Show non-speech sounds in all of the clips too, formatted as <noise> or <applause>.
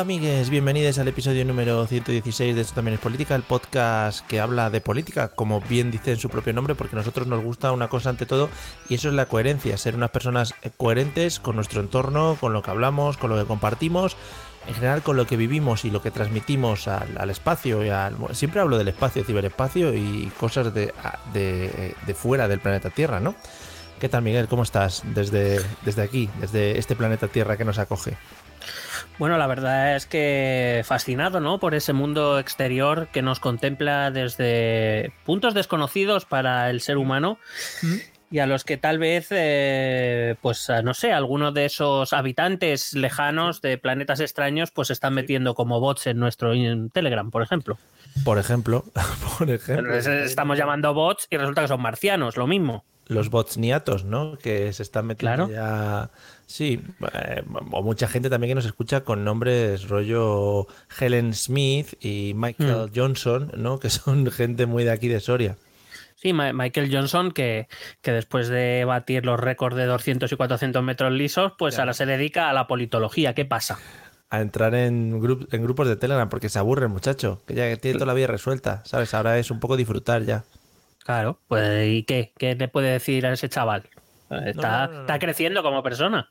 Amigues, bienvenidos al episodio número 116 de Esto también es política, el podcast que habla de política, como bien dice en su propio nombre, porque a nosotros nos gusta una cosa ante todo y eso es la coherencia, ser unas personas coherentes con nuestro entorno, con lo que hablamos, con lo que compartimos, en general con lo que vivimos y lo que transmitimos al, al espacio. Y al, siempre hablo del espacio, ciberespacio y cosas de, de, de fuera del planeta Tierra, ¿no? ¿Qué tal Miguel? ¿Cómo estás desde, desde aquí, desde este planeta Tierra que nos acoge? Bueno, la verdad es que fascinado, ¿no? Por ese mundo exterior que nos contempla desde puntos desconocidos para el ser humano. ¿Mm? Y a los que tal vez, eh, pues no sé, algunos de esos habitantes lejanos de planetas extraños, pues están metiendo como bots en nuestro en Telegram, por ejemplo. Por ejemplo, <laughs> por ejemplo. Estamos llamando bots y resulta que son marcianos, lo mismo. Los bots niatos, ¿no? Que se están metiendo claro. ya Sí, eh, o mucha gente también que nos escucha con nombres rollo Helen Smith y Michael mm. Johnson, ¿no? Que son <laughs> gente muy de aquí de Soria. Sí, Michael Johnson, que, que después de batir los récords de 200 y 400 metros lisos, pues claro. ahora se dedica a la politología. ¿Qué pasa? A entrar en, grup en grupos de Telegram porque se aburre el muchacho, que ya tiene toda la vida resuelta, ¿sabes? Ahora es un poco disfrutar ya. Claro, pues ¿y qué? ¿Qué le puede decir a ese chaval? Está, no, no, no, está creciendo como persona.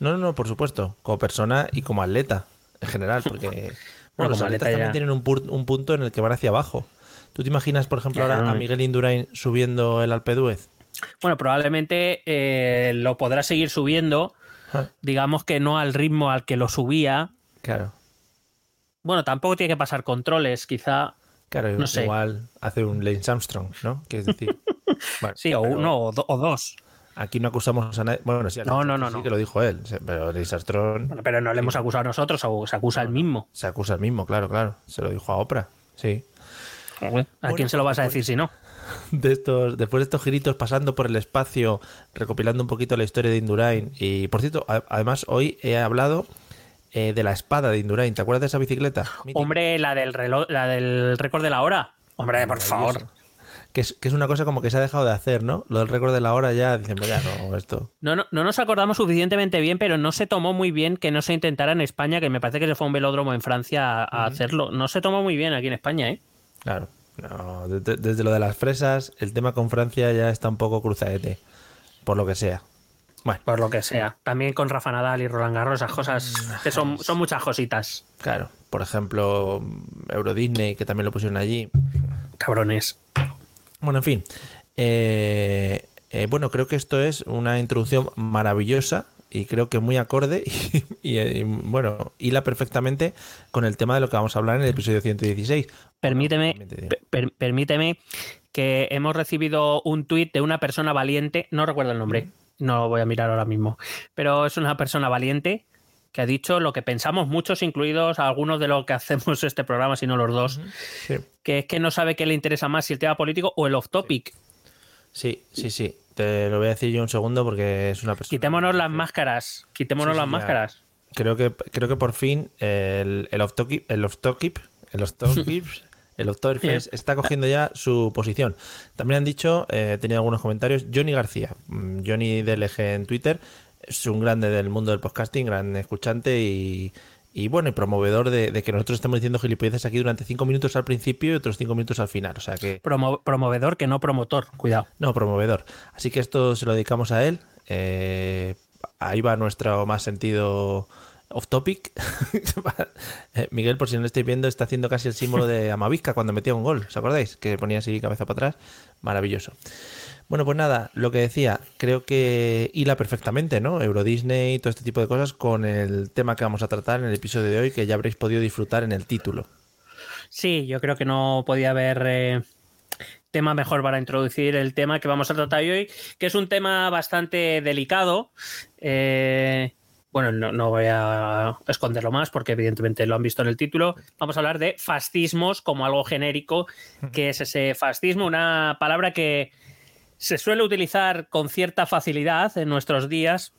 No, no, no, por supuesto. Como persona y como atleta en general. Porque <laughs> bueno, los atletas también tienen un, un, punto en el que van hacia abajo. ¿Tú te imaginas, por ejemplo, ahora a Miguel Indurain subiendo el Alpe d'Huez? Bueno, probablemente eh, lo podrá seguir subiendo. Ah. Digamos que no al ritmo al que lo subía. Claro. Bueno, tampoco tiene que pasar controles, quizá. Claro, no sé. igual hace un Lance Armstrong, ¿no? Que es decir. <laughs> bueno, sí, o uno o, do, o dos. Aquí no acusamos a nadie. Bueno, sí, no, no, no, sí no. que lo dijo él. Pero Lance Armstrong. Bueno, pero no le hemos acusado a nosotros, se acusa el mismo. Se acusa el mismo, claro, claro. Se lo dijo a Oprah. Sí. ¿A quién bueno, se lo vas a decir si no? <laughs> De estos, después de estos giritos pasando por el espacio, recopilando un poquito la historia de Indurain. Y por cierto, además hoy he hablado eh, de la espada de Indurain. ¿Te acuerdas de esa bicicleta? <laughs> Hombre, la del reloj, la del récord de la hora. Hombre, por favor. Que es, que es, una cosa como que se ha dejado de hacer, ¿no? Lo del récord de la hora ya dicen, ya no, esto. No, no, no nos acordamos suficientemente bien, pero no se tomó muy bien que no se intentara en España, que me parece que se fue a un velódromo en Francia a, a uh -huh. hacerlo. No se tomó muy bien aquí en España, ¿eh? Claro. No, desde, desde lo de las fresas, el tema con Francia ya está un poco cruzadete. Por lo que sea. Bueno. Por lo que sea. También con Rafa Nadal y Roland Garros, esas cosas que son, son muchas cositas. Claro. Por ejemplo, Euro Disney, que también lo pusieron allí. Cabrones. Bueno, en fin. Eh, eh, bueno, creo que esto es una introducción maravillosa y creo que muy acorde <laughs> y, y, y, bueno, hila perfectamente con el tema de lo que vamos a hablar en el episodio 116. Permíteme, per, permíteme que hemos recibido un tuit de una persona valiente, no recuerdo el nombre, no lo voy a mirar ahora mismo, pero es una persona valiente que ha dicho lo que pensamos muchos, incluidos algunos de los que <laughs> hacemos este programa, si no los dos, sí. que es que no sabe qué le interesa más, si el tema político o el off topic. Sí, sí, sí. Te lo voy a decir yo un segundo porque es una persona. Quitémonos las máscaras. Quitémonos sí, sí, las ya. máscaras. Creo que, creo que por fin el, el off topic, el off topic, el off topic, <laughs> el Oktoberfest está cogiendo ya su posición. También han dicho, eh, he tenido algunos comentarios, Johnny García, mm, Johnny DLG en Twitter, es un grande del mundo del podcasting, gran escuchante y, y bueno, y promovedor de, de, que nosotros estemos diciendo gilipolleces aquí durante cinco minutos al principio y otros cinco minutos al final. O sea que. Promo promovedor, que no promotor, cuidado. No, promovedor. Así que esto se lo dedicamos a él. Eh, ahí va nuestro más sentido off topic. <laughs> Eh, Miguel, por si no lo estáis viendo, está haciendo casi el símbolo de <laughs> Amavisca cuando metía un gol. ¿Os acordáis? Que ponía así cabeza para atrás. Maravilloso. Bueno, pues nada, lo que decía, creo que hila perfectamente, ¿no? Euro Disney y todo este tipo de cosas con el tema que vamos a tratar en el episodio de hoy, que ya habréis podido disfrutar en el título. Sí, yo creo que no podía haber eh, tema mejor para introducir el tema que vamos a tratar hoy, que es un tema bastante delicado. Eh, bueno, no, voy a esconderlo más porque evidentemente lo han visto en el título. Vamos a hablar de fascismos como algo genérico, que es ese fascismo, una palabra que se suele utilizar con cierta facilidad en nuestros días.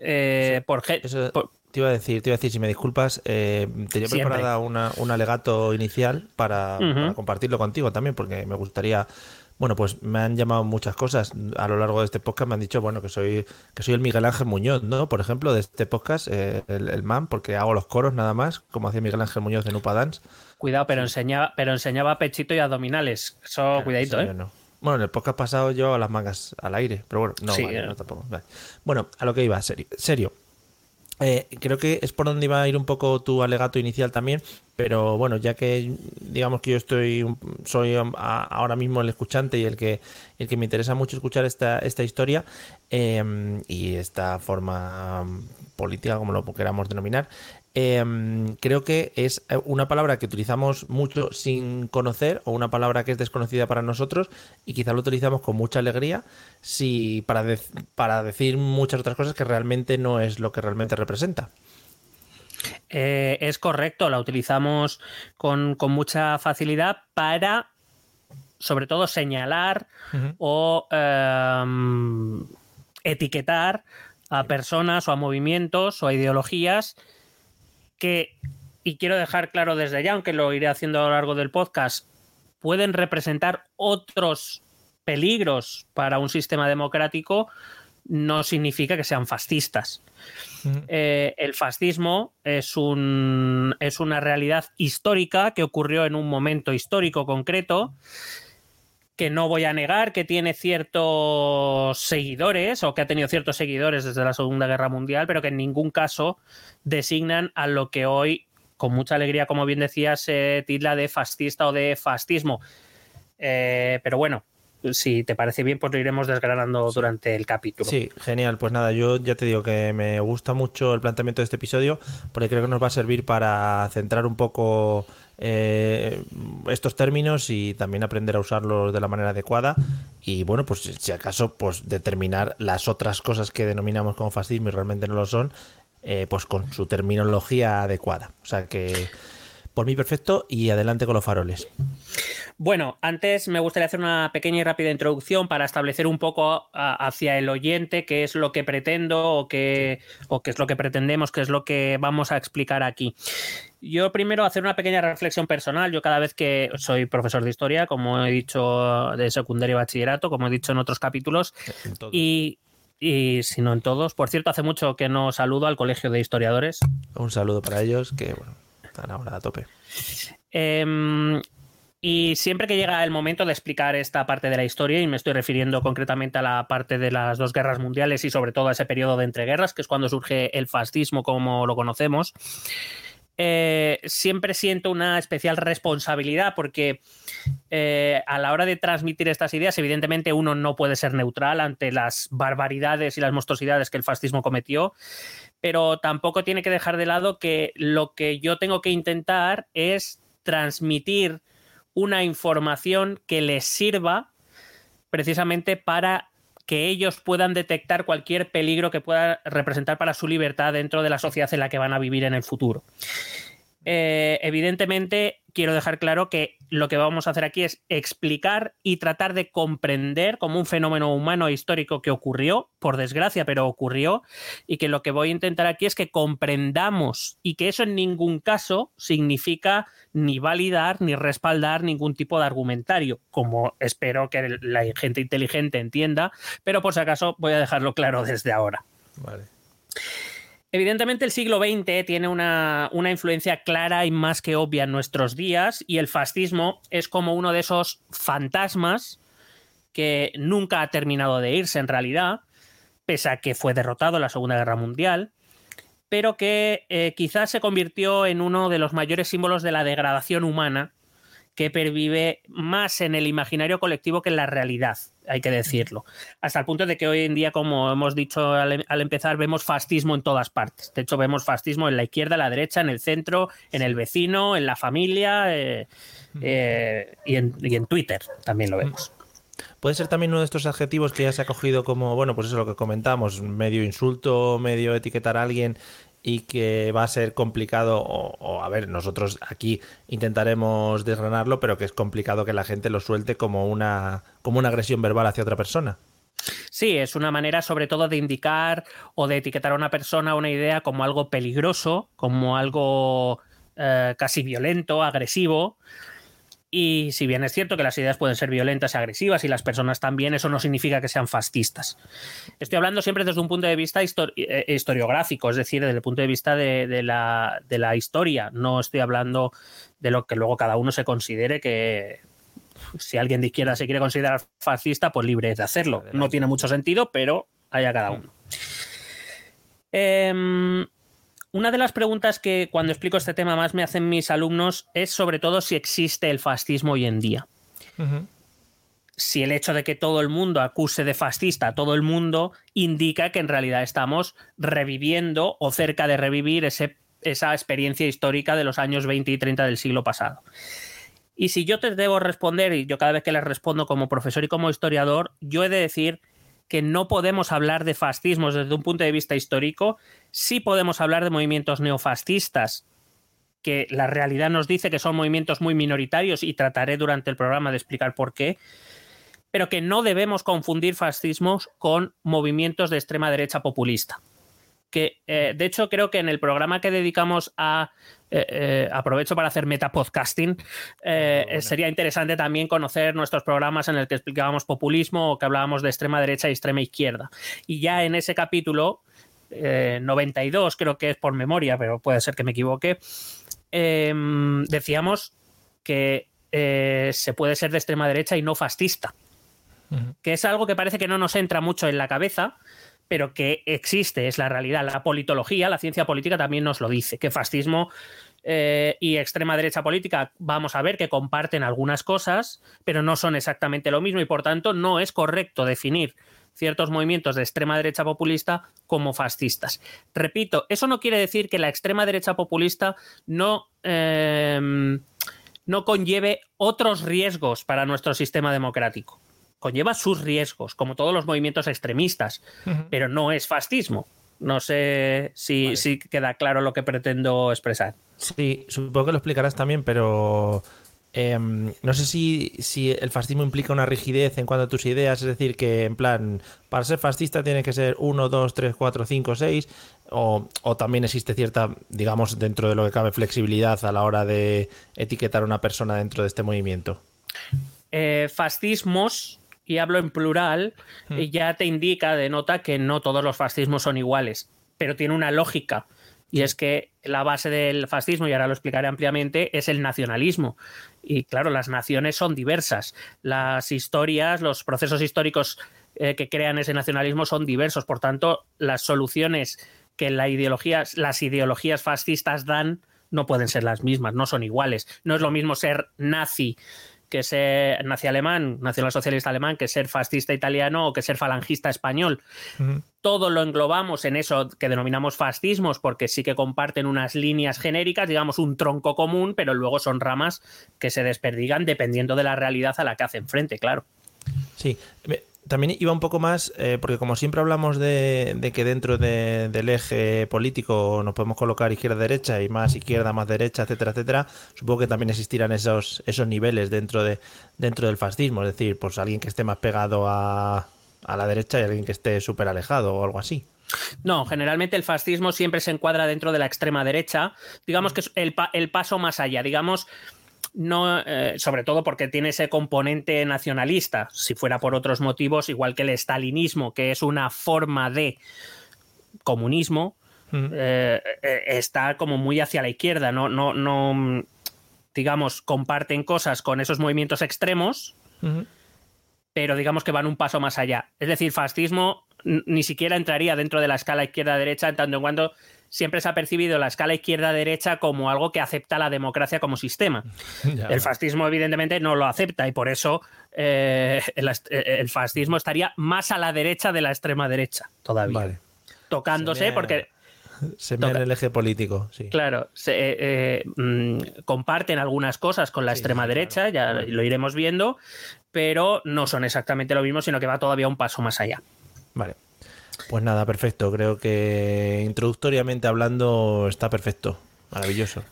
Eh, por, te iba a decir, te iba a decir, si me disculpas, eh, tenía preparada un alegato inicial para, compartirlo contigo también, porque me gustaría bueno, pues me han llamado muchas cosas a lo largo de este podcast. Me han dicho, bueno, que soy que soy el Miguel Ángel Muñoz, ¿no? Por ejemplo, de este podcast, eh, el, man, porque hago los coros nada más, como hacía Miguel Ángel Muñoz de Nupa Dance. Cuidado, pero enseñaba, pero enseñaba pechito y abdominales. Eso, cuidadito, ¿eh? Bueno, en el podcast pasado yo las mangas al aire, pero bueno, no, vale, no tampoco. Bueno, a lo que iba, serio. serio. Eh, creo que es por donde iba a ir un poco tu alegato inicial también, pero bueno, ya que digamos que yo estoy soy ahora mismo el escuchante y el que el que me interesa mucho escuchar esta, esta historia em, y esta forma política, como lo queramos denominar, Em, creo que es eh, una palabra que utilizamos mucho sin conocer o una palabra que es desconocida para nosotros y quizá lo utilizamos con mucha alegría si, para, para decir muchas otras cosas que realmente no es lo que realmente representa. Eh, es correcto, la utilizamos con, mucha facilidad para, sobre todo, señalar o em, etiquetar a personas o a movimientos o a ideologías que, y quiero dejar claro desde ya, aunque lo iré haciendo a lo largo del podcast, pueden representar otros peligros para un sistema democrático, no significa que sean fascistas. Eh, el fascismo es, un, es una realidad histórica que ocurrió en un momento histórico concreto que no voy a negar que tiene ciertos seguidores o que ha tenido ciertos seguidores desde la Segunda Guerra Mundial, pero que en ningún caso designan a lo que hoy, con mucha alegría, como bien decía, se titla de fascista o de fascismo. Eh, pero bueno, si te parece bien, pues lo iremos desgranando durante el capítulo. Sí, genial. Pues nada, yo ya te digo que me gusta mucho el planteamiento de este episodio porque creo que nos va a servir para centrar un poco eh, estos términos y también aprender a usarlos de la manera adecuada y bueno, pues si acaso pues determinar las otras cosas que denominamos como fascismo y realmente no lo son, eh, pues con su terminología adecuada. O sea que por mí perfecto y adelante con los faroles. Bueno, antes me gustaría hacer una pequeña y rápida introducción para establecer un poco hacia el oyente qué es lo que pretendo o qué, o qué es lo que pretendemos, qué es lo que vamos a explicar aquí. Yo primero hacer una pequeña reflexión personal. Yo cada vez que soy profesor de historia, como he dicho de secundaria y bachillerato, como he dicho en otros capítulos, y, y si no en todos. Por cierto, hace mucho que no saludo al Colegio de Historiadores. Un saludo para ellos que bueno, están ahora a tope. Eh, y siempre que llega el momento de explicar esta parte de la historia, y me estoy refiriendo concretamente a la parte de las dos guerras mundiales y sobre todo a ese periodo de entreguerras, que es cuando surge el fascismo como lo conocemos, eh, siempre siento una especial responsabilidad porque eh, a la hora de transmitir estas ideas, evidentemente uno no puede ser neutral ante las barbaridades y las monstruosidades que el fascismo cometió, pero tampoco tiene que dejar de lado que lo que yo tengo que intentar es transmitir una información que les sirva precisamente para que ellos puedan detectar cualquier peligro que pueda representar para su libertad dentro de la sociedad en la que van a vivir en el futuro. Eh, evidentemente, quiero dejar claro que lo que vamos a hacer aquí es explicar y tratar de comprender como un fenómeno humano histórico que ocurrió, por desgracia, pero ocurrió, y que lo que voy a intentar aquí es que comprendamos y que eso en ningún caso significa ni validar ni respaldar ningún tipo de argumentario, como espero que la gente inteligente entienda, pero por si acaso voy a dejarlo claro desde ahora. Vale. Evidentemente el siglo XX tiene una, influencia clara y más que obvia en nuestros días y el fascismo es como uno de esos fantasmas que nunca ha terminado de irse en realidad, pese a que fue derrotado en la Segunda Guerra Mundial. pero que eh, quizás se convirtió en uno de los mayores símbolos de la degradación humana que pervive más en el imaginario colectivo que en la realidad, hay que decirlo. Hasta el punto de que hoy en día, como hemos dicho al, empezar, vemos fascismo en todas partes. De hecho, vemos fascismo en la izquierda, en la derecha, en el centro, en el vecino, en la familia eh, eh, y, en, y en Twitter también lo vemos. Puede ser también uno de estos adjetivos que ya se ha cogido como, bueno, pues eso es lo que comentamos, medio insulto, medio etiquetar a alguien y que va a ser complicado, o, a ver, nosotros aquí intentaremos desgranarlo, pero que es complicado que la gente lo suelte como una, como una agresión verbal hacia otra persona. Sí, es una manera sobre todo de indicar o de etiquetar a una persona una idea como algo peligroso, como algo eh, casi violento, agresivo. Y si bien es cierto que las ideas pueden ser violentas y agresivas y las personas también, eso no significa que sean fascistas. Estoy hablando siempre desde un punto de vista eh, historiográfico, es decir, desde el punto de vista de, la, historia. No estoy hablando de lo que luego cada uno se considere que, si alguien de izquierda se quiere considerar fascista, pues libre de hacerlo. No tiene mucho sentido, pero haya cada uno. Eh, una de las preguntas que cuando explico este tema más me hacen mis alumnos es sobre todo si existe el fascismo hoy en día. Si el hecho de que todo el mundo acuse de fascista a todo el mundo indica que en realidad estamos reviviendo o cerca de revivir esa experiencia histórica de los años 20 y 30 del siglo pasado. Y si yo te debo responder, y yo cada vez que les respondo como profesor y como historiador, yo he de decir que no podemos hablar de fascismos desde un punto de vista histórico, sí podemos hablar de movimientos neofascistas, que la realidad nos dice que son movimientos muy minoritarios y trataré durante el programa de explicar por qué, pero que no debemos confundir fascismos con movimientos de extrema derecha populista que eh, de hecho creo que en el programa que dedicamos a eh, eh, aprovecho para hacer metapodcasting sería interesante también conocer nuestros programas en el que explicábamos populismo o que hablábamos de extrema derecha y extrema izquierda. Y ya en ese capítulo 92 creo que es por memoria pero puede ser que me equivoque em, decíamos que se puede ser de extrema derecha y no fascista. Que es algo que parece que no nos entra mucho en la cabeza pero que existe, es la realidad. La politología, la ciencia política también nos lo dice, que fascismo eh, y extrema derecha política vamos a ver que comparten algunas cosas, pero no son exactamente lo mismo y por tanto no es correcto definir ciertos movimientos de extrema derecha populista como fascistas. Repito, eso no quiere decir que la extrema derecha populista no, eh, no conlleve otros riesgos para nuestro sistema democrático conlleva sus riesgos, como todos los movimientos extremistas, pero no es fascismo. No sé si, si, queda claro lo que pretendo expresar. Sí, supongo que lo explicarás también, pero em, no sé si, si, el fascismo implica una rigidez en cuanto a tus ideas, es decir, que en plan, para ser fascista tiene que ser 1, 2, 3, 4, 5, 6, o, o también existe cierta, digamos, dentro de lo que cabe, flexibilidad a la hora de etiquetar a una persona dentro de este movimiento. Eh, fascismos y hablo en plural, hmm. ya te indica, denota que no todos los fascismos son iguales, pero tiene una lógica. Y es que la base del fascismo, y ahora lo explicaré ampliamente, es el nacionalismo. Y claro, las naciones son diversas. Las historias, los procesos históricos eh, que crean ese nacionalismo son diversos. Por tanto, las soluciones que la ideología, las ideologías fascistas dan no pueden ser las mismas, no son iguales. No es lo mismo ser nazi que ser nazi alemán, nacionalsocialista alemán, que ser fascista italiano o que ser falangista español. Todo lo englobamos en eso que denominamos fascismos, porque sí que comparten unas líneas genéricas, digamos un tronco común, pero luego son ramas que se desperdigan dependiendo de la realidad a la que hacen frente, claro. Sí, también iba un poco más, eh, porque como siempre hablamos de, que dentro del eje político nos podemos colocar izquierda-derecha y más izquierda, más derecha, etcétera, etcétera, supongo que también existirán esos, esos niveles dentro, de, dentro del fascismo, es decir, pues alguien que esté más pegado a, a la derecha y alguien que esté súper alejado o algo así. No, generalmente el fascismo siempre se encuadra dentro de la extrema derecha, digamos que es el, el paso más allá, digamos no, eh, sobre todo porque tiene ese componente nacionalista. Si fuera por otros motivos, igual que el estalinismo, que es una forma de comunismo, eh, eh, está como muy hacia la izquierda. No, no, no, digamos, comparten cosas con esos movimientos extremos, pero digamos que van un paso más allá. Es decir, fascismo ni siquiera entraría dentro de la escala izquierda-derecha, en tanto en cuanto siempre se ha percibido la escala izquierda-derecha como algo que acepta la democracia como sistema. <laughs> el fascismo, evidentemente, no lo acepta y por eso eh, el, fascismo estaría más a la derecha de la extrema derecha todavía. Tocándose, porque. Se ve el eje político, sí. Claro, se, eh, eh, mm, comparten algunas cosas con la extrema derecha, ya lo iremos viendo, pero no son exactamente lo mismo, sino que va todavía un paso más allá. Vale. Pues nada, perfecto. Creo que introductoriamente hablando está perfecto. Maravilloso.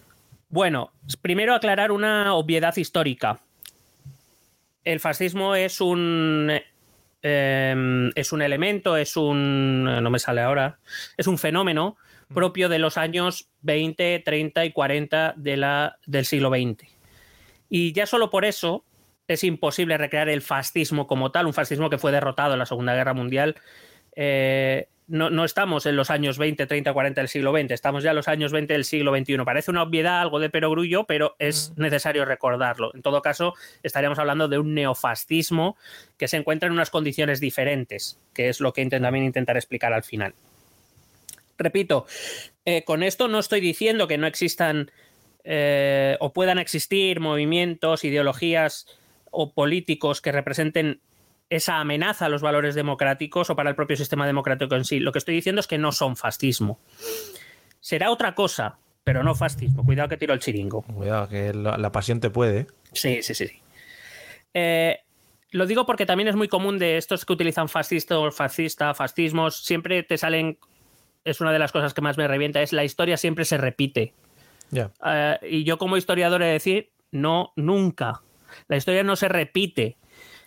Bueno, primero aclarar una obviedad histórica. El fascismo es un. Em, es un elemento, es un. No me sale ahora. Es un fenómeno propio de los años 20, 30 y 40 de la, del siglo XX. Y ya solo por eso es imposible recrear el fascismo como tal, un fascismo que fue derrotado en la Segunda Guerra Mundial eh, no, estamos en los años 20, 30, 40 del siglo XX, estamos ya en los años 20 del siglo XXI. Parece una obviedad, algo de perogrullo, pero es necesario recordarlo. En todo caso, estaríamos hablando de un neofascismo que se encuentra en unas condiciones diferentes, que es lo que también intentar explicar al final. Repito, eh, con esto no estoy diciendo que no existan eh, o puedan existir movimientos, ideologías o políticos que representen esa amenaza a los valores democráticos o para el propio sistema democrático en sí. Lo que estoy diciendo es que no son fascismo. Será otra cosa, pero no fascismo. Cuidado que tiro el chiringo. Cuidado, que la, pasión te puede. Sí, sí, sí. Eh, lo digo porque también es muy común de estos que utilizan fascista, fascista, fascismos, siempre te salen, es una de las cosas que más me revienta, es la historia siempre se repite. Eh, y yo como historiador he de decir, no, nunca. La historia no se repite.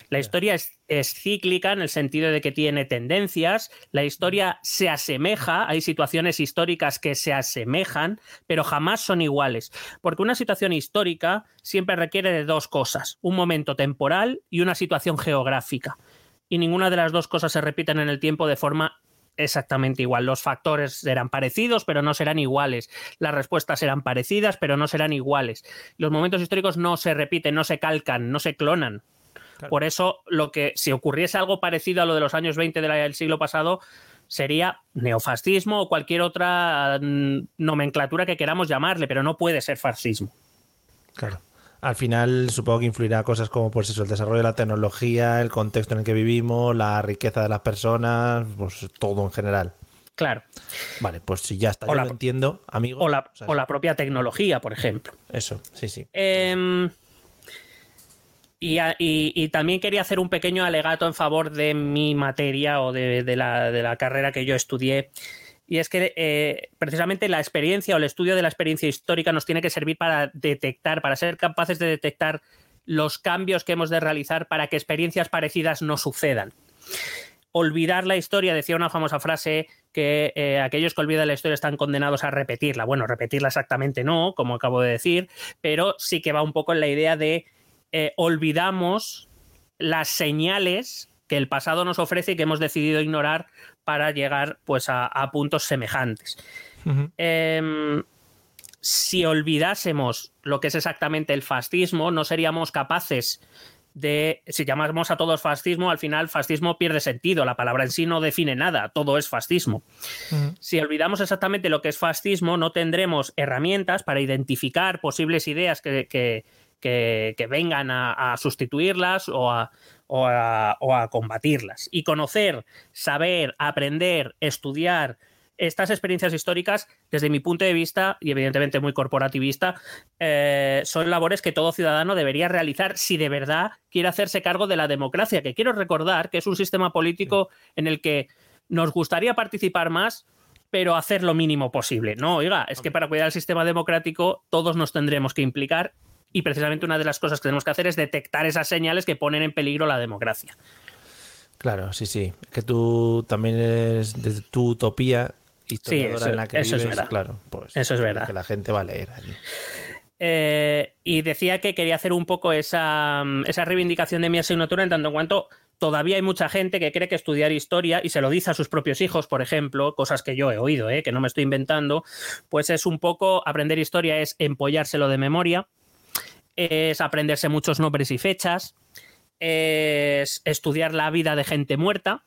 La historia es, cíclica en el sentido de que tiene tendencias, la historia se asemeja, hay situaciones históricas que se asemejan, pero jamás son iguales, porque una situación histórica siempre requiere de dos cosas, un momento temporal y una situación geográfica. Y ninguna de las dos cosas se repiten en el tiempo de forma exactamente igual. Los factores serán parecidos, pero no serán iguales. Las respuestas serán parecidas, pero no serán iguales. Los momentos históricos no se repiten, no se calcan, no se clonan. Por eso, lo que si ocurriese algo parecido a lo de los años 20 del siglo pasado, sería neofascismo o cualquier otra mm, nomenclatura que queramos llamarle, pero no puede ser fascismo. Claro. Al final supongo que influirá cosas como pues eso, el desarrollo de la tecnología, el contexto en el que vivimos, la riqueza de las personas, pues todo en general. Claro. Vale, pues si ya está, yo lo entiendo, amigo. O la, o la, propia tecnología, por ejemplo. Eso, sí, sí. Eh, y, también quería hacer un pequeño alegato en favor de mi materia o de, la, carrera que yo estudié. Y es que eh, precisamente la experiencia o el estudio de la experiencia histórica nos tiene que servir para detectar, para ser capaces de detectar los cambios que hemos de realizar para que experiencias parecidas no sucedan. Olvidar la historia, decía una famosa frase, que eh, aquellos que olvidan la historia están condenados a repetirla. Bueno, repetirla exactamente no, como acabo de decir, pero sí que va un poco en la idea de eh, olvidamos las señales que el pasado nos ofrece y que hemos decidido ignorar para llegar pues, a, puntos semejantes. Em, si olvidásemos lo que es exactamente el fascismo, no seríamos capaces de, si llamamos a todos fascismo, al final fascismo pierde sentido, la palabra en sí no define nada, todo es fascismo. Si olvidamos exactamente lo que es fascismo, no tendremos herramientas para identificar posibles ideas que, que, vengan a, sustituirlas o a, o, a, combatirlas. Y conocer, saber, aprender, estudiar estas experiencias históricas, desde mi punto de vista, y evidentemente muy corporativista, eh, son labores que todo ciudadano debería realizar si de verdad quiere hacerse cargo de la democracia, que quiero recordar que es un sistema político en el que nos gustaría participar más, pero hacer lo mínimo posible. No, oiga, es que para cuidar el sistema democrático todos nos tendremos que implicar y precisamente una de las cosas que tenemos que hacer es detectar esas señales que ponen en peligro la democracia. Claro, sí, sí. Que tú también eres de tu utopía historiadora sí, en la que eso es verdad. claro, pues eso es verdad. Que la gente va a leer allí. Eh, y decía que quería hacer un poco esa, esa reivindicación de mi asignatura en tanto en cuanto todavía hay mucha gente que cree que estudiar historia y se lo dice a sus propios hijos, por ejemplo, cosas que yo he oído, eh, que no me estoy inventando, pues es un poco aprender historia es empollárselo de memoria, es aprenderse muchos nombres y fechas, es estudiar la vida de gente muerta,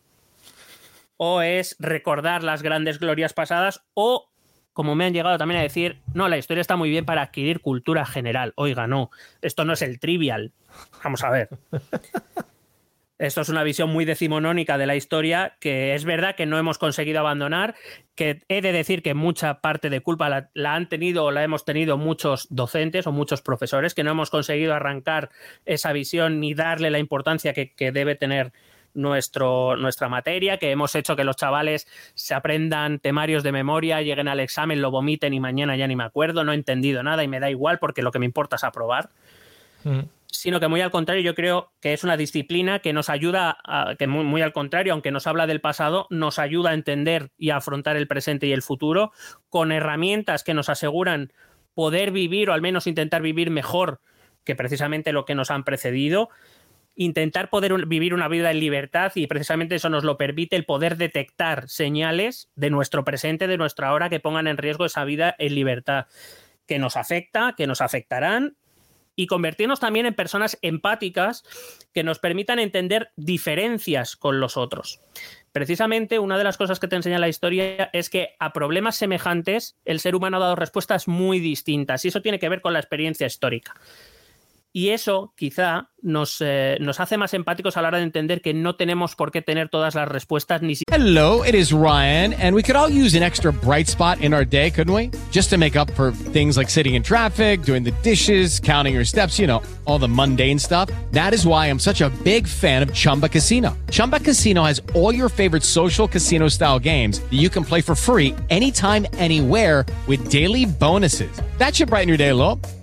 o es recordar las grandes glorias pasadas, o como me han llegado también a decir, no, la historia está muy bien para adquirir cultura general. Oiga, no, esto no es el trivial. Vamos a ver. Esto es una visión muy decimonónica de la historia que es verdad que no hemos conseguido abandonar, que he de decir que mucha parte de culpa la, han tenido o la hemos tenido muchos docentes o muchos profesores, que no hemos conseguido arrancar esa visión ni darle la importancia que, debe tener nuestro, nuestra materia, que hemos hecho que los chavales se aprendan temarios de memoria, lleguen al examen, lo vomiten y mañana ya ni me acuerdo, no he entendido nada y me da igual porque lo que me importa es aprobar. Mm sino que muy al contrario, yo creo que es una disciplina que nos ayuda, a, que muy, muy, al contrario, aunque nos habla del pasado, nos ayuda a entender y a afrontar el presente y el futuro con herramientas que nos aseguran poder vivir o al menos intentar vivir mejor que precisamente lo que nos han precedido, intentar poder vivir una vida en libertad y precisamente eso nos lo permite el poder detectar señales de nuestro presente, de nuestra hora que pongan en riesgo esa vida en libertad que nos afecta, que nos afectarán y convertirnos también en personas empáticas que nos permitan entender diferencias con los otros. Precisamente una de las cosas que te enseña la historia es que a problemas semejantes el ser humano ha dado respuestas muy distintas y eso tiene que ver con la experiencia histórica. Y eso quizá nos, eh, nos hace más empáticos a la hora de entender que no tenemos por qué tener todas las respuestas ni Hello, it is Ryan, and we could all use an extra bright spot in our day, couldn't we? Just to make up for things like sitting in traffic, doing the dishes, counting your steps, you know, all the mundane stuff. That is why I'm such a big fan of Chumba Casino. Chumba Casino has all your favorite social casino style games that you can play for free anytime, anywhere with daily bonuses. That should brighten your day a little.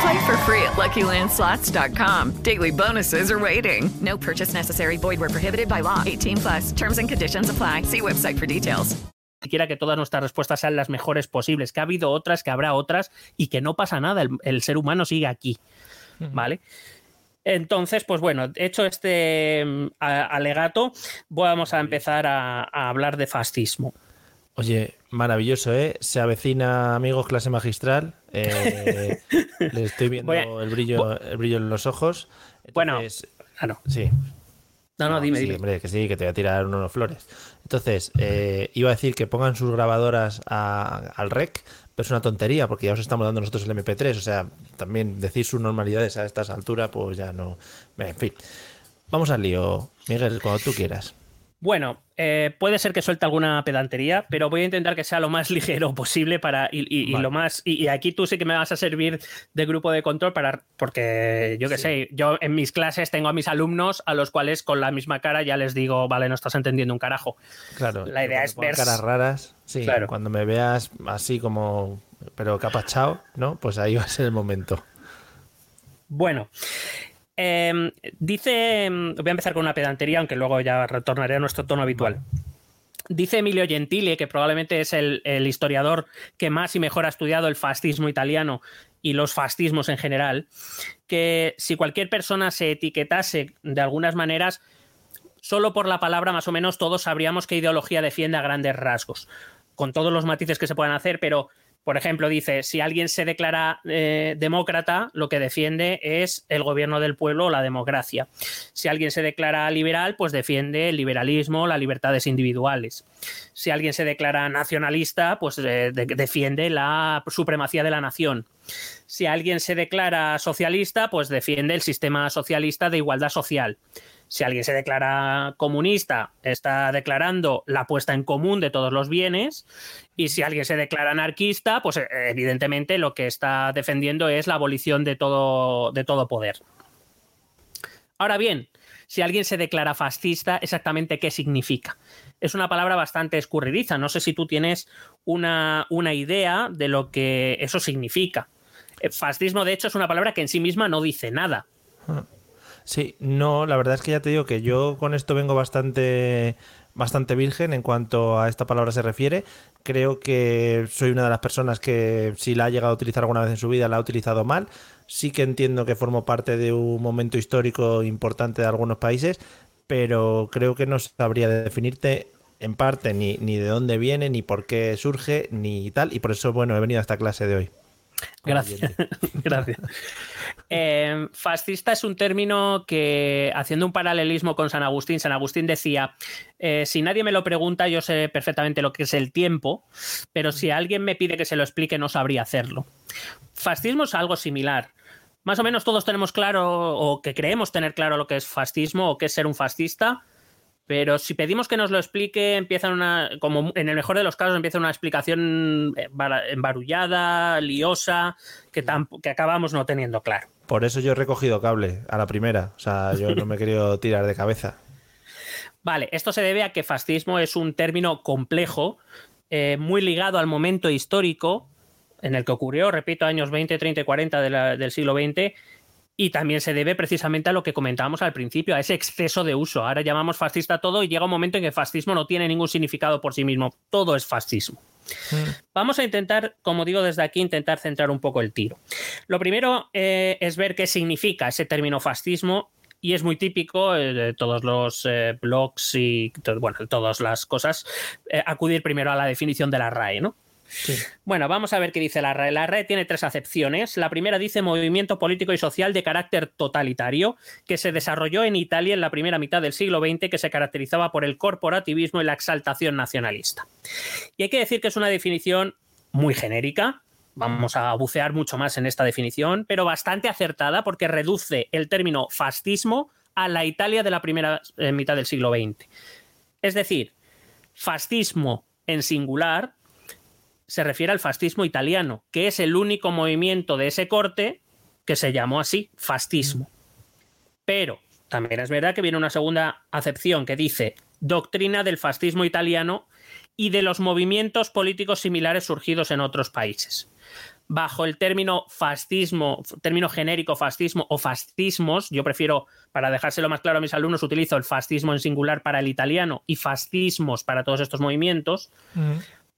Play for free at LuckyLandSlots.com. Daily bonuses are waiting. No purchase necessary. Void were prohibited by law. 18 plus. Terms and conditions apply. See website for details. Quiera que todas nuestras respuestas sean las mejores posibles. Que ha habido otras, que habrá otras y que no pasa nada. El, el ser humano sigue aquí, ¿vale? Entonces, pues bueno, hecho este um, alegato, vamos a empezar a, a hablar de fascismo. Oye, maravilloso, ¿eh? Se avecina, amigos, clase magistral. Eh, le estoy viendo el, brillo, el brillo en los ojos. Entonces, bueno, claro. Sí. No, no, dime, sí, dime. Hombre, que sí, que te voy a tirar unos flores. Entonces, eh, iba a decir que pongan sus grabadoras a, al rec, pero es una tontería, porque ya os estamos dando nosotros el MP3. O sea, también decir sus normalidades a estas alturas, pues ya no. En fin. Vamos al lío, Miguel, cuando tú quieras. Bueno, eh, puede ser que suelte alguna pedantería, pero voy a intentar que sea lo más <laughs> ligero posible para y, y, vale. y lo más y, y, aquí tú sí que me vas a servir de grupo de control para porque yo qué sí. sé, yo en mis clases tengo a mis alumnos a los cuales con la misma cara ya les digo, vale, no estás entendiendo un carajo. Claro. La idea es ver caras raras. Sí. Claro. Cuando me veas así como pero capachao, ¿no? Pues ahí va a ser el momento. Bueno, eh, dice, voy a empezar con una pedantería, aunque luego ya retornaré a nuestro tono habitual. Dice Emilio Gentile, que probablemente es el, el, historiador que más y mejor ha estudiado el fascismo italiano y los fascismos en general, que si cualquier persona se etiquetase de algunas maneras, solo por la palabra más o menos todos sabríamos qué ideología defiende a grandes rasgos, con todos los matices que se puedan hacer, pero por ejemplo, dice, si alguien se declara eh, demócrata, lo que defiende es el gobierno del pueblo o la democracia. Si alguien se declara liberal, pues defiende el liberalismo, las libertades individuales. Si alguien se declara nacionalista, pues eh, de defiende la supremacía de la nación. Si alguien se declara socialista, pues defiende el sistema socialista de igualdad social. Si alguien se declara comunista, está declarando la puesta en común de todos los bienes. Y si alguien se declara anarquista, pues evidentemente lo que está defendiendo es la abolición de todo, de todo poder. Ahora bien, si alguien se declara fascista, exactamente qué significa. Es una palabra bastante escurridiza. No sé si tú tienes una, una idea de lo que eso significa. Fascismo, de hecho, es una palabra que en sí misma no dice nada. Sí, no, la verdad es que ya te digo que yo con esto vengo bastante bastante virgen en cuanto a esta palabra se refiere. Creo que soy una de las personas que si la ha llegado a utilizar alguna vez en su vida la ha utilizado mal. Sí que entiendo que formo parte de un momento histórico importante de algunos países, pero creo que no sabría definirte en parte ni, ni de dónde viene, ni por qué surge, ni tal. Y por eso, bueno, he venido a esta clase de hoy. Gracias. <laughs> Gracias. Eh, fascista es un término que, haciendo un paralelismo con San Agustín, San Agustín decía, eh, si nadie me lo pregunta, yo sé perfectamente lo que es el tiempo, pero si alguien me pide que se lo explique, no sabría hacerlo. Fascismo es algo similar. Más o menos todos tenemos claro, o que creemos tener claro lo que es fascismo o qué es ser un fascista, pero si pedimos que nos lo explique, empieza una, como en el mejor de los casos, empieza una explicación eh, embarullada, liosa, que, que acabamos no teniendo claro. Por eso yo he recogido cable a la primera. O sea, yo no me he querido <laughs> tirar de cabeza. Vale, esto se debe a que fascismo es un término complejo, eh, muy ligado al momento histórico en el que ocurrió, repito, años 20, 30 y 40 del siglo XX y también se debe precisamente a lo que comentábamos al principio, a ese exceso de uso. Ahora llamamos fascista todo y llega un momento en que fascismo no tiene ningún significado por sí mismo. Todo es fascismo. Mm. Vamos a intentar, como digo desde aquí, intentar centrar un poco el tiro. Lo primero eh, es ver qué significa ese término fascismo y es muy típico eh, de todos los eh, blogs y bueno, todas las cosas, acudir primero a la definición de la RAE, ¿no? Bueno, vamos a ver qué dice la RAE. La RAE tiene tres acepciones. La primera dice movimiento político y social de carácter totalitario que se desarrolló en Italia en la primera mitad del siglo XX que se caracterizaba por el corporativismo y la exaltación nacionalista. Y hay que decir que es una definición muy genérica, vamos a bucear mucho más en esta definición, pero bastante acertada porque reduce el término fascismo a la Italia de la primera eh, mitad del siglo XX. Es decir, fascismo en singular se refiere al fascismo italiano, que es el único movimiento de ese corte que se llamó así, fascismo. Pero también es verdad que viene una segunda acepción que dice doctrina del fascismo italiano y de los movimientos políticos similares surgidos en otros países. Bajo el término fascismo, término genérico fascismo o fascismos, yo prefiero, para dejárselo más claro a mis alumnos, utilizo el fascismo en singular para el italiano y fascismos para todos estos movimientos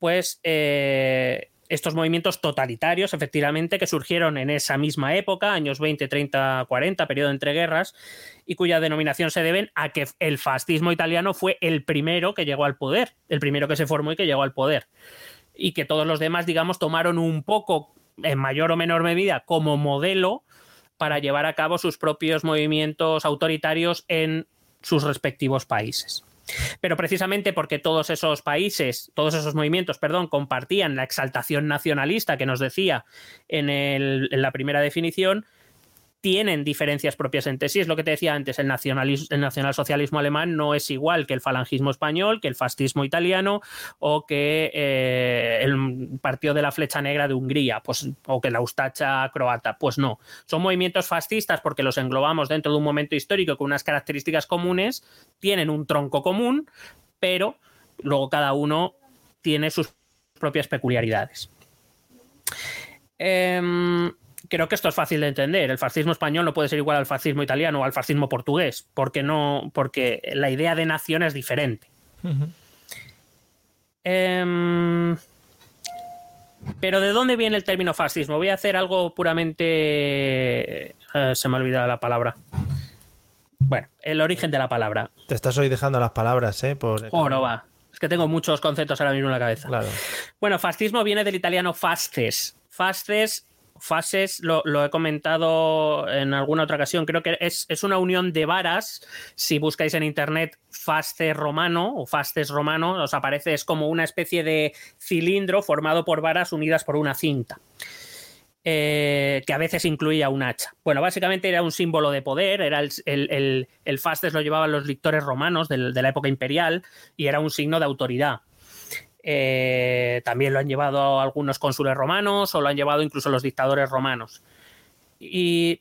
pues eh, estos movimientos totalitarios, efectivamente, que surgieron en esa misma época, años 20, 30, 40, periodo entre guerras, y cuya denominación se deben a que el fascismo italiano fue el primero que llegó al poder, el primero que se formó y que llegó al poder. Y que todos los demás, digamos, tomaron un poco, en mayor o menor medida, como modelo para llevar a cabo sus propios movimientos autoritarios en sus respectivos países. Pero precisamente porque todos esos países, todos esos movimientos, perdón, compartían la exaltación nacionalista que nos decía en, en la primera definición, tienen diferencias propias entre sí. Es lo que te decía antes, el, el nacionalsocialismo alemán no es igual que el falangismo español, que el fascismo italiano o que eh, el partido de la flecha negra de Hungría, pues, o que la ustacha croata. Pues no, son movimientos fascistas porque los englobamos dentro de un momento histórico con unas características comunes, tienen un tronco común, pero luego cada uno tiene sus propias peculiaridades. Em, creo que esto es fácil de entender. El fascismo español no puede ser igual al fascismo italiano o al fascismo portugués, porque no, porque la idea de nación es diferente. Em, pero ¿de dónde viene el término fascismo? Voy a hacer algo puramente. Eh, se me ha olvidado la palabra. Bueno, el origen de la palabra. Te estás hoy dejando las palabras, ¿eh? Por... Va. Es que tengo muchos conceptos ahora mismo en la cabeza. Claro. Bueno, fascismo viene del italiano fasces. Fasces fases, lo, he comentado en alguna otra ocasión, creo que es, una unión de varas. Si buscáis en internet fasce romano o fastes romano, os aparece, es como una especie de cilindro formado por varas unidas por una cinta. Eh, que a veces incluía un hacha. Bueno, básicamente era un símbolo de poder, era el, el, fastes lo llevaban los lictores romanos de la época imperial y era un signo de autoridad. Eh, también lo han llevado algunos cónsules romanos o lo han llevado incluso los dictadores romanos.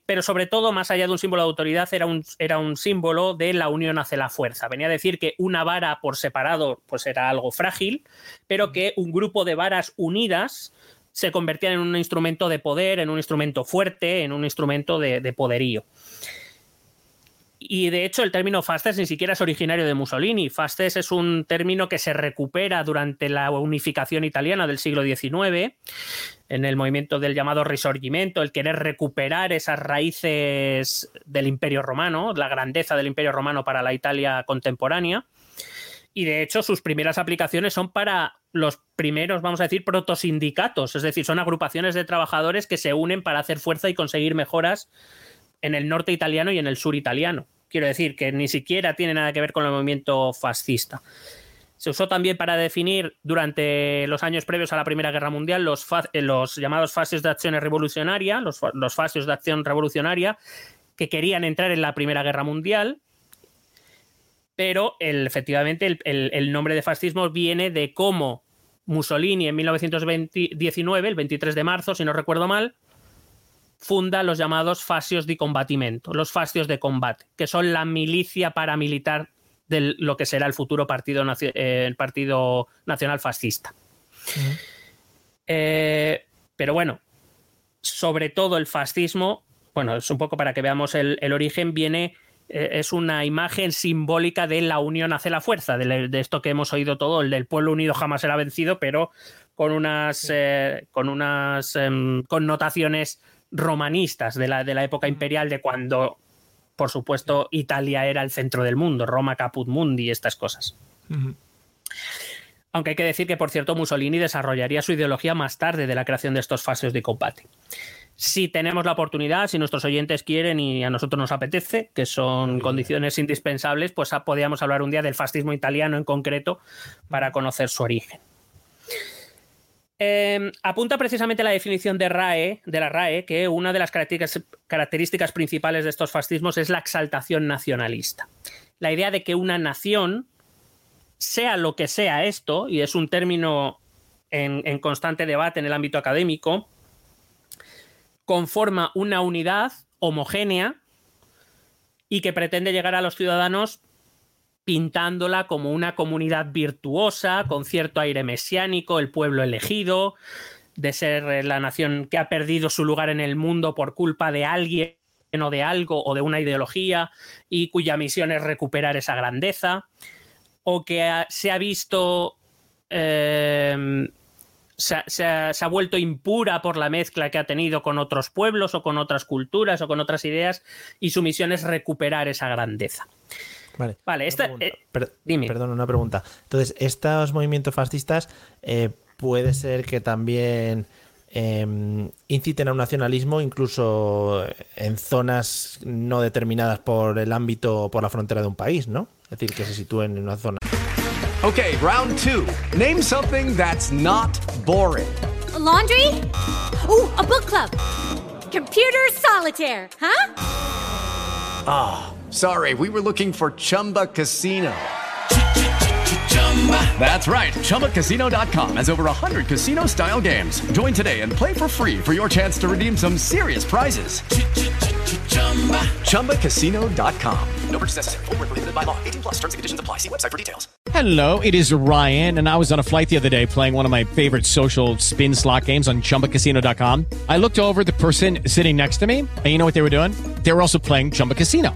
Pero sobre todo, más allá de un símbolo de autoridad, era un, símbolo de la unión hacia la fuerza. Venía a decir que una vara por separado pues era algo frágil, pero que un grupo de varas unidas se convertían en un instrumento de poder, en un instrumento fuerte, en un instrumento de poderío. Y, de hecho el término fasces ni siquiera es originario de Mussolini. Fasces es un término que se recupera durante la unificación italiana del siglo XIX, en el movimiento del llamado Risorgimento, el querer recuperar esas raíces del Imperio Romano, la grandeza del Imperio Romano para la Italia contemporánea. Y de hecho sus primeras aplicaciones son para los primeros, vamos a decir, protosindicatos, es decir, son agrupaciones de trabajadores que se unen para hacer fuerza y conseguir mejoras en el norte italiano y en el sur italiano. Quiero decir que ni siquiera tiene nada que ver con el movimiento fascista. Se usó también para definir durante los años previos a la Primera Guerra Mundial los, eh, llamados fases de acción revolucionaria, los, los fases de acción revolucionaria que querían entrar en la Primera Guerra Mundial, pero efectivamente el, el, nombre de fascismo viene de cómo Mussolini en 1919, el 23 de marzo, si no recuerdo mal, funda los llamados fascios de combatimento, los fascios de combate, que son la milicia paramilitar de lo que será el futuro partido, eh, el partido nacional fascista. Eh, pero bueno, sobre todo el fascismo, bueno, es un poco para que veamos el, origen, viene, eh, es una imagen simbólica de la unión hace la fuerza, de, esto que hemos oído todo, el del pueblo unido jamás será vencido, pero con unas, con unas em, connotaciones romanistas de la, de la época imperial, de cuando, por supuesto, Italia era el centro del mundo, Roma caput mundi y estas cosas. Aunque hay que decir que, por cierto, Mussolini desarrollaría su ideología más tarde de la creación de estos fases de combate. Si tenemos la oportunidad, si nuestros oyentes quieren y a nosotros nos apetece, que son condiciones indispensables, pues podríamos hablar un día del fascismo italiano en concreto para conocer su origen. Em, apunta precisamente la definición de RAE, de la RAE, que una de las características, principales de estos fascismos es la exaltación nacionalista. La idea de que una nación, sea lo que sea esto, y es un término en, constante debate en el ámbito académico, conforma una unidad homogénea y que pretende llegar a los ciudadanos pintándola como una comunidad virtuosa, con cierto aire mesiánico, el pueblo elegido, de ser eh, la nación que ha perdido su lugar en el mundo por culpa de alguien o de algo o de una ideología y cuya misión es recuperar esa grandeza, o que se ha visto... Em, se, ha, vuelto impura por la mezcla que ha tenido con otros pueblos o con otras culturas o con otras ideas y su misión es recuperar esa grandeza. Vale, vale esta, eh, dime. Perdón, una pregunta. Entonces, estos movimientos fascistas eh, puede ser que también em, inciten a un nacionalismo incluso en zonas no determinadas por el ámbito o por la frontera de un país, ¿no? Es decir, que se sitúen en una zona. Ok, round two. Name something that's not boring. laundry? Uh, a book club. Computer solitaire, huh? Ah. Sorry, we were looking for Chumba Casino. That's right. ChumbaCasino.com has over 100 casino style games. Join today and play for free for your chance to redeem some serious prizes. ChumbaCasino.com. No purchase necessary. Full prohibited by law. 18 plus terms and conditions apply. See website for details. Hello, it is Ryan, and I was on a flight the other day playing one of my favorite social spin slot games on ChumbaCasino.com. I looked over the person sitting next to me, and you know what they were doing? They were also playing Chumba Casino.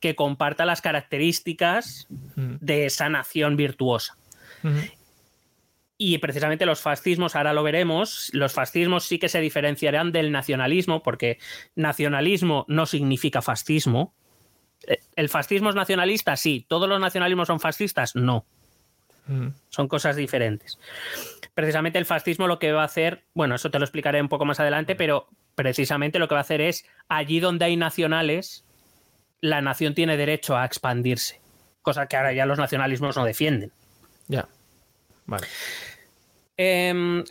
que comparta las características de esa nación virtuosa. Y precisamente los fascismos, ahora lo veremos, los fascismos sí que se diferenciarán del nacionalismo, porque nacionalismo no significa fascismo. Eh, ¿El fascismo es nacionalista? Sí. ¿Todos los nacionalismos son fascistas? No. Son cosas diferentes. Precisamente el fascismo lo que va a hacer, bueno, eso te lo explicaré un poco más adelante, pero precisamente lo que va a hacer es, allí donde hay nacionales, la nación tiene derecho a expandirse, cosa que ahora ya los nacionalismos no defienden. Ya. Vale. Em,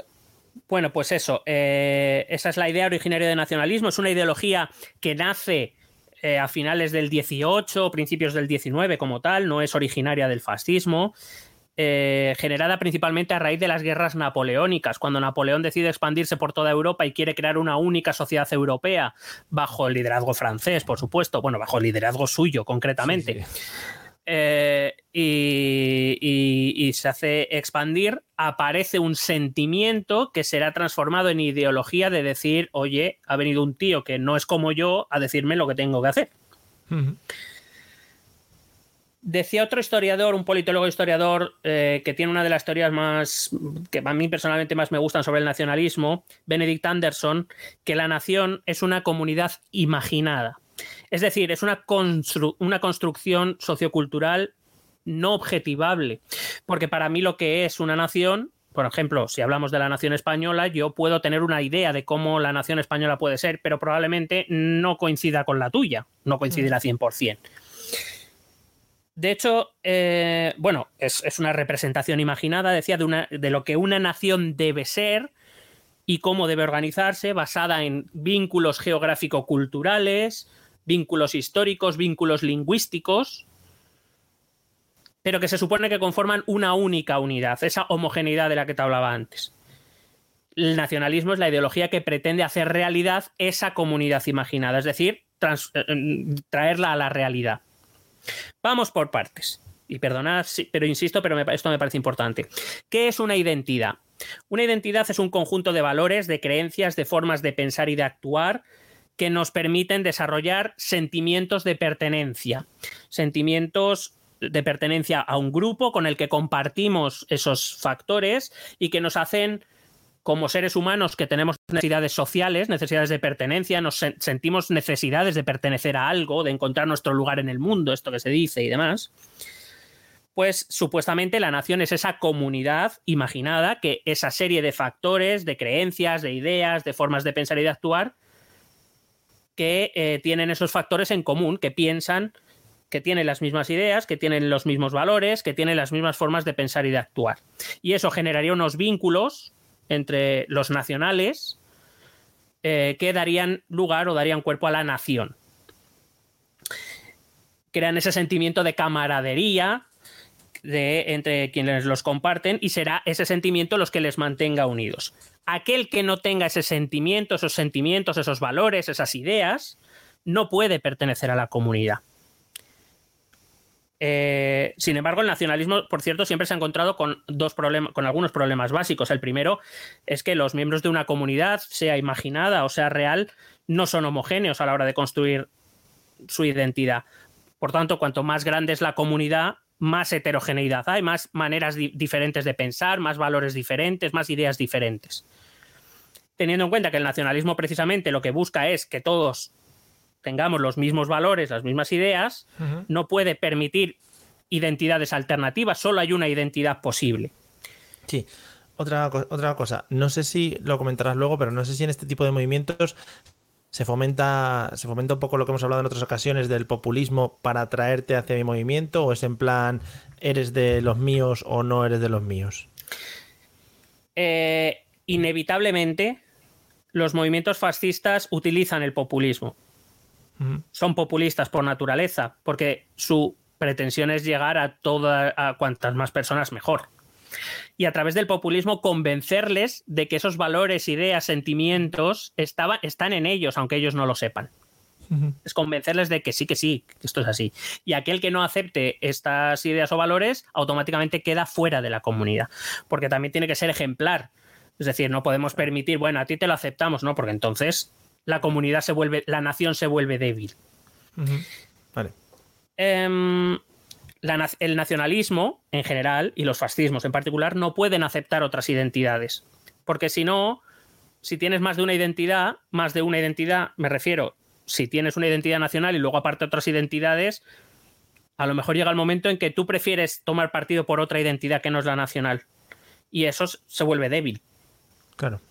bueno, pues eso, eh, esa es la idea originaria de nacionalismo, es una ideología que nace eh, a finales del 18, principios del 19 como tal, no es originaria del fascismo. Eh, generada principalmente a raíz de las guerras napoleónicas, cuando Napoleón decide expandirse por toda Europa y quiere crear una única sociedad europea, bajo el liderazgo francés, por supuesto, bueno, bajo el liderazgo suyo concretamente. Eh, y, se hace expandir, aparece un sentimiento que será transformado en ideología de decir, oye, ha venido un tío que no es como yo a decirme lo que tengo que hacer. Decía otro historiador, un politólogo historiador, eh, que tiene una de las teorías más que a mí personalmente más me gustan sobre el nacionalismo, Benedict Anderson, que la nación es una comunidad imaginada. Es decir, es una, una construcción sociocultural no objetivable. Porque para mí lo que es una nación por ejemplo, si hablamos de la nación española, yo puedo tener una idea de cómo la nación española puede ser, pero probablemente no coincida con la tuya, no coincidirá 100%. De hecho, eh, bueno, es, una representación imaginada, decía, de, de lo que una nación debe ser y cómo debe organizarse, basada en vínculos geográfico-culturales, vínculos históricos, vínculos lingüísticos, pero que se supone que conforman una única unidad, esa homogeneidad de la que te hablaba antes. El nacionalismo es la ideología que pretende hacer realidad esa comunidad imaginada, es decir, eh, traerla a la realidad. Vamos por partes. Y perdonad, pero insisto, pero esto me parece importante. ¿Qué es una identidad? Una identidad es un conjunto de valores, de creencias, de formas de pensar y de actuar que nos permiten desarrollar sentimientos de pertenencia, sentimientos de pertenencia a un grupo con el que compartimos esos factores y que nos hacen como seres humanos que tenemos necesidades sociales, necesidades de pertenencia, nos sentimos necesidades de pertenecer a algo, de encontrar nuestro lugar en el mundo, esto que se dice y demás, pues supuestamente la nación es esa comunidad imaginada que esa serie de factores, de creencias, de ideas, de formas de pensar y de actuar, que eh, tienen esos factores en común, que piensan, que tienen las mismas ideas, que tienen los mismos valores, que tienen las mismas formas de pensar y de actuar. Y eso generaría unos vínculos entre los nacionales eh, que darían lugar o darían cuerpo a la nación. Crean ese sentimiento de camaradería de, entre quienes los comparten y será ese sentimiento los que les mantenga unidos. Aquel que no tenga ese sentimiento, esos sentimientos, esos valores, esas ideas, no puede pertenecer a la comunidad. Eh, sin embargo, el nacionalismo, por cierto, siempre se ha encontrado con dos con algunos problemas básicos. El primero es que los miembros de una comunidad, sea imaginada o sea real, no son homogéneos a la hora de construir su identidad. Por tanto, cuanto más grande es la comunidad, más heterogeneidad hay, más maneras diferentes de pensar, más valores diferentes, más ideas diferentes. Teniendo en cuenta que el nacionalismo precisamente lo que busca es que todos tengamos los mismos valores, las mismas ideas, no puede permitir identidades alternativas, solo hay una identidad posible. Sí. Otra, otra cosa, no sé si lo comentarás luego, pero no sé si en este tipo de movimientos se fomenta, se fomenta un poco lo que hemos hablado en otras ocasiones del populismo para atraerte hacia mi movimiento, o es en plan, eres de los míos o no eres de los míos. Eh, inevitablemente, los movimientos fascistas utilizan el populismo son populistas por naturaleza, porque su pretensión es llegar a todas, a cuantas más personas mejor. Y a través del populismo convencerles de que esos valores, ideas, sentimientos están en ellos, aunque ellos no lo sepan. Es convencerles de que sí, que sí, que esto es así. Y aquel que no acepte estas ideas o valores automáticamente queda fuera de la comunidad, porque también tiene que ser ejemplar. Es decir, no podemos permitir, bueno, a ti te lo aceptamos, ¿no? Porque entonces la comunidad se vuelve, la nación se vuelve débil. Vale. Em, el nacionalismo en general y los fascismos en particular no pueden aceptar otras identidades. Porque si no, si tienes más de una identidad, más de una identidad, me refiero, si tienes una identidad nacional y luego aparte otras identidades, a lo mejor llega el momento en que tú prefieres tomar partido por otra identidad que no es la nacional. Y eso se vuelve débil. Claro.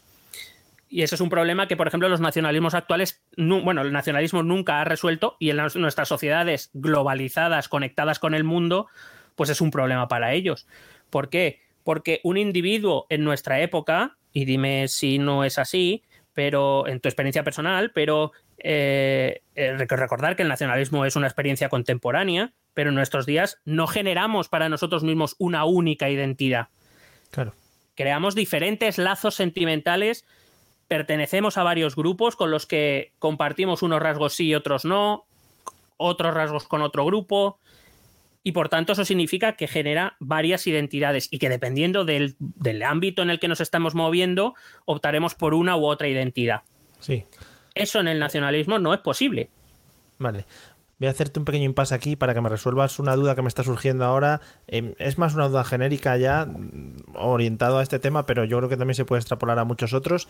Y eso es un problema que, por ejemplo, los nacionalismos actuales, bueno, el nacionalismo nunca ha resuelto y en nuestras sociedades globalizadas, conectadas con el mundo, pues es un problema para ellos. ¿Por qué? Porque un individuo en nuestra época, y dime si no es así, pero en tu experiencia personal, pero Eh, eh, recordar que el nacionalismo es una experiencia contemporánea, pero en nuestros días no generamos para nosotros mismos una única identidad. Claro. Creamos diferentes lazos sentimentales, pertenecemos a varios grupos con los que compartimos unos rasgos sí y otros no, otros rasgos con otro grupo, y por tanto eso significa que genera varias identidades y que dependiendo del, del ámbito en el que nos estamos moviendo, optaremos por una u otra identidad. Sí. Eso en el nacionalismo no es posible. Vale. Voy a hacerte un pequeño impasse aquí para que me resuelvas una duda que me está surgiendo ahora. Eh, es más una duda genérica ya, mm, orientado a este tema, pero yo creo que también se puede extrapolar a muchos otros.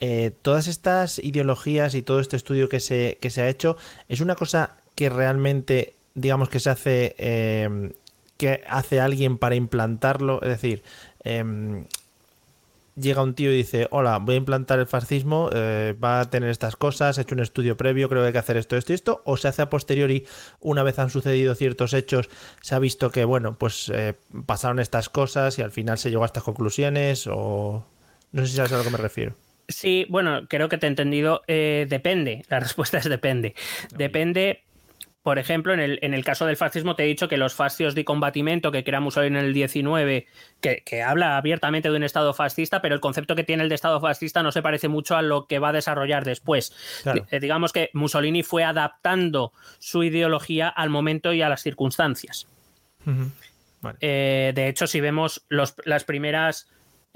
Eh, todas estas ideologías y todo este estudio que se, que se ha hecho, ¿es una cosa que realmente, digamos, que se hace, eh, que hace alguien para implantarlo? Es decir, em, llega un tío y dice, hola, voy a implantar el fascismo, eh, va a tener estas cosas, he hecho un estudio previo, creo que hay que hacer esto, esto y esto, o se hace a posteriori, una vez han sucedido ciertos hechos, se ha visto que, bueno, pues eh, pasaron estas cosas y al final se llegó a estas conclusiones, o no sé si sabes a lo que me refiero. Sí, bueno, creo que te he entendido. Eh, depende, la <laughs> respuesta es depende. Depende por ejemplo, en el, en el, caso del fascismo te he dicho que los fascios de combatimiento que crea Mussolini en el 19, que, que, habla abiertamente de un Estado fascista, pero el concepto que tiene el de Estado fascista no se parece mucho a lo que va a desarrollar después. Claro. Eh, digamos que Mussolini fue adaptando su ideología al momento y a las circunstancias. Uh -huh. vale. eh, de hecho, si vemos los, las primeras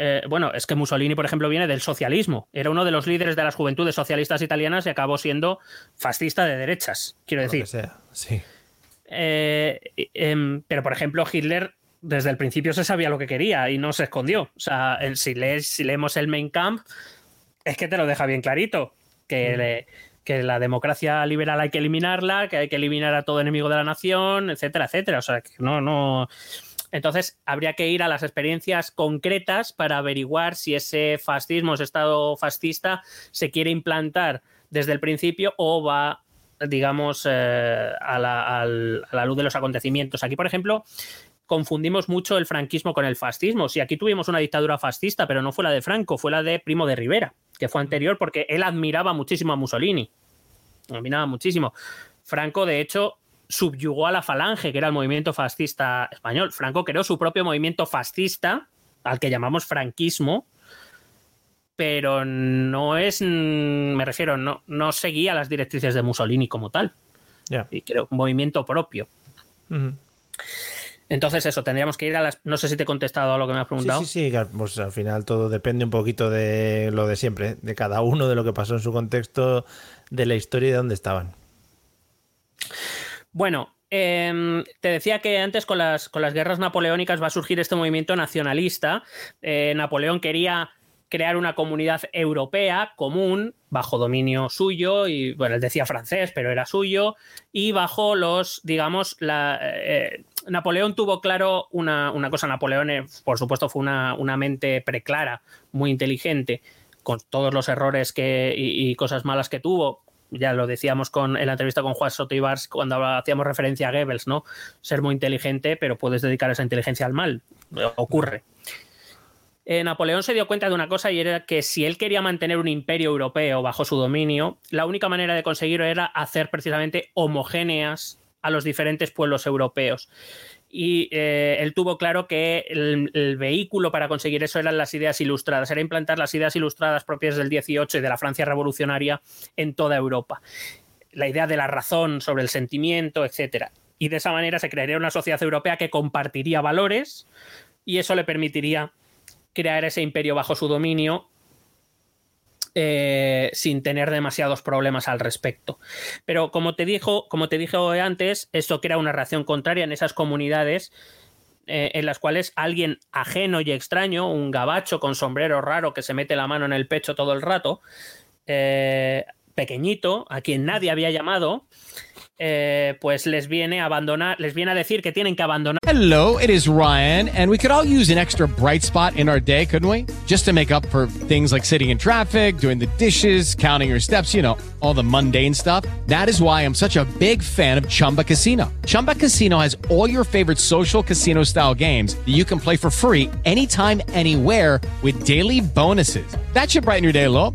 eh, bueno, es que Mussolini, por ejemplo, viene del socialismo. Era uno de los líderes de las juventudes socialistas italianas y acabó siendo fascista de derechas, quiero decir. Lo que sea, sí. Eh, eh, pero, por ejemplo, Hitler desde el principio se sabía lo que quería y no se escondió. O sea, si, lees, si leemos el Mein Kampf, es que te lo deja bien clarito. Que, mm. le, que la democracia liberal hay que eliminarla, que hay que eliminar a todo enemigo de la nación, etcétera, etcétera. O sea, que no, no. Entonces, habría que ir a las experiencias concretas para averiguar si ese fascismo, ese estado fascista, se quiere implantar desde el principio o va, digamos, eh, a, la, luz de los acontecimientos. Aquí, por ejemplo, confundimos mucho el franquismo con el fascismo. Si aquí tuvimos una dictadura fascista, pero no fue la de Franco, fue la de Primo de Rivera, que fue anterior porque él admiraba muchísimo a Mussolini. Admiraba muchísimo. Franco, de hecho, subyugó a la Falange, que era el movimiento fascista español. Franco creó su propio movimiento fascista, al que llamamos franquismo, pero no es, me refiero, no, no seguía las directrices de Mussolini como tal. Yeah. Y creó un movimiento propio. Uh -huh. Entonces, eso, tendríamos que ir a las. No sé si te he contestado a lo que me has preguntado. Sí, sí, sí. Pues al final todo depende un poquito de lo de siempre, de cada uno, de lo que pasó en su contexto, de la historia y de dónde estaban. Bueno, eh, te decía que antes con las, con las guerras napoleónicas va a surgir este movimiento nacionalista. Eh, Napoleón quería crear una comunidad europea común bajo dominio suyo y bueno él decía francés pero era suyo y bajo los digamos la eh, Napoleón tuvo claro una, una cosa Napoleón eh, por supuesto fue una, una, mente preclara muy inteligente con todos los errores que, y cosas malas que tuvo ya lo decíamos con, en la entrevista con Juan Soto Ibars cuando hacíamos referencia a Goebbels, ¿no? Ser muy inteligente, pero puedes dedicar esa inteligencia al mal. Ocurre. Eh, Napoleón se dio cuenta de una cosa y era que si él quería mantener un imperio europeo bajo su dominio, la única manera de conseguirlo era hacer precisamente homogéneas a los diferentes pueblos europeos y eh, él tuvo claro que el, el, vehículo para conseguir eso eran las ideas ilustradas, era implantar las ideas ilustradas propias del 18 y de la Francia revolucionaria en toda Europa. La idea de la razón sobre el sentimiento, etc. Y de esa manera se crearía una sociedad europea que compartiría valores y eso le permitiría crear ese imperio bajo su dominio eh, sin tener demasiados problemas al respecto. Pero como te dijo, como te dije antes, esto crea una reacción contraria en esas comunidades eh, en las cuales alguien ajeno y extraño, un gabacho con sombrero raro que se mete la mano en el pecho todo el rato, eh, pequeñito, a quien nadie había llamado, eh, pues les viene a abandonar, les viene a decir que tienen que abandonar. Hello, it is Ryan, and we could all use an extra bright spot in our day, couldn't we? Just to make up for things like sitting in traffic, doing the dishes, counting your steps, you know, all the mundane stuff. That is why I'm such a big fan of Chumba Casino. Chumba Casino has all your favorite social casino style games that you can play for free anytime, anywhere with daily bonuses. That should brighten your day a.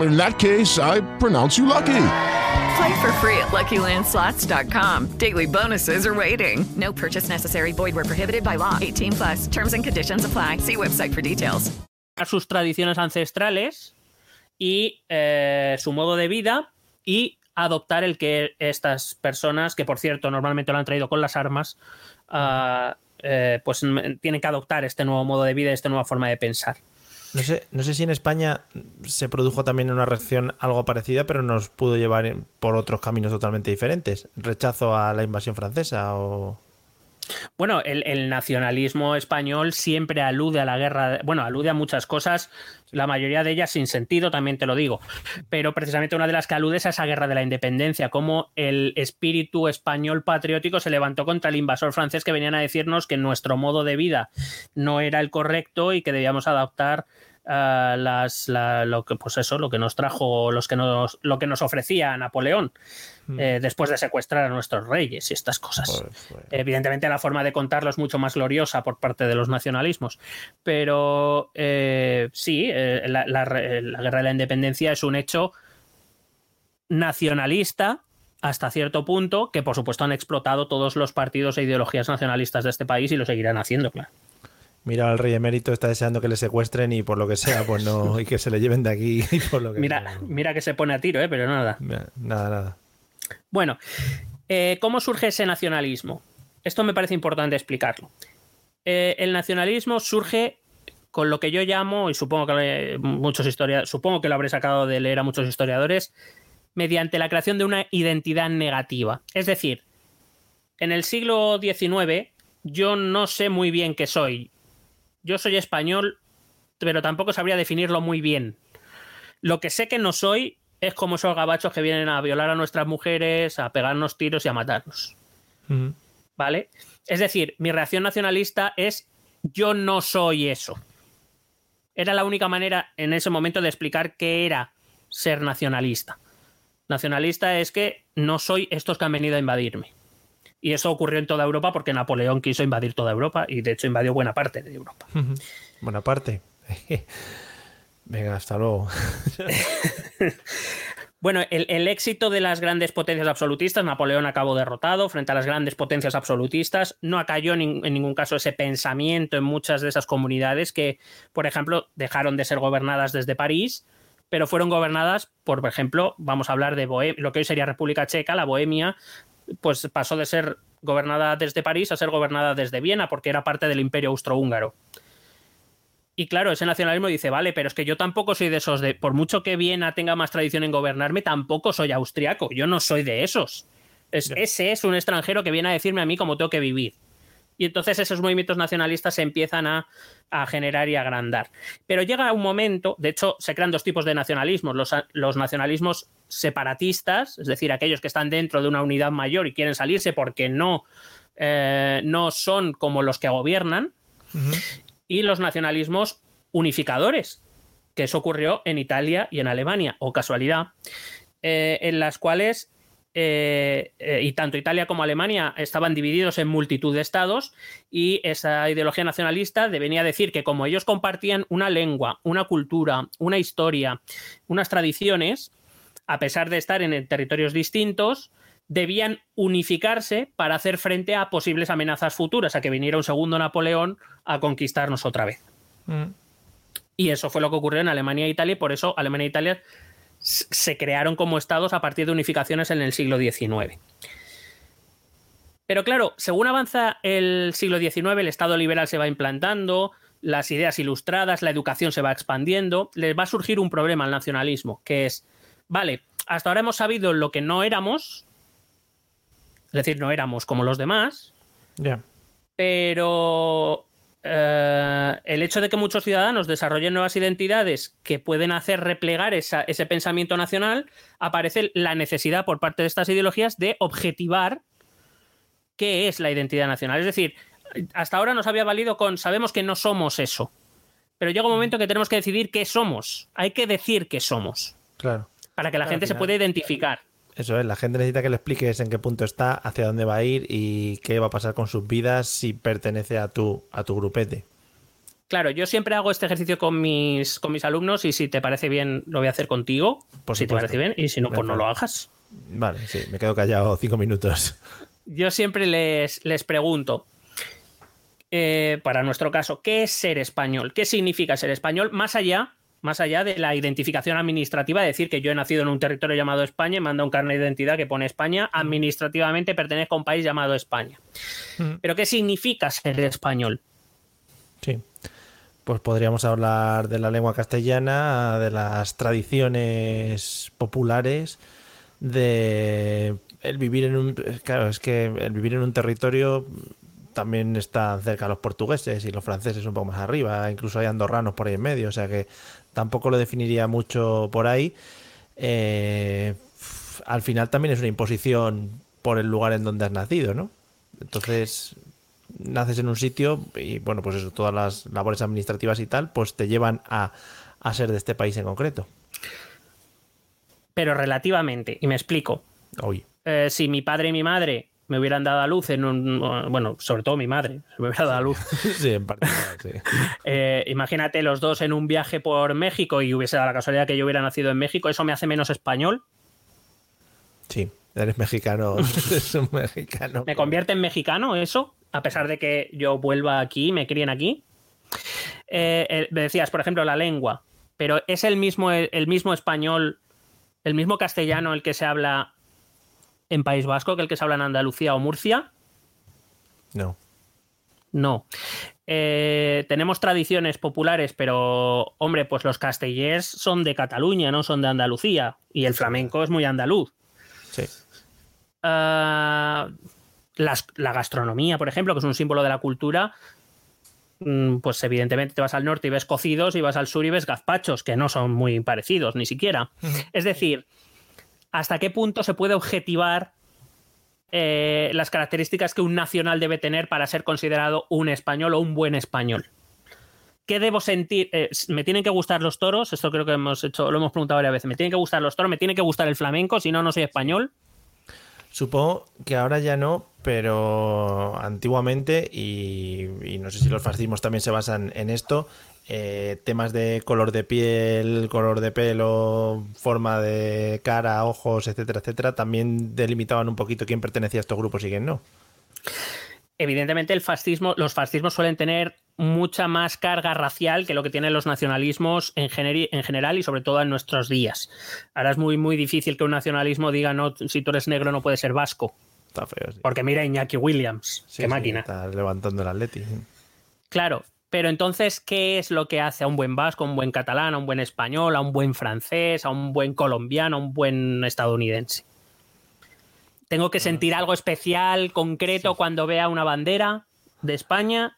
In that case, I pronounce you lucky. Play for free at LuckyLandSlots.com. Daily bonuses are waiting. No purchase necessary. Void were prohibited by law. 18 plus. Terms and conditions apply. See website for details. A sus tradiciones ancestrales y eh, su modo de vida y adoptar el que estas personas, que por cierto normalmente lo han traído con las armas, ah, eh, pues tienen que adoptar este nuevo modo de vida, esta nueva forma de pensar. No sé, no sé si en España se produjo también una reacción algo parecida, pero nos pudo llevar por otros caminos totalmente diferentes. Rechazo a la invasión francesa o... Bueno, el, el nacionalismo español siempre alude a la guerra, bueno, alude a muchas cosas, la mayoría de ellas sin sentido, también te lo digo, pero precisamente una de las que alude es a esa guerra de la independencia, como el espíritu español patriótico se levantó contra el invasor francés que venían a decirnos que nuestro modo de vida no era el correcto y que debíamos adaptar ah, las, la- lo que pues eso, lo que nos trajo, los que nos, lo que nos ofrecía Napoleón eh, después de secuestrar a nuestros reyes y estas cosas. Evidentemente la forma de contarlo es mucho más gloriosa por parte de los nacionalismos, pero eh, sí, eh, la, la la guerra de la independencia es un hecho nacionalista hasta cierto punto que por supuesto han explotado todos los partidos e ideologías nacionalistas de este país y lo seguirán haciendo, claro. Mira, el rey emérito está deseando que le secuestren y por lo que sea, pues no, <laughs> y que se le lleven de aquí y por lo que Mira, mira que se pone a tiro, ¿eh? pero nada. sea. Nada, nada. Bueno, eh, ¿cómo surge ese nacionalismo? Esto me parece importante explicarlo. Eh, el nacionalismo surge con lo que yo llamo, y supongo que muchos historiadores, supongo que lo habré sacado de leer a muchos historiadores, mediante la creación de una identidad negativa. Es decir, en el siglo XIX yo no sé muy bien qué soy. Yo soy español, pero tampoco sabría definirlo muy bien. Lo que sé que no soy es como esos gabachos que vienen a violar a nuestras mujeres, a pegarnos tiros y a matarnos. ¿Vale? Es decir, mi reacción nacionalista es yo no soy eso. Era la única manera en ese momento de explicar qué era ser nacionalista. Nacionalista es que no soy estos que han venido a invadirme. Y eso ocurrió en toda Europa porque Napoleón quiso invadir toda Europa y de hecho invadió buena parte de Europa. Buena parte. <laughs> Venga, hasta luego. <laughs> Bueno, el, el éxito de las grandes potencias absolutistas, Napoleón acabó derrotado frente a las grandes potencias absolutistas, no acalló en, nin- en ningún caso ese pensamiento en muchas de esas comunidades que, por ejemplo, dejaron de ser gobernadas desde París, pero fueron gobernadas por, por ejemplo, vamos a hablar de Bohe- lo que hoy sería República Checa, la Bohemia, pues pasó de ser gobernada desde París a ser gobernada desde Viena, porque era parte del imperio austrohúngaro. Y claro, ese nacionalismo dice, vale, pero es que yo tampoco soy de esos de, por mucho que Viena tenga más tradición en gobernarme, tampoco soy austriaco, yo no soy de esos. Es- Ese es un extranjero que viene a decirme a mí cómo tengo que vivir. Y entonces esos movimientos nacionalistas se empiezan a, a generar y agrandar. Pero llega un momento, de hecho, se crean dos tipos de nacionalismos. Los, los nacionalismos separatistas, es decir, aquellos que están dentro de una unidad mayor y quieren salirse porque no, eh, no son como los que gobiernan, y los nacionalismos unificadores, que eso ocurrió en Italia y en Alemania, o casualidad, eh, en las cuales eh, eh, y tanto Italia como Alemania estaban divididos en multitud de estados y esa ideología nacionalista venía a decir que como ellos compartían una lengua, una cultura, una historia, unas tradiciones, a pesar de estar en territorios distintos, debían unificarse para hacer frente a posibles amenazas futuras, a que viniera un segundo Napoleón a conquistarnos otra vez. Y eso fue lo que ocurrió en Alemania e Italia, y por eso Alemania e Italia se crearon como estados a partir de unificaciones en el siglo XIX. Pero claro, según avanza el siglo XIX, el Estado liberal se va implantando, las ideas ilustradas, la educación se va expandiendo, les va a surgir un problema al nacionalismo, que es, vale, hasta ahora hemos sabido lo que no éramos, es decir, no éramos como los demás, Ya. pero eh, el hecho de que muchos ciudadanos desarrollen nuevas identidades que pueden hacer replegar esa- ese pensamiento nacional, aparece la necesidad por parte de estas ideologías de objetivar qué es la identidad nacional. Es decir, hasta ahora nos había valido con sabemos que no somos eso, pero llega un momento que tenemos que decidir qué somos. Hay que decir qué somos Claro. para que la Claro, gente se pueda identificar. Eso es, la gente necesita que le expliques en qué punto está, hacia dónde va a ir y qué va a pasar con sus vidas si pertenece a tu, a tu grupete. Claro, yo siempre hago este ejercicio con mis, con mis alumnos y si te parece bien lo voy a hacer contigo, Por si te parece bien, y si no, pues no lo hagas. Vale, sí, me quedo callado cinco minutos. <laughs> Yo siempre les, les pregunto, eh, para nuestro caso, ¿qué es ser español? ¿Qué significa ser español? Más allá, más allá de la identificación administrativa, de decir que yo he nacido en un territorio llamado España y manda un carnet de identidad que pone España, administrativamente pertenezco a un país llamado España. Pero ¿qué significa ser español? Sí. Pues podríamos hablar de la lengua castellana, de las tradiciones populares, de el vivir en un claro, es que el vivir en un territorio también está cerca los portugueses y los franceses un poco más arriba, incluso hay andorranos por ahí en medio, o sea que tampoco lo definiría mucho por ahí. Eh, al final también es una imposición por el lugar en donde has nacido, ¿no? Entonces, naces en un sitio y bueno, pues eso, todas las labores administrativas y tal, pues te llevan a, a ser de este país en concreto. Pero relativamente, y me explico. Oye, Eh, si mi padre y mi madre me hubieran dado a luz en un. Bueno, sobre todo mi madre, se me hubiera dado a luz. <laughs> sí, en particular, sí. <laughs> Eh, imagínate los dos en un viaje por México y hubiese dado la casualidad que yo hubiera nacido en México, ¿eso me hace menos español? Sí, eres mexicano, <laughs> eres un mexicano. ¿Me convierte en mexicano eso? A pesar de que yo vuelva aquí, me críen aquí. Eh, eh, me decías, por ejemplo, la lengua, pero ¿es el mismo, el mismo español, el mismo castellano el que se habla en País Vasco que el que se habla en Andalucía o Murcia? No. No. Eh, tenemos tradiciones populares, pero hombre, pues los castellers son de Cataluña, no son de Andalucía. Y el flamenco es muy andaluz. Sí. Ah, las- la gastronomía, por ejemplo, que es un símbolo de la cultura, mm, pues evidentemente te vas al norte y ves cocidos y vas al sur y ves gazpachos, que no son muy parecidos ni siquiera. Es decir, ¿hasta qué punto se puede objetivar eh, las características que un nacional debe tener para ser considerado un español o un buen español? ¿Qué debo sentir? Eh, ¿Me tienen que gustar los toros? Esto creo que hemos hecho, lo hemos preguntado varias veces. ¿Me tienen que gustar los toros? ¿Me tiene que gustar el flamenco? Si no, no soy español. Supongo que ahora ya no, pero antiguamente, y, y no sé si los fascismos también se basan en esto, eh, temas de color de piel, color de pelo, forma de cara, ojos, etcétera, etcétera, también delimitaban un poquito quién pertenecía a estos grupos y quién no. Evidentemente, el fascismo, los fascismos suelen tener mucha más carga racial que lo que tienen los nacionalismos en, general y sobre todo en nuestros días. Ahora es muy, muy difícil que un nacionalismo diga, no, si tú eres negro no puedes ser vasco. Está feo, sí. Porque mira Iñaki Williams, Sí, qué sí, máquina. Está levantando el Atleti. Claro, pero entonces, ¿qué es lo que hace a un buen vasco, a un buen catalán, a un buen español, a un buen francés, a un buen colombiano, a un buen estadounidense? ¿Tengo que sentir algo especial, concreto, cuando vea una bandera de España?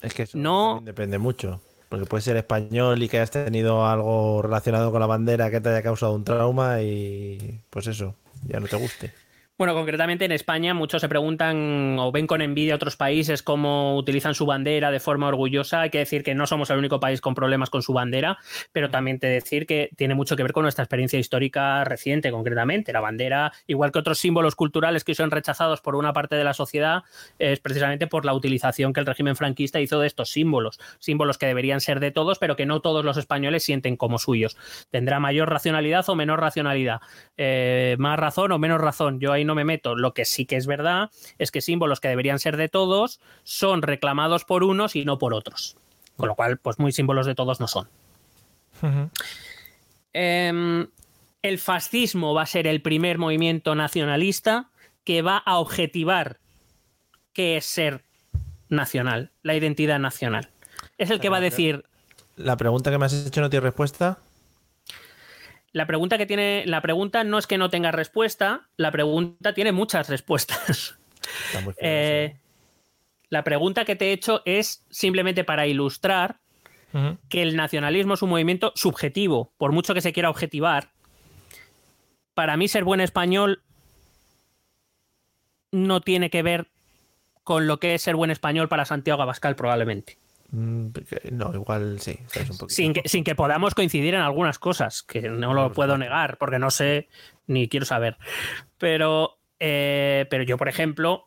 Es que eso No. depende mucho. Porque puedes ser español y que hayas tenido algo relacionado con la bandera que te haya causado un trauma y pues eso, ya no te guste. Bueno, concretamente en España muchos se preguntan o ven con envidia a otros países cómo utilizan su bandera de forma orgullosa. Hay que decir que no somos el único país con problemas con su bandera, pero también te decir que tiene mucho que ver con nuestra experiencia histórica reciente, concretamente. La bandera, igual que otros símbolos culturales que son rechazados por una parte de la sociedad, es precisamente por la utilización que el régimen franquista hizo de estos símbolos. Símbolos que deberían ser de todos, pero que no todos los españoles sienten como suyos. Tendrá mayor racionalidad o menor racionalidad, eh, más razón o menos razón. Yo ahí no me meto. Lo que sí que es verdad es que símbolos que deberían ser de todos son reclamados por unos y no por otros. Con lo cual, pues muy símbolos de todos no son. Em, el fascismo va a ser el primer movimiento nacionalista que va a objetivar qué es ser nacional, la identidad nacional. Es el que va a decir, La pregunta que me has hecho no tiene respuesta. La pregunta que tiene, la pregunta no es que no tenga respuesta, la pregunta tiene muchas respuestas. Está muy feo Eh, La pregunta que te he hecho es simplemente para ilustrar que el nacionalismo es un movimiento subjetivo, por mucho que se quiera objetivar. Para mí ser buen español no tiene que ver con lo que es ser buen español para Santiago Abascal probablemente. Mm, no, igual sí. Sin, que, sin que podamos coincidir en algunas cosas, que no lo puedo negar, porque no sé ni quiero saber. Pero, eh, pero yo, por ejemplo,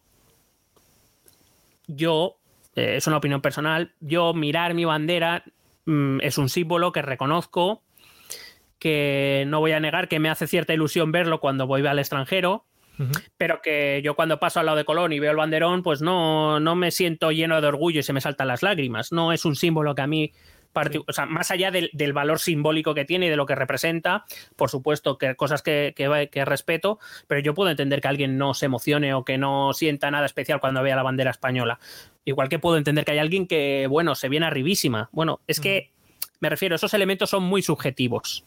yo, eh, es una opinión personal, yo mirar mi bandera mm, es un símbolo que reconozco, que no voy a negar que me hace cierta ilusión verlo cuando voy al extranjero, pero que yo cuando paso al lado de Colón y veo el banderón, pues no, no me siento lleno de orgullo y se me saltan las lágrimas. No es un símbolo que a mí o sea, más allá del, valor simbólico que tiene y de lo que representa, por supuesto que cosas que, que, respeto, pero yo puedo entender que alguien no se emocione o que no sienta nada especial cuando vea la bandera española. Igual que puedo entender que hay alguien que, bueno, se viene arribísima. Bueno, es que me refiero, esos elementos son muy subjetivos.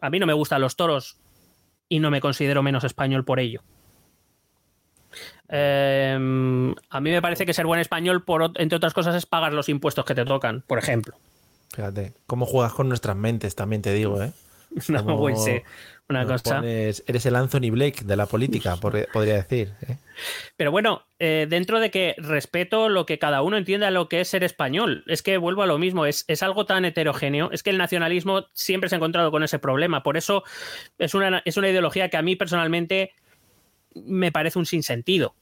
A mí no me gustan los toros y no me considero menos español por ello. Em, a mí me parece que ser buen español, por, entre otras cosas, es pagar los impuestos que te tocan, por ejemplo. Fíjate, cómo juegas con nuestras mentes, también te digo, ¿eh? <laughs> No, pues sí. Una cosa. eres el Anthony Blake de la política, podría decir. ¿eh? Pero bueno, eh, dentro de que respeto lo que cada uno entienda lo que es ser español, es que vuelvo a lo mismo, es, es, algo tan heterogéneo, es que el nacionalismo siempre se ha encontrado con ese problema. Por eso es una, es una ideología que a mí personalmente me parece un sinsentido.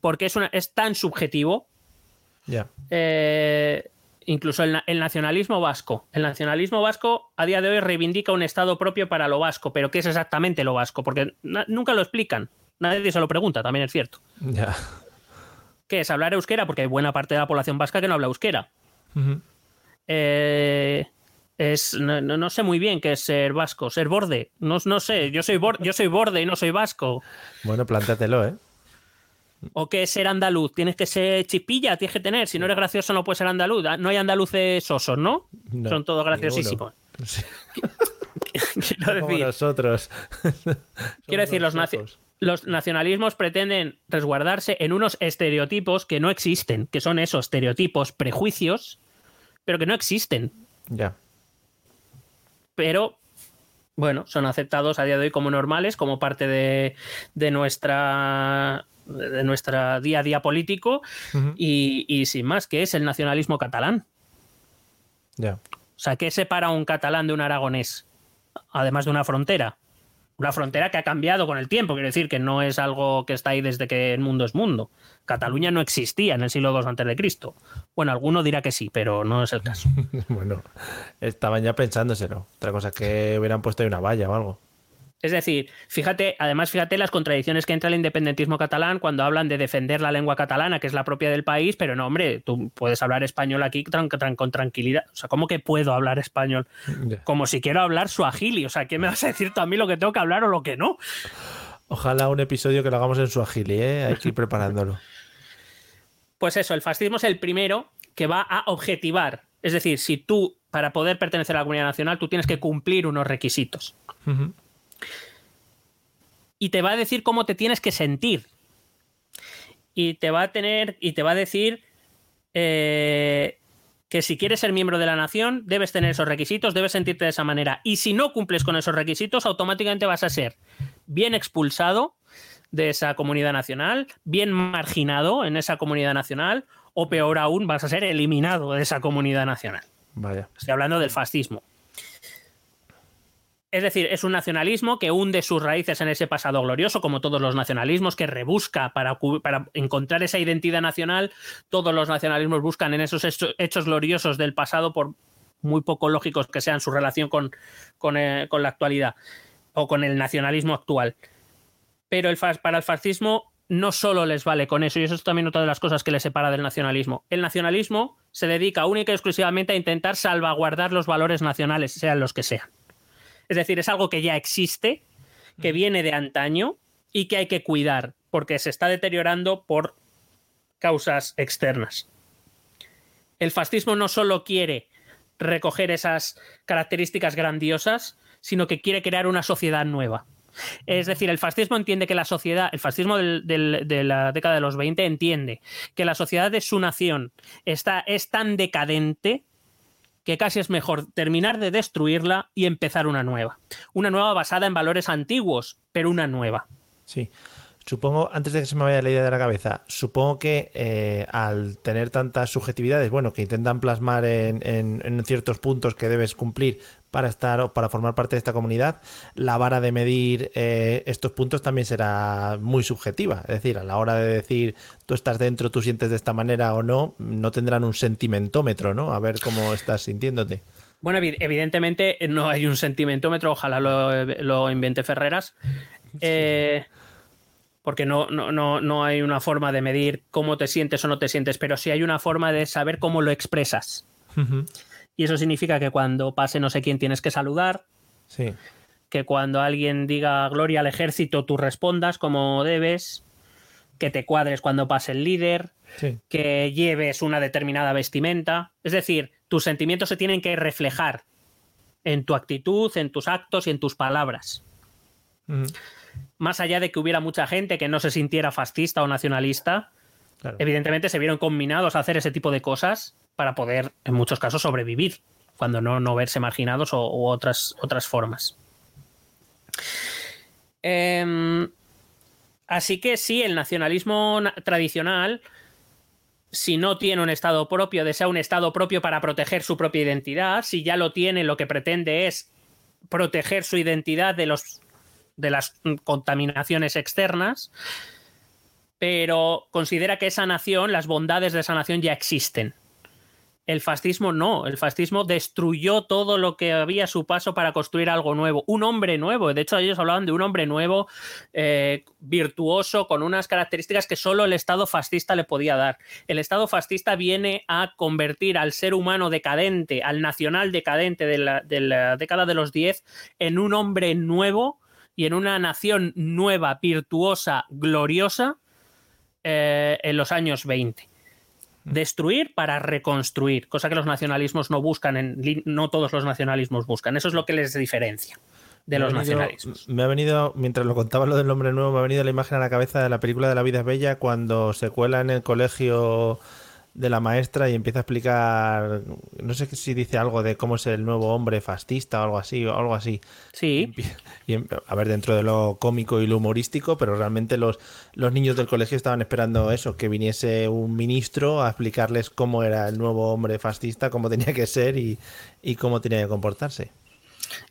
Porque es, una, es tan subjetivo. Ya. Eh, incluso el, nacionalismo vasco. El nacionalismo vasco a día de hoy reivindica un Estado propio para lo vasco, pero ¿qué es exactamente lo vasco? Porque nunca lo explican. Nadie se lo pregunta, también es cierto. Ya. ¿Qué es hablar euskera? Porque hay buena parte de la población vasca que no habla euskera. eh, es, no, sé muy bien qué es ser vasco, ser borde. No, no sé, yo soy, yo soy borde y no soy vasco. Bueno, plántatelo, ¿eh? O qué es ser andaluz. Tienes que ser chipilla, tienes que tener. Si no eres gracioso, no puedes ser andaluz. Ah, no hay andaluces osos, ¿no? Son todos graciosísimos. <laughs> Quiero decir, nosotros. <laughs> quiero decir, los, los nacionalismos pretenden resguardarse en unos estereotipos que no existen, que son esos estereotipos, prejuicios, pero que no existen. Ya pero bueno, son aceptados a día de hoy como normales, como parte de, nuestra de nuestra día a día político y, sin más, que es el nacionalismo catalán. Ya. O sea, ¿qué separa un catalán de un aragonés? Además de una frontera. Una frontera que ha cambiado con el tiempo, quiero decir que no es algo que está ahí desde que el mundo es mundo. Cataluña no existía en el siglo II antes de Cristo. Bueno, alguno dirá que sí, pero no es el caso. <laughs> bueno, estaban ya pensándoselo. Otra cosa es que hubieran puesto ahí una valla o algo. Es decir, fíjate, además fíjate las contradicciones que entra el independentismo catalán cuando hablan de defender la lengua catalana, que es la propia del país, pero no, hombre, tú puedes hablar español aquí con tranquilidad. O sea, ¿cómo que puedo hablar español? Como si quiero hablar suajili. O sea, ¿qué me vas a decir tú a mí lo que tengo que hablar o lo que no? Ojalá un episodio que lo hagamos en suajili, ¿eh? Hay que ir preparándolo. Pues eso, el fascismo es el primero que va a objetivar. Es decir, si tú, para poder pertenecer a la comunidad nacional, tú tienes que cumplir unos requisitos y te va a decir cómo te tienes que sentir. Y te va a tener, y te va a decir eh, que si quieres ser miembro de la nación, debes tener esos requisitos, debes sentirte de esa manera. Y si no cumples con esos requisitos, automáticamente vas a ser bien expulsado de esa comunidad nacional, bien marginado en esa comunidad nacional, o peor aún, vas a ser eliminado de esa comunidad nacional. Vaya. Estoy hablando del fascismo. Es decir, es un nacionalismo que hunde sus raíces en ese pasado glorioso, como todos los nacionalismos, que rebusca para, encontrar esa identidad nacional. Todos los nacionalismos buscan en esos hechos gloriosos del pasado, por muy poco lógicos que sean su relación con, eh, la actualidad o con el nacionalismo actual. Pero para el fascismo no solo les vale con eso, y eso es también otra de las cosas que le separa del nacionalismo. El nacionalismo se dedica única y exclusivamente a intentar salvaguardar los valores nacionales, sean los que sean. Es decir, es algo que ya existe, que viene de antaño y que hay que cuidar porque se está deteriorando por causas externas. El fascismo no solo quiere recoger esas características grandiosas, sino que quiere crear una sociedad nueva. Es decir, el fascismo entiende que la sociedad, el fascismo del- del- de la década de los 20 entiende que la sociedad de su nación está, es tan decadente que casi es mejor terminar de destruirla y empezar una nueva. Una nueva basada en valores antiguos, pero una nueva. Sí. Supongo, antes de que se me vaya la idea de la cabeza, supongo que eh, al tener tantas subjetividades, bueno, que intentan plasmar en, en- en ciertos puntos que debes cumplir para estar o para formar parte de esta comunidad, la vara de medir eh, estos puntos también será muy subjetiva. Es decir, a la hora de decir tú estás dentro, tú sientes de esta manera o no, no tendrán un sentimentómetro, ¿no? A ver cómo estás sintiéndote. Bueno, evi- evidentemente no hay un sentimentómetro, ojalá lo, lo invente Ferreras. Eh, porque no, no, no, no hay una forma de medir cómo te sientes o no te sientes, pero sí hay una forma de saber cómo lo expresas. Y eso significa que cuando pase no sé quién tienes que saludar, Sí. que cuando alguien diga gloria al ejército tú respondas como debes, que te cuadres cuando pase el líder, Sí. que lleves una determinada vestimenta. Es decir, tus sentimientos se tienen que reflejar en tu actitud, en tus actos y en tus palabras. Más allá de que hubiera mucha gente que no se sintiera fascista o nacionalista, Claro. evidentemente se vieron combinados a hacer ese tipo de cosas para poder, en muchos casos, sobrevivir, cuando no, no verse marginados o, u otras, otras formas. Em, así que sí, el nacionalismo na- tradicional, si no tiene un Estado propio, desea un Estado propio para proteger su propia identidad. Si ya lo tiene, lo que pretende es proteger su identidad de, los, de las contaminaciones externas, pero considera que esa nación, las bondades de esa nación ya existen. El fascismo no, el fascismo destruyó todo lo que había a su paso para construir algo nuevo, un hombre nuevo. De hecho, ellos hablaban de un hombre nuevo, eh, virtuoso, con unas características que solo el Estado fascista le podía dar. El Estado fascista viene a convertir al ser humano decadente, al nacional decadente de la, de la década de los 10, en un hombre nuevo y en una nación nueva, virtuosa, gloriosa, eh, en los años 20 destruir para reconstruir, cosa que los nacionalismos no buscan, en, no todos los nacionalismos buscan. Eso es lo que les diferencia de Me los venido- nacionalismos. Me ha venido, mientras lo contaba lo del hombre nuevo, me ha venido la imagen a la cabeza de la película de La vida es bella cuando se cuela en el colegio de la maestra y empieza a explicar, no sé si dice algo de cómo es el nuevo hombre fascista o algo así, o algo así. Sí. Y, em- a ver, dentro de lo cómico y lo humorístico, pero realmente los, los niños del colegio estaban esperando eso, que viniese un ministro a explicarles cómo era el nuevo hombre fascista, cómo tenía que ser y, y cómo tenía que comportarse.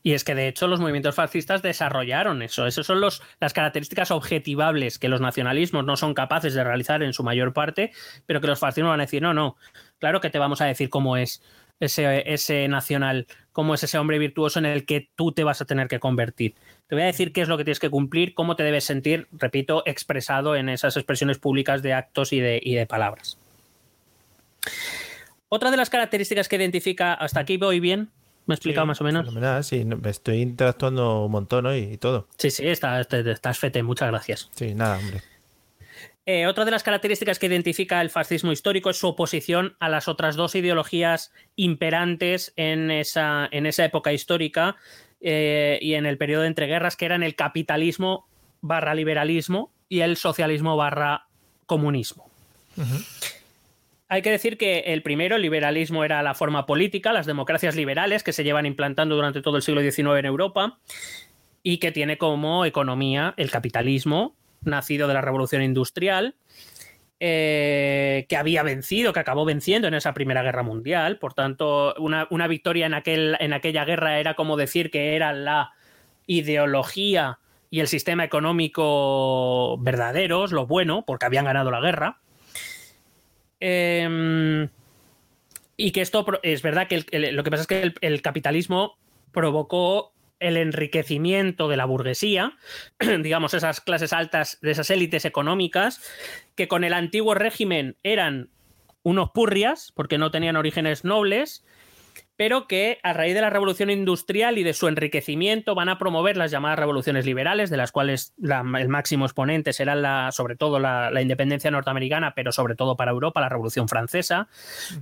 Y es que de hecho los movimientos fascistas desarrollaron eso. Esas son los, las características objetivables que los nacionalismos no son capaces de realizar en su mayor parte, pero que los fascismos van a decir, no, no, claro que te vamos a decir cómo es ese, ese nacional, cómo es ese hombre virtuoso en el que tú te vas a tener que convertir. Te voy a decir qué es lo que tienes que cumplir, cómo te debes sentir, repito, expresado en esas expresiones públicas de actos y de, y de palabras. Otra de las características que identifica, hasta aquí voy bien, me he explicado más o menos. Sí, me estoy interactuando un montón hoy y todo. Sí, sí, estás fete, muchas gracias. Sí, nada, hombre. Eh, otra de las características que identifica el fascismo histórico es su oposición a las otras dos ideologías imperantes en esa, en esa época histórica eh, y en el periodo de entreguerras, que eran el capitalismo barra liberalismo y el socialismo barra comunismo. Hay que decir que el primero, el liberalismo, era la forma política, las democracias liberales que se llevan implantando durante todo el siglo XIX en Europa y que tiene como economía el capitalismo, nacido de la revolución industrial, eh, que había vencido, que acabó venciendo en esa Primera Guerra Mundial. Por tanto, una, una victoria en, aquel, en aquella guerra era como decir que era la ideología y el sistema económico verdaderos, lo bueno, porque habían ganado la guerra. Em, y que esto es verdad que el- lo que pasa es que el, el capitalismo provocó el enriquecimiento de la burguesía, <clears throat> digamos esas clases altas de esas élites económicas, que con el antiguo régimen eran unos purrias, porque no tenían orígenes nobles, pero que a raíz de la revolución industrial y de su enriquecimiento van a promover las llamadas revoluciones liberales, de las cuales la- el máximo exponente será la, sobre todo la, la independencia norteamericana, pero sobre todo para Europa, la revolución francesa,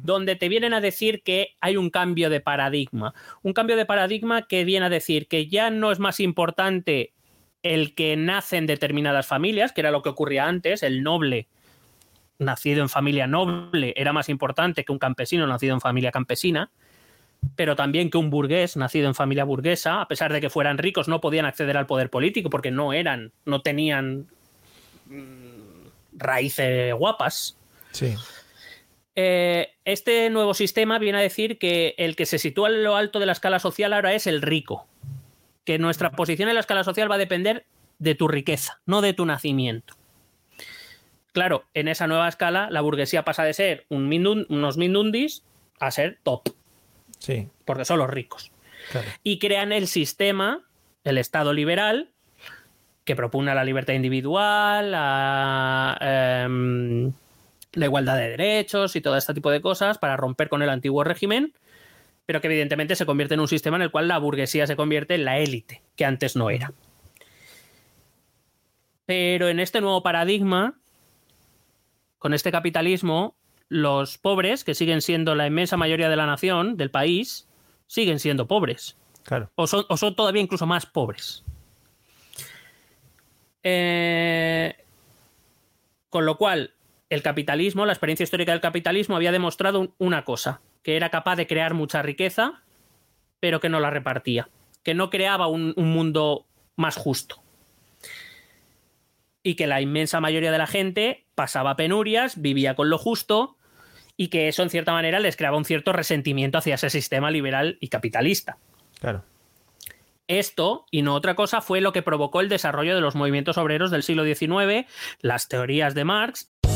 donde te vienen a decir que hay un cambio de paradigma. Un cambio de paradigma que viene a decir que ya no es más importante el que nace en determinadas familias, que era lo que ocurría antes, el noble nacido en familia noble era más importante que un campesino nacido en familia campesina, pero también que un burgués nacido en familia burguesa, a pesar de que fueran ricos, no podían acceder al poder político porque no eran, no tenían mm, raíces guapas. Sí. Eh, este nuevo sistema viene a decir que el que se sitúa en lo alto de la escala social ahora es el rico. Que nuestra posición en la escala social va a depender de tu riqueza, no de tu nacimiento. Claro, en esa nueva escala, la burguesía pasa de ser un unos mindundis a ser top, Sí. porque son los ricos. Claro. Y crean el sistema, el Estado liberal, que propugna la libertad individual, la, em, la igualdad de derechos y todo este tipo de cosas para romper con el antiguo régimen, pero que evidentemente se convierte en un sistema en el cual la burguesía se convierte en la élite, que antes no era. Pero en este nuevo paradigma, con este capitalismo, los pobres, que siguen siendo la inmensa mayoría de la nación, del país, siguen siendo pobres. Claro. O son, o son todavía incluso más pobres. Eh, con lo cual, el capitalismo, la experiencia histórica del capitalismo había demostrado un- una cosa, que era capaz de crear mucha riqueza, pero que no la repartía, que no creaba un, un mundo más justo. Y que la inmensa mayoría de la gente pasaba penurias, vivía con lo justo, y que eso en cierta manera les creaba un cierto resentimiento hacia ese sistema liberal y capitalista. Claro. Esto, y no otra cosa, fue lo que provocó el desarrollo de los movimientos obreros del siglo XIX, las teorías de Marx.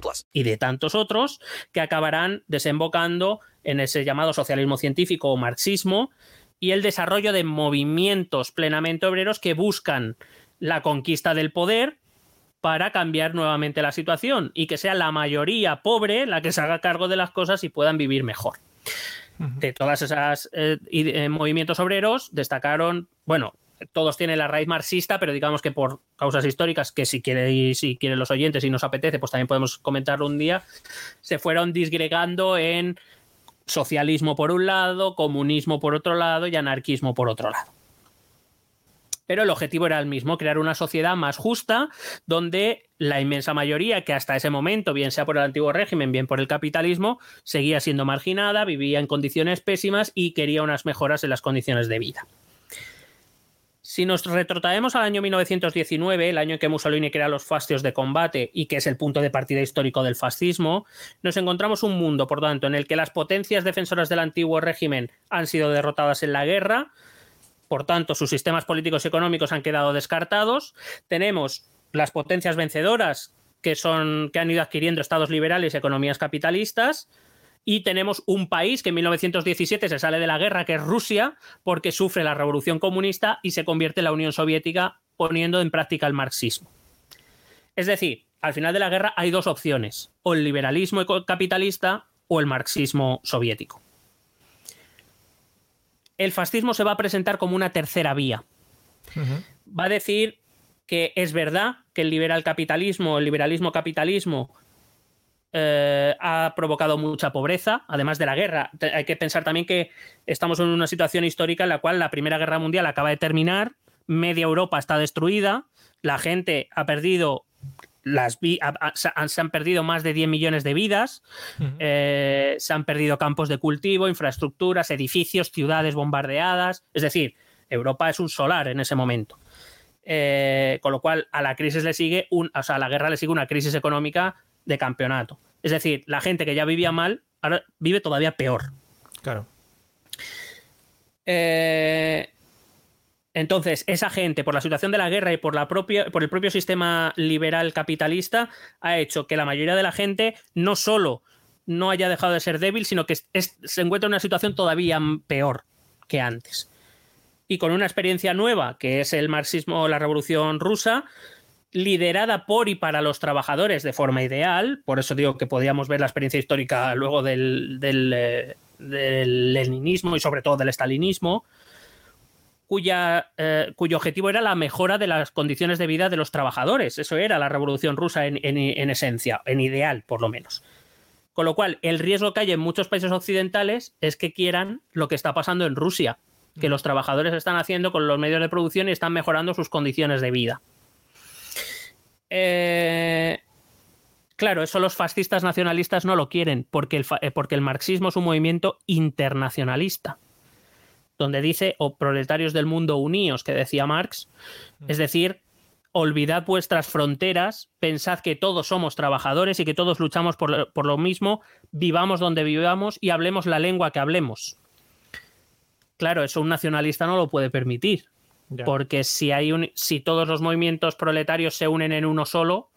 plus. y de tantos otros que acabarán desembocando en ese llamado socialismo científico o marxismo y el desarrollo de movimientos plenamente obreros que buscan la conquista del poder para cambiar nuevamente la situación y que sea la mayoría pobre la que se haga cargo de las cosas y puedan vivir mejor. De todas esas eh, eh, movimientos obreros destacaron, bueno, todos tienen la raíz marxista, pero digamos que por causas históricas, que si quieren, si quieren los oyentes y nos apetece, pues también podemos comentarlo un día, se fueron disgregando en socialismo por un lado, comunismo por otro lado y anarquismo por otro lado. Pero el objetivo era el mismo, crear una sociedad más justa donde la inmensa mayoría, que hasta ese momento, bien sea por el antiguo régimen, bien por el capitalismo, seguía siendo marginada, vivía en condiciones pésimas y quería unas mejoras en las condiciones de vida. Si nos retrotraemos al año 1919, el año en que Mussolini crea los fascios de combate y que es el punto de partida histórico del fascismo, nos encontramos un mundo, por tanto, en el que las potencias defensoras del antiguo régimen han sido derrotadas en la guerra, por tanto, sus sistemas políticos y económicos han quedado descartados. Tenemos las potencias vencedoras que, son, que han ido adquiriendo estados liberales y economías capitalistas. Y tenemos un país que en 1917 se sale de la guerra, que es Rusia, porque sufre la revolución comunista y se convierte en la Unión Soviética poniendo en práctica el marxismo. Es decir, al final de la guerra hay dos opciones, o el liberalismo capitalista o el marxismo soviético. El fascismo se va a presentar como una tercera vía. Va a decir que es verdad que el liberal capitalismo, el liberalismo capitalismo eh, ha provocado mucha pobreza, además de la guerra. Hay que pensar también que estamos en una situación histórica en la cual la Primera Guerra Mundial acaba de terminar, media Europa está destruida, la gente ha perdido las vi- ha- ha- se han- se han perdido más de 10 millones de vidas, eh, se han perdido campos de cultivo, infraestructuras, edificios, ciudades bombardeadas. Es decir, Europa es un solar en ese momento. Eh, con lo cual, a la crisis le sigue un, o sea, a la guerra le sigue una crisis económica de campeonato. Es decir, la gente que ya vivía mal, ahora vive todavía peor. Claro. Eh, entonces, esa gente, por la situación de la guerra y por, la propia, por el propio sistema liberal capitalista, ha hecho que la mayoría de la gente no solo no haya dejado de ser débil, sino que se encuentra en una situación todavía peor que antes. Y con una experiencia nueva, que es el marxismo, la revolución rusa, liderada por y para los trabajadores de forma ideal, por eso digo que podíamos ver la experiencia histórica luego del, del, eh, del leninismo y sobre todo del estalinismo, cuya, eh, cuyo objetivo era la mejora de las condiciones de vida de los trabajadores. Eso era la revolución rusa en, en, esencia, en ideal, por lo menos. Con lo cual, el riesgo que hay en muchos países occidentales es que quieran lo que está pasando en Rusia, que los trabajadores están haciendo con los medios de producción y están mejorando sus condiciones de vida. Eh, claro, eso los fascistas nacionalistas no lo quieren, porque el, eh, porque el marxismo es un movimiento internacionalista donde dice, o proletarios del mundo uníos, que decía Marx, mm. es decir, olvidad vuestras fronteras, pensad que todos somos trabajadores y que todos luchamos por, lo mismo, vivamos donde vivamos y hablemos la lengua que hablemos. Claro, eso un nacionalista no lo puede permitir, porque si, hay un, si todos los movimientos proletarios se unen en uno solo,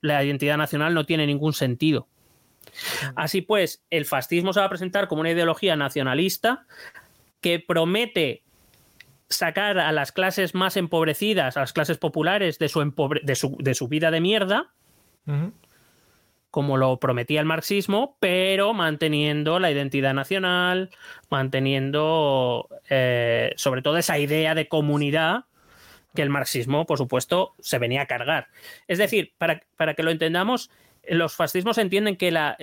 la identidad nacional no tiene ningún sentido. Así pues, el fascismo se va a presentar como una ideología nacionalista que promete sacar a las clases más empobrecidas, a las clases populares, de su, de su, vida de mierda, como lo prometía el marxismo, pero manteniendo la identidad nacional, manteniendo eh, sobre todo esa idea de comunidad que el marxismo, por supuesto, se venía a cargar. Es decir, para, para que lo entendamos, los fascismos entienden que la,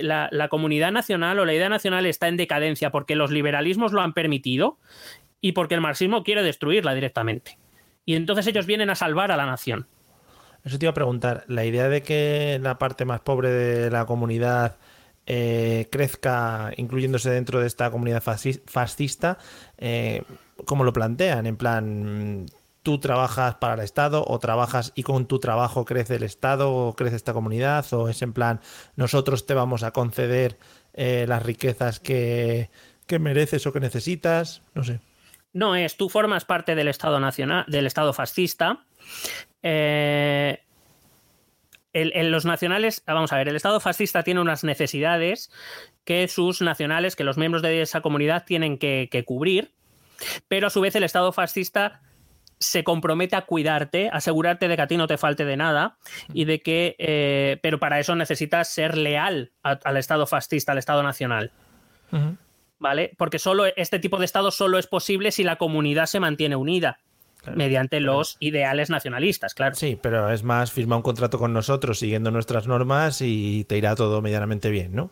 comunidad nacional o la idea nacional está en decadencia porque los liberalismos lo han permitido y porque el marxismo quiere destruirla directamente. Y entonces ellos vienen a salvar a la nación. Eso te iba a preguntar, la idea de que la parte más pobre de la comunidad eh, crezca incluyéndose dentro de esta comunidad fascista, eh, ¿cómo lo plantean? En plan, tú trabajas para el Estado o trabajas y con tu trabajo crece el Estado o crece esta comunidad o es en plan nosotros te vamos a conceder eh, las riquezas que, mereces o que necesitas, no sé. No es, tú formas parte del Estado nacional, del Estado fascista. Eh, los nacionales, vamos a ver, el Estado fascista tiene unas necesidades que sus nacionales, que los miembros de esa comunidad tienen que, que cubrir, pero a su vez el Estado fascista se compromete a cuidarte, asegurarte de que a ti no te falte de nada y de que, eh, pero para eso necesitas ser leal al Estado fascista, al Estado nacional. ¿Vale? Porque solo este tipo de Estado solo es posible si la comunidad se mantiene unida. Mediante los ideales nacionalistas, claro. Sí, pero es más, firma un contrato con nosotros siguiendo nuestras normas y te irá todo medianamente bien, ¿no?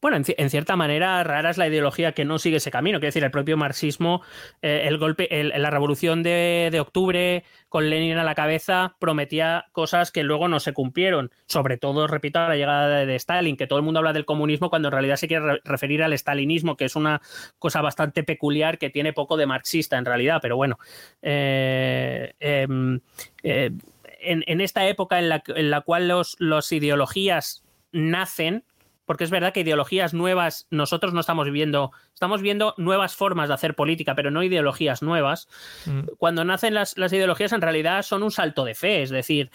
Bueno, en, cierta manera, rara es la ideología que no sigue ese camino. Quiero decir, el propio marxismo, eh, el golpe, la revolución de, octubre con Lenin a la cabeza prometía cosas que luego no se cumplieron. Sobre todo, repito, a la llegada de, Stalin, que todo el mundo habla del comunismo cuando en realidad se quiere referir al stalinismo, que es una cosa bastante peculiar que tiene poco de marxista en realidad. Pero bueno, eh, em, eh, en, esta época en la, en la cual los, los ideologías nacen, porque es verdad que ideologías nuevas nosotros no estamos viviendo, estamos viendo nuevas formas de hacer política, pero no ideologías nuevas. Mm. Cuando nacen las, ideologías en realidad son un salto de fe, es decir,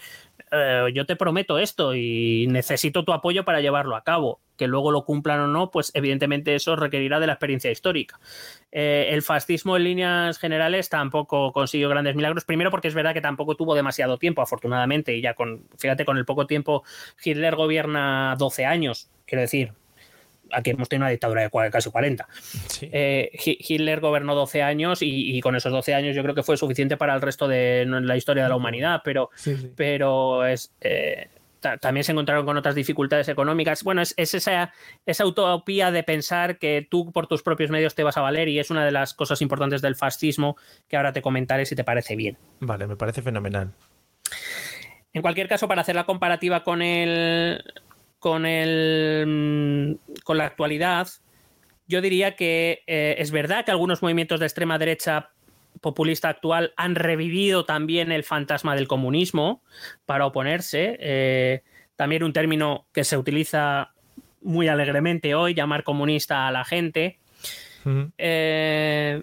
eh, yo te prometo esto y necesito tu apoyo para llevarlo a cabo. Que luego lo cumplan o no, pues evidentemente eso requerirá de la experiencia histórica. Eh, el fascismo en líneas generales tampoco consiguió grandes milagros, primero porque es verdad que tampoco tuvo demasiado tiempo, afortunadamente, y ya con, fíjate, con el poco tiempo, Hitler gobierna 12 años, quiero decir, aquí hemos tenido una dictadura de casi 40. Eh, Hitler gobernó 12 años y, con esos 12 años yo creo que fue suficiente para el resto de la historia de la humanidad, pero, pero es, eh, también se encontraron con otras dificultades económicas. Bueno, es, esa, esa, utopía de pensar que tú por tus propios medios te vas a valer y es una de las cosas importantes del fascismo que ahora te comentaré si te parece bien. Vale, me parece fenomenal. En cualquier caso, para hacer la comparativa con el, con, el, mm, con la actualidad, yo diría que eh, es verdad que algunos movimientos de extrema derecha populista actual han revivido también el fantasma del comunismo para oponerse. Eh, también un término que se utiliza muy alegremente hoy, llamar comunista a la gente. Eh,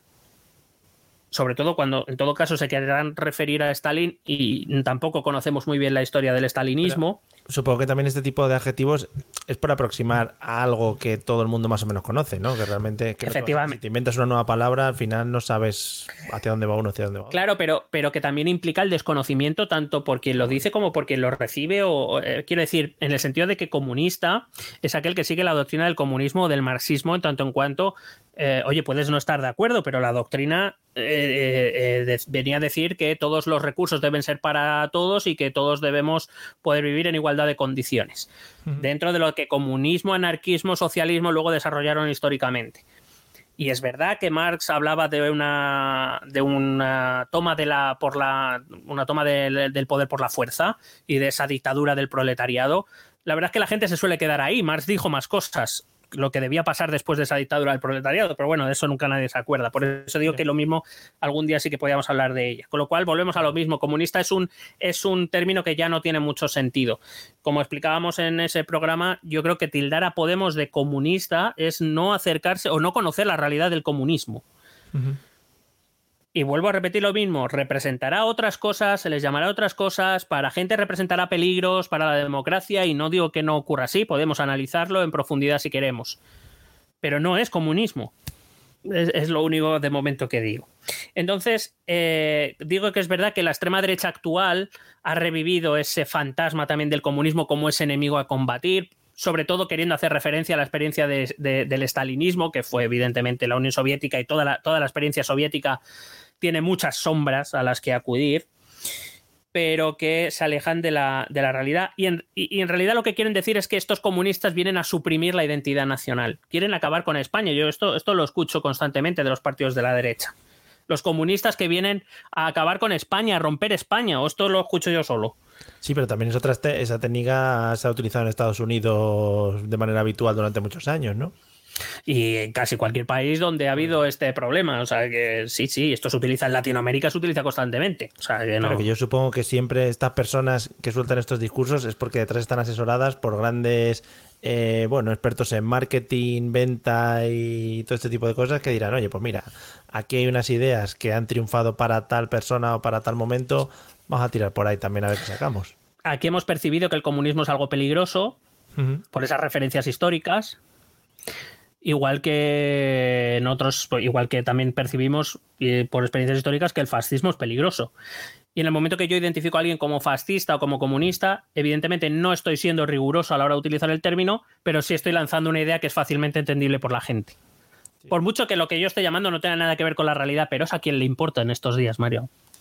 sobre todo cuando en todo caso se querrán referir a Stalin y tampoco conocemos muy bien la historia del stalinismo. Supongo que también este tipo de adjetivos es por aproximar a algo que todo el mundo más o menos conoce, ¿no? Que realmente que Efectivamente. si te inventas una nueva palabra, al final no sabes hacia dónde va uno, hacia dónde va otro. Claro, pero, pero que también implica el desconocimiento tanto por quien lo dice como por quien lo recibe, o eh, quiero decir, en el sentido de que comunista es aquel que sigue la doctrina del comunismo o del marxismo en tanto en cuanto eh, oye, puedes no estar de acuerdo, pero la doctrina eh, eh, venía a decir que todos los recursos deben ser para todos y que todos debemos poder vivir en igualdad de condiciones, dentro de lo que comunismo, anarquismo, socialismo luego desarrollaron históricamente. Y es verdad que Marx hablaba de una de una toma de la por la una toma del, del poder por la fuerza y de esa dictadura del proletariado. La verdad es que la gente se suele quedar ahí. Marx dijo más cosas lo que debía pasar después de esa dictadura del proletariado, pero bueno, de eso nunca nadie se acuerda. Por eso digo que lo mismo algún día sí que podíamos hablar de ella. Con lo cual volvemos a lo mismo. Comunista es un, es un término que ya no tiene mucho sentido. Como explicábamos en ese programa, yo creo que tildar a Podemos de comunista es no acercarse o no conocer la realidad del comunismo. Y vuelvo a repetir lo mismo, representará otras cosas, se les llamará otras cosas, para gente representará peligros para la democracia y no digo que no ocurra así, podemos analizarlo en profundidad si queremos. Pero no es comunismo. Es, lo único de momento que digo. Entonces, eh, digo que es verdad que la extrema derecha actual ha revivido ese fantasma también del comunismo como ese enemigo a combatir, sobre todo queriendo hacer referencia a la experiencia del estalinismo, que fue evidentemente la Unión Soviética y toda la, toda la experiencia soviética tiene muchas sombras a las que acudir, pero que se alejan de la, de la realidad. Y en, y en, realidad lo que quieren decir es que estos comunistas vienen a suprimir la identidad nacional, quieren acabar con España. Yo esto, esto lo escucho constantemente de los partidos de la derecha. Los comunistas que vienen a acabar con España, a romper España, o esto lo escucho yo solo. Sí, pero también es otra esa técnica se ha utilizado en Estados Unidos de manera habitual durante muchos años, ¿no? y en casi cualquier país donde ha habido este problema. O sea que sí, sí, esto se utiliza en Latinoamérica, se utiliza constantemente. O sea que no. Pero que yo supongo que siempre estas personas que sueltan estos discursos es porque detrás están asesoradas por grandes eh, bueno, expertos en marketing, venta y todo este tipo de cosas que dirán, oye, pues mira, aquí hay unas ideas que han triunfado para tal persona o para tal momento, vamos a tirar por ahí también a ver qué sacamos. Aquí hemos percibido que el comunismo es algo peligroso por esas referencias históricas. Igual que en otros, igual que también percibimos por experiencias históricas que el fascismo es peligroso. Y en el momento que yo identifico a alguien como fascista o como comunista, evidentemente no estoy siendo riguroso a la hora de utilizar el término, pero sí estoy lanzando una idea que es fácilmente entendible por la gente. Por mucho que lo que yo esté llamando no tenga nada que ver con la realidad, pero es a quien le importa en estos días, Mario.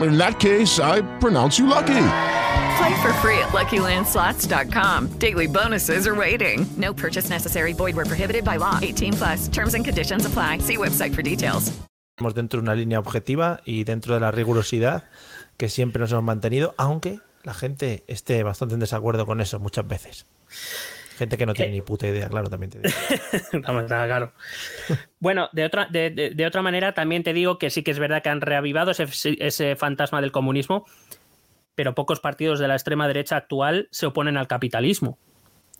In that case, I pronounce you lucky. Play for free at LuckyLandSlots.com. Daily bonuses are waiting. No purchase necessary. Void where prohibited by law. 18 plus. Terms and conditions apply. See website for details. Estamos dentro de una línea objetiva y dentro de la rigurosidad que siempre nos hemos mantenido, aunque la gente esté bastante en desacuerdo con eso muchas veces. Gente que no tiene ni puta idea, claro, también te digo. <laughs> Claro. Bueno, de otra, de, de, de, otra manera, también te digo que sí que es verdad que han reavivado ese, ese fantasma del comunismo, pero pocos partidos de la extrema derecha actual se oponen al capitalismo.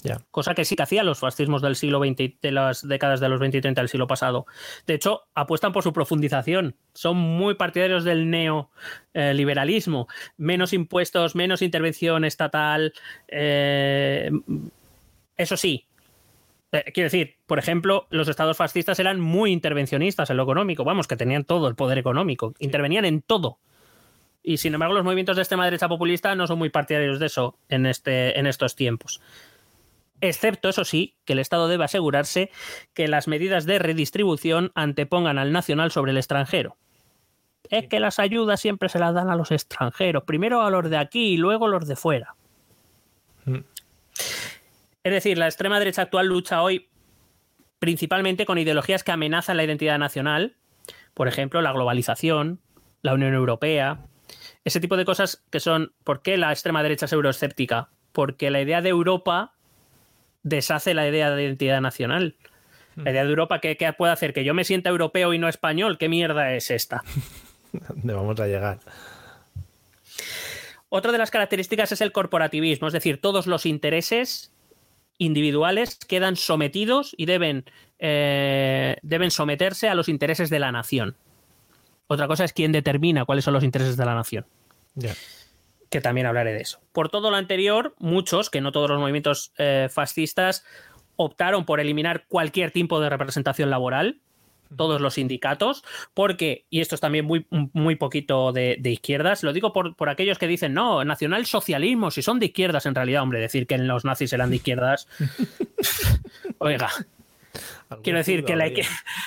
Yeah. Cosa que sí que hacían los fascismos del siglo XX, de las décadas de los 20 y 30 del siglo pasado. De hecho, apuestan por su profundización. Son muy partidarios del neoliberalismo. menos impuestos, menos intervención estatal. Eh, eso sí, Eh, quiero decir, por ejemplo, los estados fascistas eran muy intervencionistas en lo económico, vamos, que tenían todo el poder económico, intervenían en todo. Y sin embargo, los movimientos de extrema derecha populista no son muy partidarios de eso en, este, en estos tiempos. Excepto, eso sí, que el Estado debe asegurarse que las medidas de redistribución antepongan al nacional sobre el extranjero. Es que las ayudas siempre se las dan a los extranjeros, primero a los de aquí y luego a los de fuera. Es decir, la extrema derecha actual lucha hoy principalmente con ideologías que amenazan la identidad nacional, por ejemplo, la globalización, la Unión Europea, ese tipo de cosas que son, ¿por qué la extrema derecha es euroescéptica? Porque la idea de Europa deshace la idea de identidad nacional. La idea de Europa, ¿qué, qué puede hacer? Que yo me sienta europeo y no español. ¿Qué mierda es esta? <laughs> ¿Dónde vamos a llegar? Otra de las características es el corporativismo, es decir, todos los intereses individuales quedan sometidos y deben, eh, deben someterse a los intereses de la nación. Otra cosa es quién determina cuáles son los intereses de la nación. Que también hablaré de eso. Por todo lo anterior, muchos, que no todos los movimientos eh, fascistas, optaron por eliminar cualquier tipo de representación laboral, todos los sindicatos, porque, y esto es también muy, muy poquito de, de izquierdas, lo digo por, por, aquellos que dicen, no, nacionalsocialismo, si son de izquierdas en realidad, hombre, decir que los nazis eran de izquierdas, <laughs> oiga. Quiero decir, que la, que,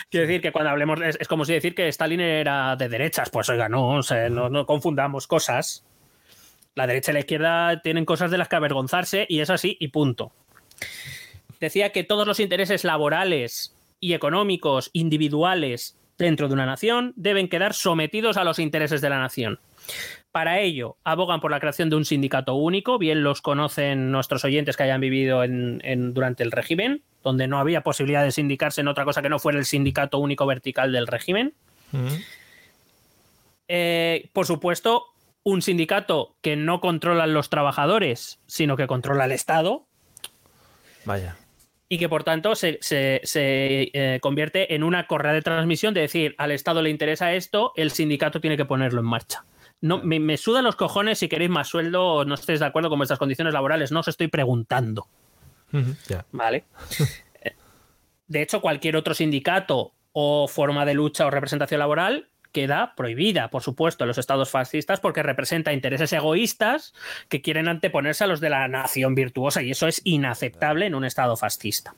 quiero decir que cuando hablemos, es, es, como si decir que Stalin era de derechas, pues oiga, no, o sea, no, no confundamos cosas. La derecha y la izquierda tienen cosas de las que avergonzarse y es así y punto. Decía que todos los intereses laborales y económicos individuales dentro de una nación deben quedar sometidos a los intereses de la nación. Para ello, abogan por la creación de un sindicato único, bien los conocen nuestros oyentes que hayan vivido en, en, durante el régimen, donde no había posibilidad de sindicarse en otra cosa que no fuera el sindicato único vertical del régimen. -huh. eh, por supuesto, un sindicato que no controlan los trabajadores, sino que controla el Estado. Vaya y que por tanto se, se, se eh, convierte en una correa de transmisión de decir al Estado le interesa esto, el sindicato tiene que ponerlo en marcha. No, me, me sudan los cojones si queréis más sueldo o no estéis de acuerdo con vuestras condiciones laborales, no os estoy preguntando. Uh -huh, yeah. ¿Vale? <laughs> de hecho, cualquier otro sindicato o forma de lucha o representación laboral queda prohibida, por supuesto, en los estados fascistas porque representa intereses egoístas que quieren anteponerse a los de la nación virtuosa y eso es inaceptable en un estado fascista.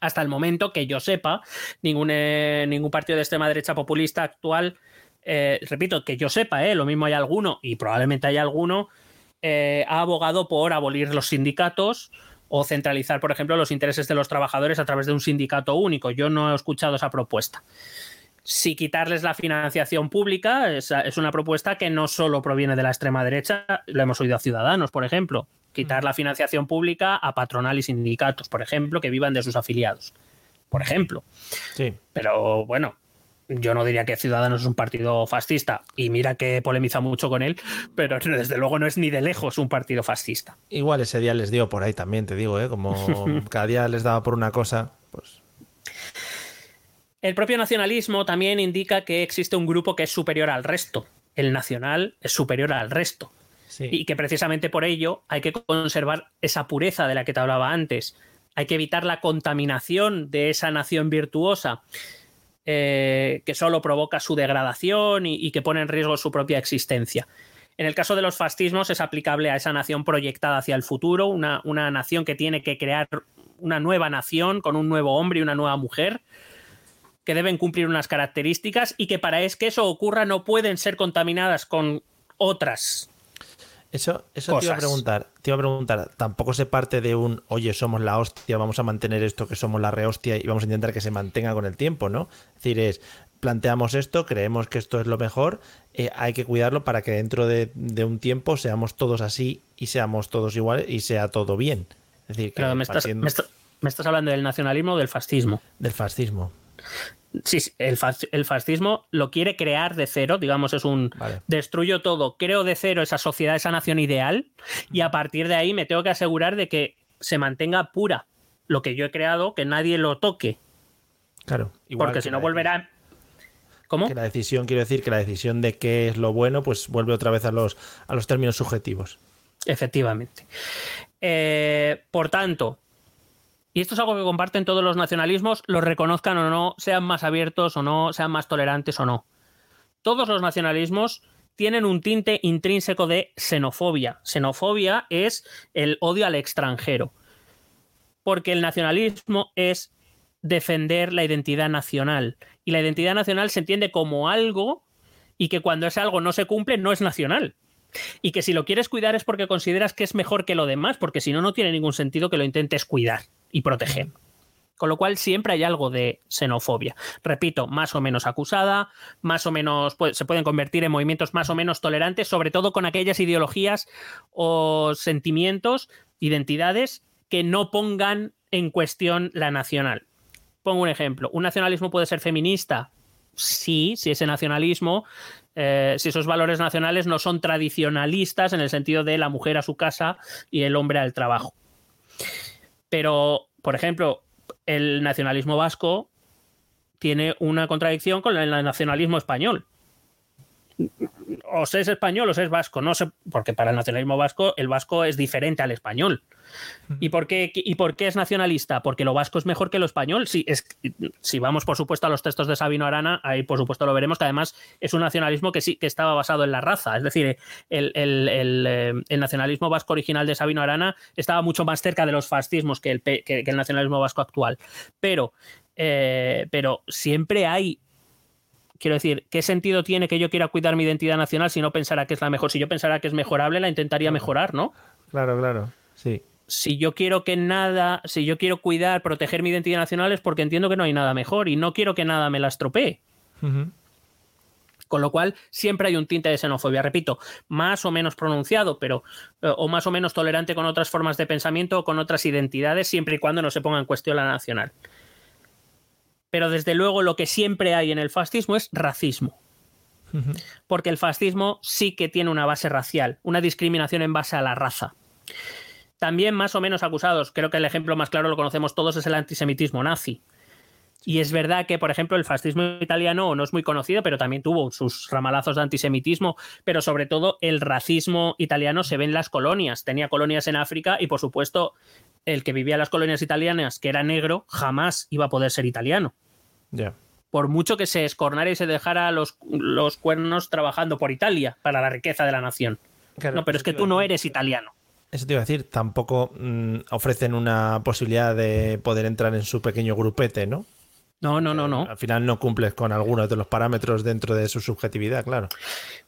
Hasta el momento que yo sepa, ningún, eh, ningún partido de extrema derecha populista actual, eh, repito, que yo sepa, eh, lo mismo hay alguno y probablemente hay alguno, eh, ha abogado por abolir los sindicatos o centralizar, por ejemplo, los intereses de los trabajadores a través de un sindicato único. Yo no he escuchado esa propuesta si quitarles la financiación pública es, es, una propuesta que no solo proviene de la extrema derecha, lo hemos oído a Ciudadanos, por ejemplo, quitar la financiación pública a patronal y sindicatos, por ejemplo, que vivan de sus afiliados, por ejemplo. Sí. Pero bueno, yo no diría que Ciudadanos es un partido fascista, y mira que polemiza mucho con él, pero <laughs> desde luego no es ni de lejos un partido fascista. Igual ese día les dio por ahí también, te digo, ¿eh? como <laughs> cada día les daba por una cosa, el propio nacionalismo también indica que existe un grupo que es superior al resto. El nacional es superior al resto. Sí. Y que precisamente por ello hay que conservar esa pureza de la que te hablaba antes. Hay que evitar la contaminación de esa nación virtuosa eh, que solo provoca su degradación y, y que pone en riesgo su propia existencia. En el caso de los fascismos es aplicable a esa nación proyectada hacia el futuro, una, una nación que tiene que crear una nueva nación con un nuevo hombre y una nueva mujer que deben cumplir unas características y que para es que eso ocurra no pueden ser contaminadas con otras. Eso, eso te iba a preguntar, te iba a preguntar, tampoco se parte de un oye, somos la hostia, vamos a mantener esto que somos la rehostia y vamos a intentar que se mantenga con el tiempo, ¿no? Es decir, es planteamos esto, creemos que esto es lo mejor, eh, hay que cuidarlo para que dentro de, de, un tiempo seamos todos así y seamos todos iguales y sea todo bien. Es decir, que Pero me, estás, me, estás, me estás hablando del nacionalismo o del fascismo. Del fascismo. Sí, el, el, fascismo lo quiere crear de cero, digamos, es un vale. destruyo todo, creo de cero esa sociedad, esa nación ideal, y a partir de ahí me tengo que asegurar de que se mantenga pura lo que yo he creado, que nadie lo toque. Claro. Porque si no volverá. ¿Cómo? Que la decisión, quiero decir, que la decisión de qué es lo bueno, pues vuelve otra vez a los, a los términos subjetivos. Efectivamente. Eh, por tanto, y esto es algo que comparten todos los nacionalismos, los reconozcan o no, sean más abiertos o no, sean más tolerantes o no. Todos los nacionalismos tienen un tinte intrínseco de xenofobia. Xenofobia es el odio al extranjero. Porque el nacionalismo es defender la identidad nacional. Y la identidad nacional se entiende como algo y que cuando ese algo no se cumple no es nacional. Y que si lo quieres cuidar es porque consideras que es mejor que lo demás, porque si no, no tiene ningún sentido que lo intentes cuidar y proteger. Con lo cual siempre hay algo de xenofobia. Repito, más o menos acusada, más o menos se pueden convertir en movimientos más o menos tolerantes, sobre todo con aquellas ideologías o sentimientos, identidades que no pongan en cuestión la nacional. Pongo un ejemplo. ¿Un nacionalismo puede ser feminista? Sí, si ese nacionalismo, eh, si esos valores nacionales no son tradicionalistas en el sentido de la mujer a su casa y el hombre al trabajo. Pero, por ejemplo, el nacionalismo vasco tiene una contradicción con el nacionalismo español. O se es español o se es vasco, no sé, porque para el nacionalismo vasco el vasco es diferente al español. ¿Y por, qué, ¿Y por qué es nacionalista? Porque lo vasco es mejor que lo español. Si, es, si vamos, por supuesto, a los textos de Sabino Arana, ahí por supuesto lo veremos, que además es un nacionalismo que sí que estaba basado en la raza. Es decir, el, eh, nacionalismo vasco original de Sabino Arana estaba mucho más cerca de los fascismos que el, el nacionalismo vasco actual. Pero, eh, pero siempre hay quiero decir, ¿qué sentido tiene que yo quiera cuidar mi identidad nacional si no pensara que es la mejor? Si yo pensara que es mejorable, la intentaría mejorar, ¿no? Claro, claro, sí si yo quiero que nada, si yo quiero cuidar, proteger mi identidad nacional es porque entiendo que no hay nada mejor y no quiero que nada me la estropee. Con lo cual, siempre hay un tinte de xenofobia, repito, más o menos pronunciado, pero eh, o más o menos tolerante con otras formas de pensamiento o con otras identidades, siempre y cuando no se ponga en cuestión la nacional. Pero desde luego lo que siempre hay en el fascismo es racismo. Porque el fascismo sí que tiene una base racial, una discriminación en base a la raza también más o menos acusados, creo que el ejemplo más claro lo conocemos todos, es el antisemitismo nazi. Y es verdad que, por ejemplo, el fascismo italiano no es muy conocido, pero también tuvo sus ramalazos de antisemitismo, pero sobre todo el racismo italiano se ve en las colonias. Tenía colonias en África y, por supuesto, el que vivía en las colonias italianas, que era negro, jamás iba a poder ser italiano. Ya. Por mucho que se escornara y se dejara los, los cuernos trabajando por Italia para la riqueza de la nación. no, pero es que tú no eres italiano. Eso te iba a decir, tampoco mm, ofrecen una posibilidad de poder entrar en su pequeño grupete, ¿no? No, no, no, no. Al final no cumples con algunos de los parámetros dentro de su subjetividad, claro.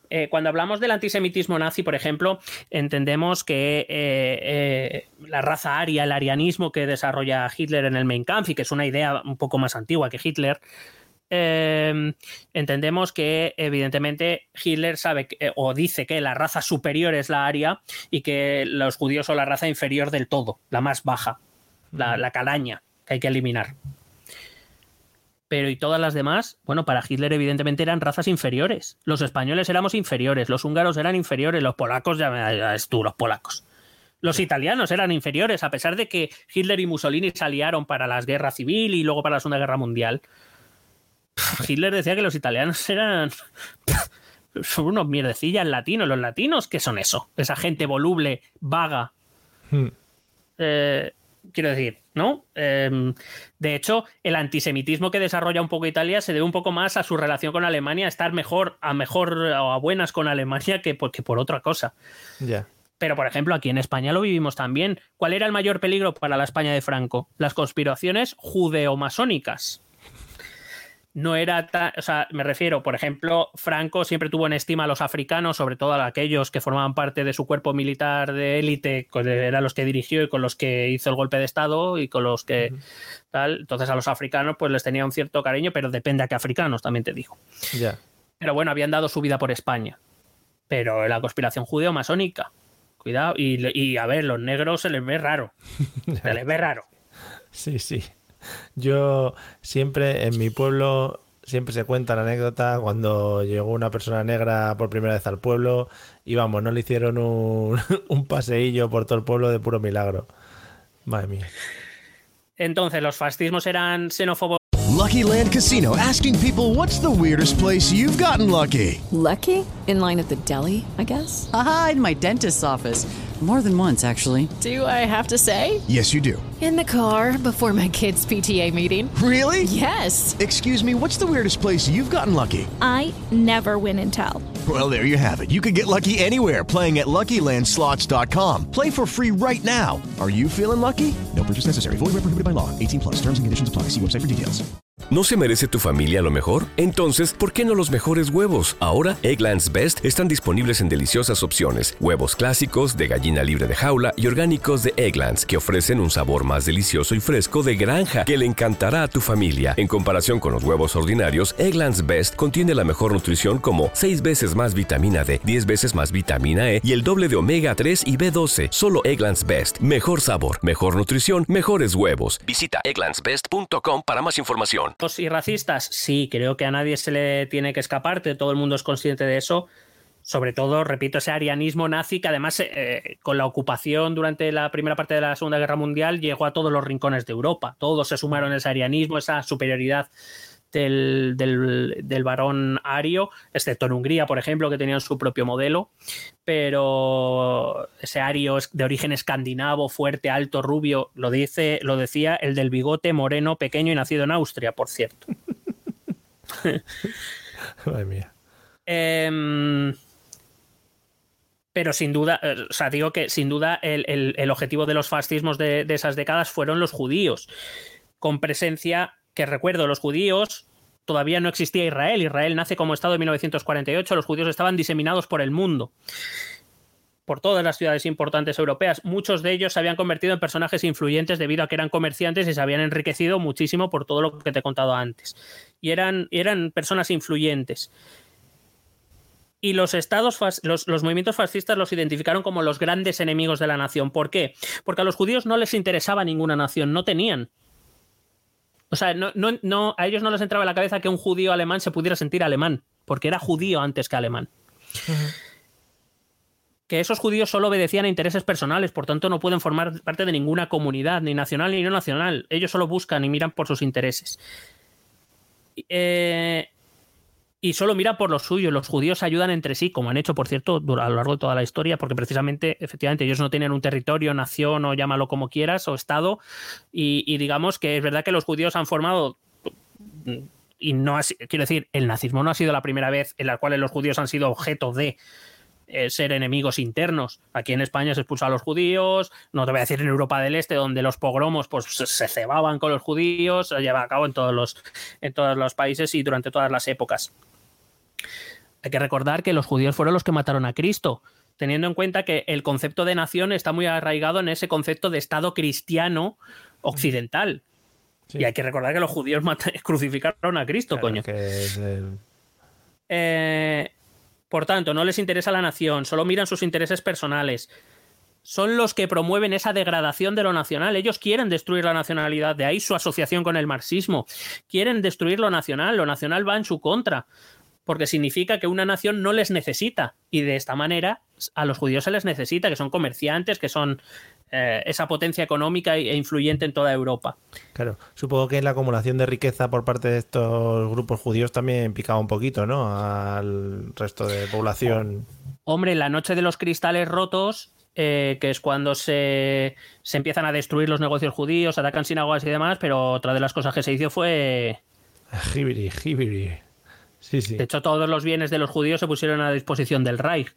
Eh, cuando hablamos del antisemitismo nazi, por ejemplo, entendemos que eh, eh, la raza aria, el arianismo que desarrolla Hitler en el Mein Kampf, y que es una idea un poco más antigua que Hitler, Em, entendemos que evidentemente Hitler sabe eh, o dice que la raza superior es la aria y que los judíos son la raza inferior del todo, la más baja, la, la calaña que hay que eliminar. Pero y todas las demás, bueno, para Hitler evidentemente eran razas inferiores. Los españoles éramos inferiores, los húngaros eran inferiores, los polacos, ya es tú, los polacos. Los italianos eran inferiores, a pesar de que Hitler y Mussolini se aliaron para la guerra civil y luego para la Segunda Guerra Mundial. Hitler decía que los italianos <laughs> eran son unos mierdecillas latinos. Los latinos, ¿qué son eso? Esa gente voluble, vaga. Hmm. Eh, quiero decir, ¿no? Em, de hecho, el antisemitismo que desarrolla un poco Italia se debe un poco más a su relación con Alemania, a estar mejor, a mejor o a buenas con Alemania que por, por otra cosa. Ya. Pero, por ejemplo, aquí en España lo vivimos también. ¿Cuál era el mayor peligro para la España de Franco? Las conspiraciones judeo-masónicas no era tan, o sea, me refiero, por ejemplo, Franco siempre tuvo en estima a los africanos, sobre todo a aquellos que formaban parte de su cuerpo militar de élite, eran los que dirigió y con los que hizo el golpe de Estado y con los que tal. Entonces a los africanos pues les tenía un cierto cariño, pero depende a qué africanos, también te digo. Ya. Pero bueno, habían dado su vida por España. Pero la conspiración judeo-masónica, cuidado, y, y a ver, los negros se les ve raro. <laughs> se les ve raro. Sí, sí. Yo siempre en mi pueblo siempre se cuenta la anécdota cuando llegó una persona negra por primera vez al pueblo y vamos, no le hicieron un, <laughs> un paseillo por todo el pueblo de puro milagro. Madre mía. Entonces, los fascismos eran xenófobos. Lucky Land Casino asking people what's the weirdest place you've gotten lucky. Lucky? In line at the deli, I guess. Aha, in my dentist's office. More than once, actually. Do I have to say? Yes, you do. In the car before my kids' PTA meeting. Really? Yes. Excuse me, what's the weirdest place you've gotten lucky? I never win and tell. Well, there you have it. You can get lucky anywhere playing at LuckyLandSlots.com. Play for free right now. Are you feeling lucky? No purchase necessary. Void where prohibited by law. 18 plus. Terms and conditions apply. See website for details. ¿No se merece tu familia lo mejor? Entonces, ¿por qué no los mejores huevos? Ahora, Egglands Best están disponibles en deliciosas opciones. Huevos clásicos, de gallina libre de jaula y orgánicos de Egglands, que ofrecen un sabor más delicioso y fresco de granja que le encantará a tu familia. En comparación con los huevos ordinarios, Egglands Best contiene la mejor nutrición como 6 veces más vitamina D, 10 veces más vitamina E y el doble de omega 3 y B12. Solo Egglands Best. Mejor sabor, mejor nutrición, mejores huevos. Visita egglandsbest.com para más información. y racistas, sí, creo que a nadie se le tiene que escaparte, todo el mundo es consciente de eso. Sobre todo, repito, ese arianismo nazi que además eh, con la ocupación durante la primera parte de la Segunda Guerra Mundial llegó a todos los rincones de Europa. Todos se sumaron a ese arianismo, esa superioridad del, del, del, varón ario, excepto en Hungría, por ejemplo, que tenían su propio modelo, pero ese ario es de origen escandinavo, fuerte, alto, rubio, lo, dice, lo decía el del bigote moreno, pequeño y nacido en Austria, por cierto. <laughs> Madre mía. Eh, pero sin duda, o sea, digo que sin duda el, el, el objetivo de los fascismos de, de esas décadas fueron los judíos, con presencia que recuerdo, los judíos todavía no existía Israel. Israel nace como Estado en 1948. Los judíos estaban diseminados por el mundo, por todas las ciudades importantes europeas. Muchos de ellos se habían convertido en personajes influyentes debido a que eran comerciantes y se habían enriquecido muchísimo por todo lo que te he contado antes. Y eran, eran personas influyentes. Y los estados, los, los, movimientos fascistas los identificaron como los grandes enemigos de la nación. ¿Por qué? Porque a los judíos no les interesaba ninguna nación, no tenían. O sea, no, no, no, a ellos no les entraba en la cabeza que un judío alemán se pudiera sentir alemán, porque era judío antes que alemán. Uh -huh. Que esos judíos solo obedecían a intereses personales, por tanto no pueden formar parte de ninguna comunidad, ni nacional ni no nacional. Ellos solo buscan y miran por sus intereses. Eh, y solo miran por los suyos. Los judíos ayudan entre sí, como han hecho, por cierto, a lo largo de toda la historia, porque precisamente, efectivamente, ellos no tienen un territorio, nación o llámalo como quieras, o Estado, y, digamos que es verdad que los judíos han formado y no quiero decir, el nazismo no ha sido la primera vez en la cual los judíos han sido objeto de eh, ser enemigos internos. Aquí en España se expulsó a los judíos, no te voy a decir en Europa del Este, donde los pogromos pues, se cebaban con los judíos, se lleva a cabo en todos los, en todos los países y durante todas las épocas. Hay que recordar que los judíos fueron los que mataron a Cristo, teniendo en cuenta que el concepto de nación está muy arraigado en ese concepto de Estado cristiano occidental. Sí. Y hay que recordar que los judíos <laughs> crucificaron a Cristo, claro, coño. Que es el... eh, por tanto, no les interesa la nación, solo miran sus intereses personales. Son los que promueven esa degradación de lo nacional. Ellos quieren destruir la nacionalidad, de ahí su asociación con el marxismo. Quieren destruir lo nacional, lo nacional va en su contra porque significa que una nación no les necesita y de esta manera a los judíos se les necesita, que son comerciantes, que son eh, esa potencia económica e influyente en toda Europa. Claro, supongo que la acumulación de riqueza por parte de estos grupos judíos también picaba un poquito, ¿no? Al resto de población. Hombre, la noche de los cristales rotos eh, que es cuando se, se, empiezan a destruir los negocios judíos, atacan sinagogas y demás, pero otra de las cosas que se hizo fue... Jibiri, jibiri. Sí, sí. De hecho, todos los bienes de los judíos se pusieron a disposición del Reich.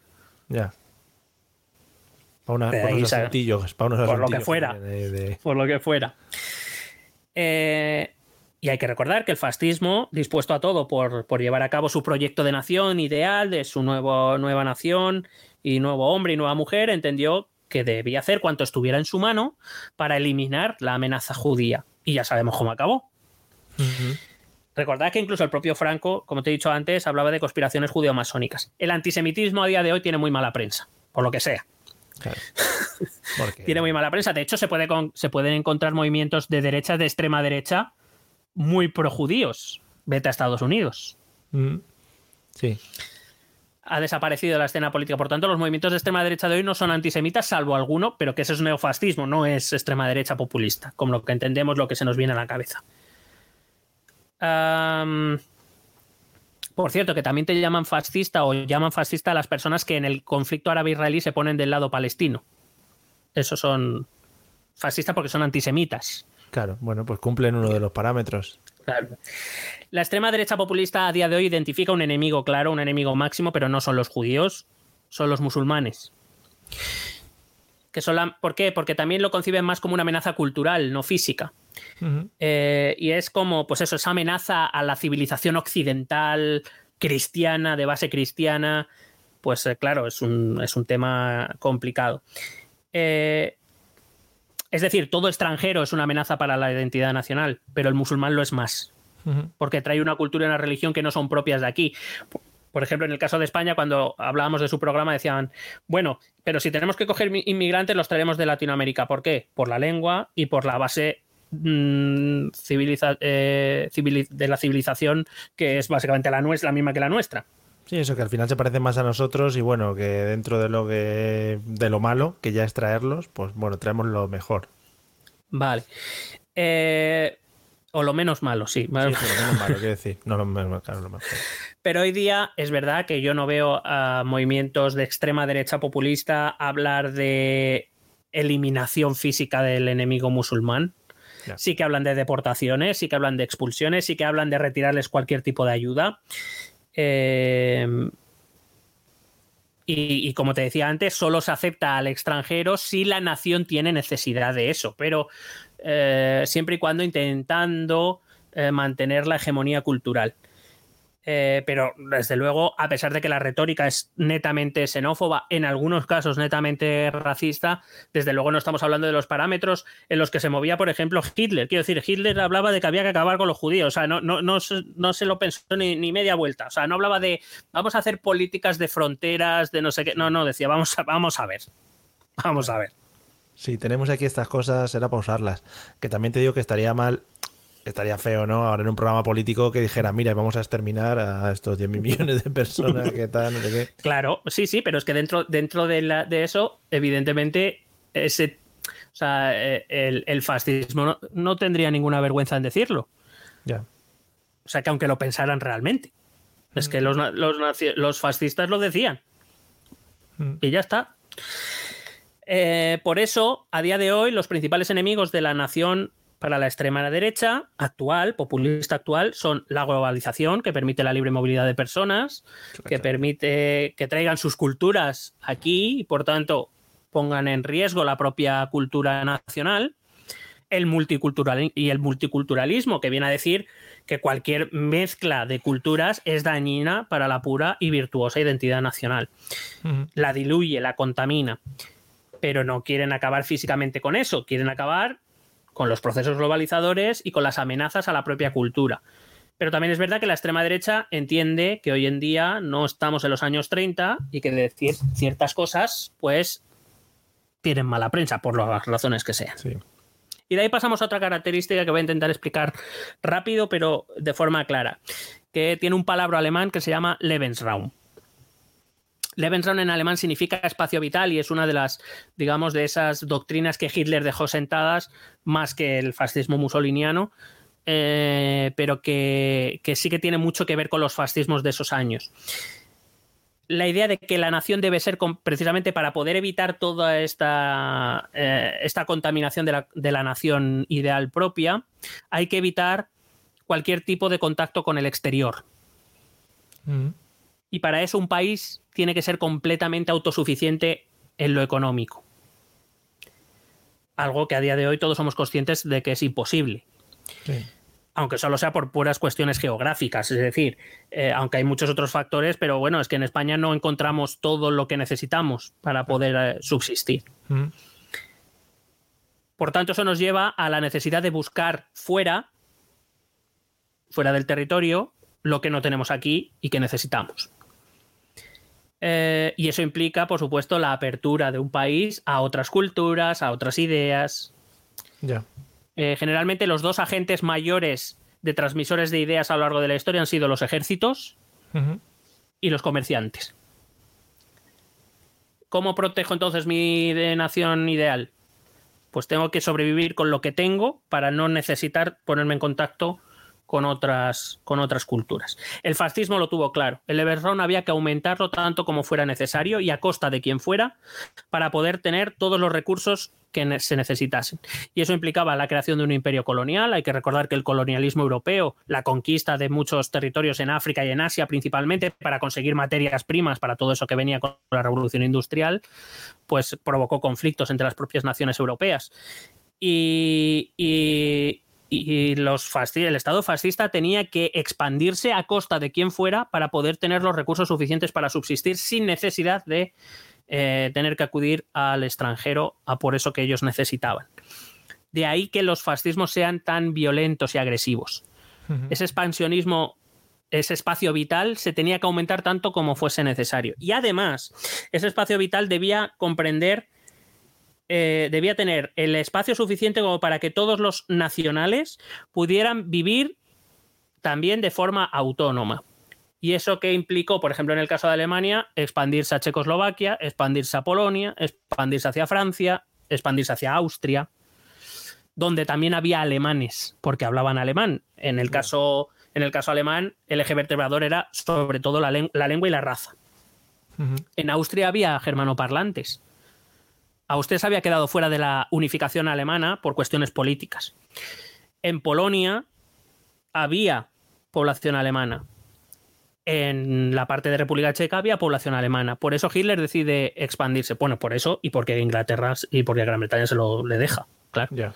Ya. Para, una, para unos asuntillos, para unos por lo que fuera. De, de... Por lo que fuera. Eh, y hay que recordar que el fascismo, dispuesto a todo por, por, llevar a cabo su proyecto de nación ideal, de su nuevo, nueva nación y nuevo hombre y nueva mujer, entendió que debía hacer cuanto estuviera en su mano para eliminar la amenaza judía. Y ya sabemos cómo acabó. Uh -huh. Recordad que incluso el propio Franco, como te he dicho antes, hablaba de conspiraciones judeo-masónicas. El antisemitismo a día de hoy tiene muy mala prensa, por lo que sea. Claro. <laughs> tiene muy mala prensa. De hecho, se, puede con, se pueden encontrar movimientos de derecha, de extrema derecha, muy pro-judíos. Vete a Estados Unidos. Mm. Sí. Ha desaparecido de la escena política. Por tanto, los movimientos de extrema derecha de hoy no son antisemitas, salvo alguno, pero que ese es neofascismo, no es extrema derecha populista, como lo que entendemos, lo que se nos viene a la cabeza. Um, por cierto, que también te llaman fascista o llaman fascista a las personas que en el conflicto árabe-israelí se ponen del lado palestino. esos son fascistas porque son antisemitas. Claro, bueno, pues cumplen uno de los parámetros. Claro. La extrema derecha populista a día de hoy identifica un enemigo claro, un enemigo máximo, pero no son los judíos, son los musulmanes. Que son la- ¿Por qué? Porque también lo conciben más como una amenaza cultural, no física. Eh, y es como, pues eso, esa amenaza a la civilización occidental, cristiana, de base cristiana, pues eh, claro, es un, es un tema complicado. Eh, es decir, todo extranjero es una amenaza para la identidad nacional, pero el musulmán lo es más, porque trae una cultura y una religión que no son propias de aquí. Por- ejemplo, en el caso de España, cuando hablábamos de su programa, decían, bueno, pero si tenemos que coger mi- inmigrantes, los traemos de Latinoamérica. ¿Por qué? Por la lengua y por la base mm, civiliza- eh, civili- de la civilización, que es básicamente la nuestra, la misma que la nuestra. Sí, eso que al final se parecen más a nosotros y bueno, que dentro de lo que de lo malo, que ya es traerlos, pues bueno, traemos lo mejor. Vale. Eh, o lo menos malo, sí. Sí, pero menos malo, quiero <laughs> decir. No lo menos claro, lo mejor. Pero hoy día es verdad que yo no veo a movimientos de extrema derecha populista hablar de eliminación física del enemigo musulmán. Sí que hablan de deportaciones, sí que hablan de expulsiones, sí que hablan de retirarles cualquier tipo de ayuda. Eh, y, y como te decía antes, solo se acepta al extranjero si la nación tiene necesidad de eso, pero eh, siempre y cuando intentando eh, mantener la hegemonía cultural. Eh, pero desde luego, a pesar de que la retórica es netamente xenófoba, en algunos casos netamente racista, desde luego no estamos hablando de los parámetros en los que se movía, por ejemplo, Hitler. Quiero decir, Hitler hablaba de que había que acabar con los judíos, o sea, no, no, no, se- no se lo pensó ni, ni media vuelta, o sea, no hablaba de vamos a hacer políticas de fronteras, de no sé qué, no, no, decía vamos vamos a ver, vamos a ver. Si tenemos aquí estas cosas, era para usarlas. Que también te digo que estaría mal, estaría feo, ¿no? Ahora en un programa político que dijera, mira, vamos a exterminar a estos 10 <laughs> millones de personas, ¿qué tal? No sé qué. Claro, sí, sí, pero es que dentro, dentro de, la- de eso, evidentemente, ese, o sea, eh, el, el fascismo no, no tendría ninguna vergüenza en decirlo. Ya. O sea, que aunque lo pensaran realmente. Es que los, na- los, naci- los fascistas lo decían. Y ya está. Eh, por eso, a día de hoy, los principales enemigos de la nación para la extrema derecha actual, populista actual, son la globalización, que permite la libre movilidad de personas, que permite que traigan sus culturas aquí y, por tanto, pongan en riesgo la propia cultura nacional, el multicultural y el multiculturalismo, que viene a decir que cualquier mezcla de culturas es dañina para la pura y virtuosa identidad nacional. La diluye, la contamina pero no quieren acabar físicamente con eso, quieren acabar con los procesos globalizadores y con las amenazas a la propia cultura. Pero también es verdad que la extrema derecha entiende que hoy en día no estamos en los años 30 y que decir ciertas cosas, pues, tienen mala prensa, por las razones que sean. Y de ahí pasamos a otra característica que voy a intentar explicar rápido, pero de forma clara, que tiene un palabra alemán que se llama Lebensraum. Lebensraum en alemán significa espacio vital y es una de las, digamos, de esas doctrinas que Hitler dejó sentadas más que el fascismo musoliniano, eh, pero que, que sí que tiene mucho que ver con los fascismos de esos años. La idea de que la nación debe ser com- precisamente para poder evitar toda esta, eh, esta contaminación de la, de la nación ideal propia, hay que evitar cualquier tipo de contacto con el exterior. Y para eso un país tiene que ser completamente autosuficiente en lo económico. Algo que a día de hoy todos somos conscientes de que es imposible. Aunque solo sea por puras cuestiones geográficas. Es decir, eh, aunque hay muchos otros factores, pero bueno, es que en España no encontramos todo lo que necesitamos para poder eh, subsistir. Por tanto, eso nos lleva a la necesidad de buscar fuera, fuera del territorio, lo que no tenemos aquí y que necesitamos. Eh, y eso implica, por supuesto, la apertura de un país a otras culturas, a otras ideas. Ya. Eh, generalmente los dos agentes mayores de transmisores de ideas a lo largo de la historia han sido los ejércitos y los comerciantes. ¿Cómo protejo entonces mi nación ideal? Pues tengo que sobrevivir con lo que tengo para no necesitar ponerme en contacto con otras, con otras culturas. El fascismo lo tuvo claro. El Eberron había que aumentarlo tanto como fuera necesario y a costa de quien fuera para poder tener todos los recursos que se necesitasen. Y eso implicaba la creación de un imperio colonial. Hay que recordar que el colonialismo europeo, la conquista de muchos territorios en África y en Asia principalmente para conseguir materias primas para todo eso que venía con la revolución industrial, pues provocó conflictos entre las propias naciones europeas. Y, los el Estado fascista tenía que expandirse a costa de quien fuera para poder tener los recursos suficientes para subsistir sin necesidad de eh, tener que acudir al extranjero a por eso que ellos necesitaban. De ahí que los fascismos sean tan violentos y agresivos. Ese expansionismo, ese espacio vital se tenía que aumentar tanto como fuese necesario. Y además, ese espacio vital debía comprender, eh, debía tener el espacio suficiente como para que todos los nacionales pudieran vivir también de forma autónoma. ¿Y eso que implicó, por ejemplo, en el caso de Alemania, expandirse a Checoslovaquia, expandirse a Polonia, expandirse hacia Francia, expandirse hacia Austria, donde también había alemanes, porque hablaban alemán. En el caso, en el caso alemán, el eje vertebrador era sobre todo la, lengua y la raza. En Austria había germanoparlantes. Austria se había quedado fuera de la unificación alemana por cuestiones políticas. En Polonia había población alemana en la parte de República Checa había población alemana. Por eso Hitler decide expandirse. Bueno, por eso y porque Inglaterra y porque Gran Bretaña se lo le deja, claro.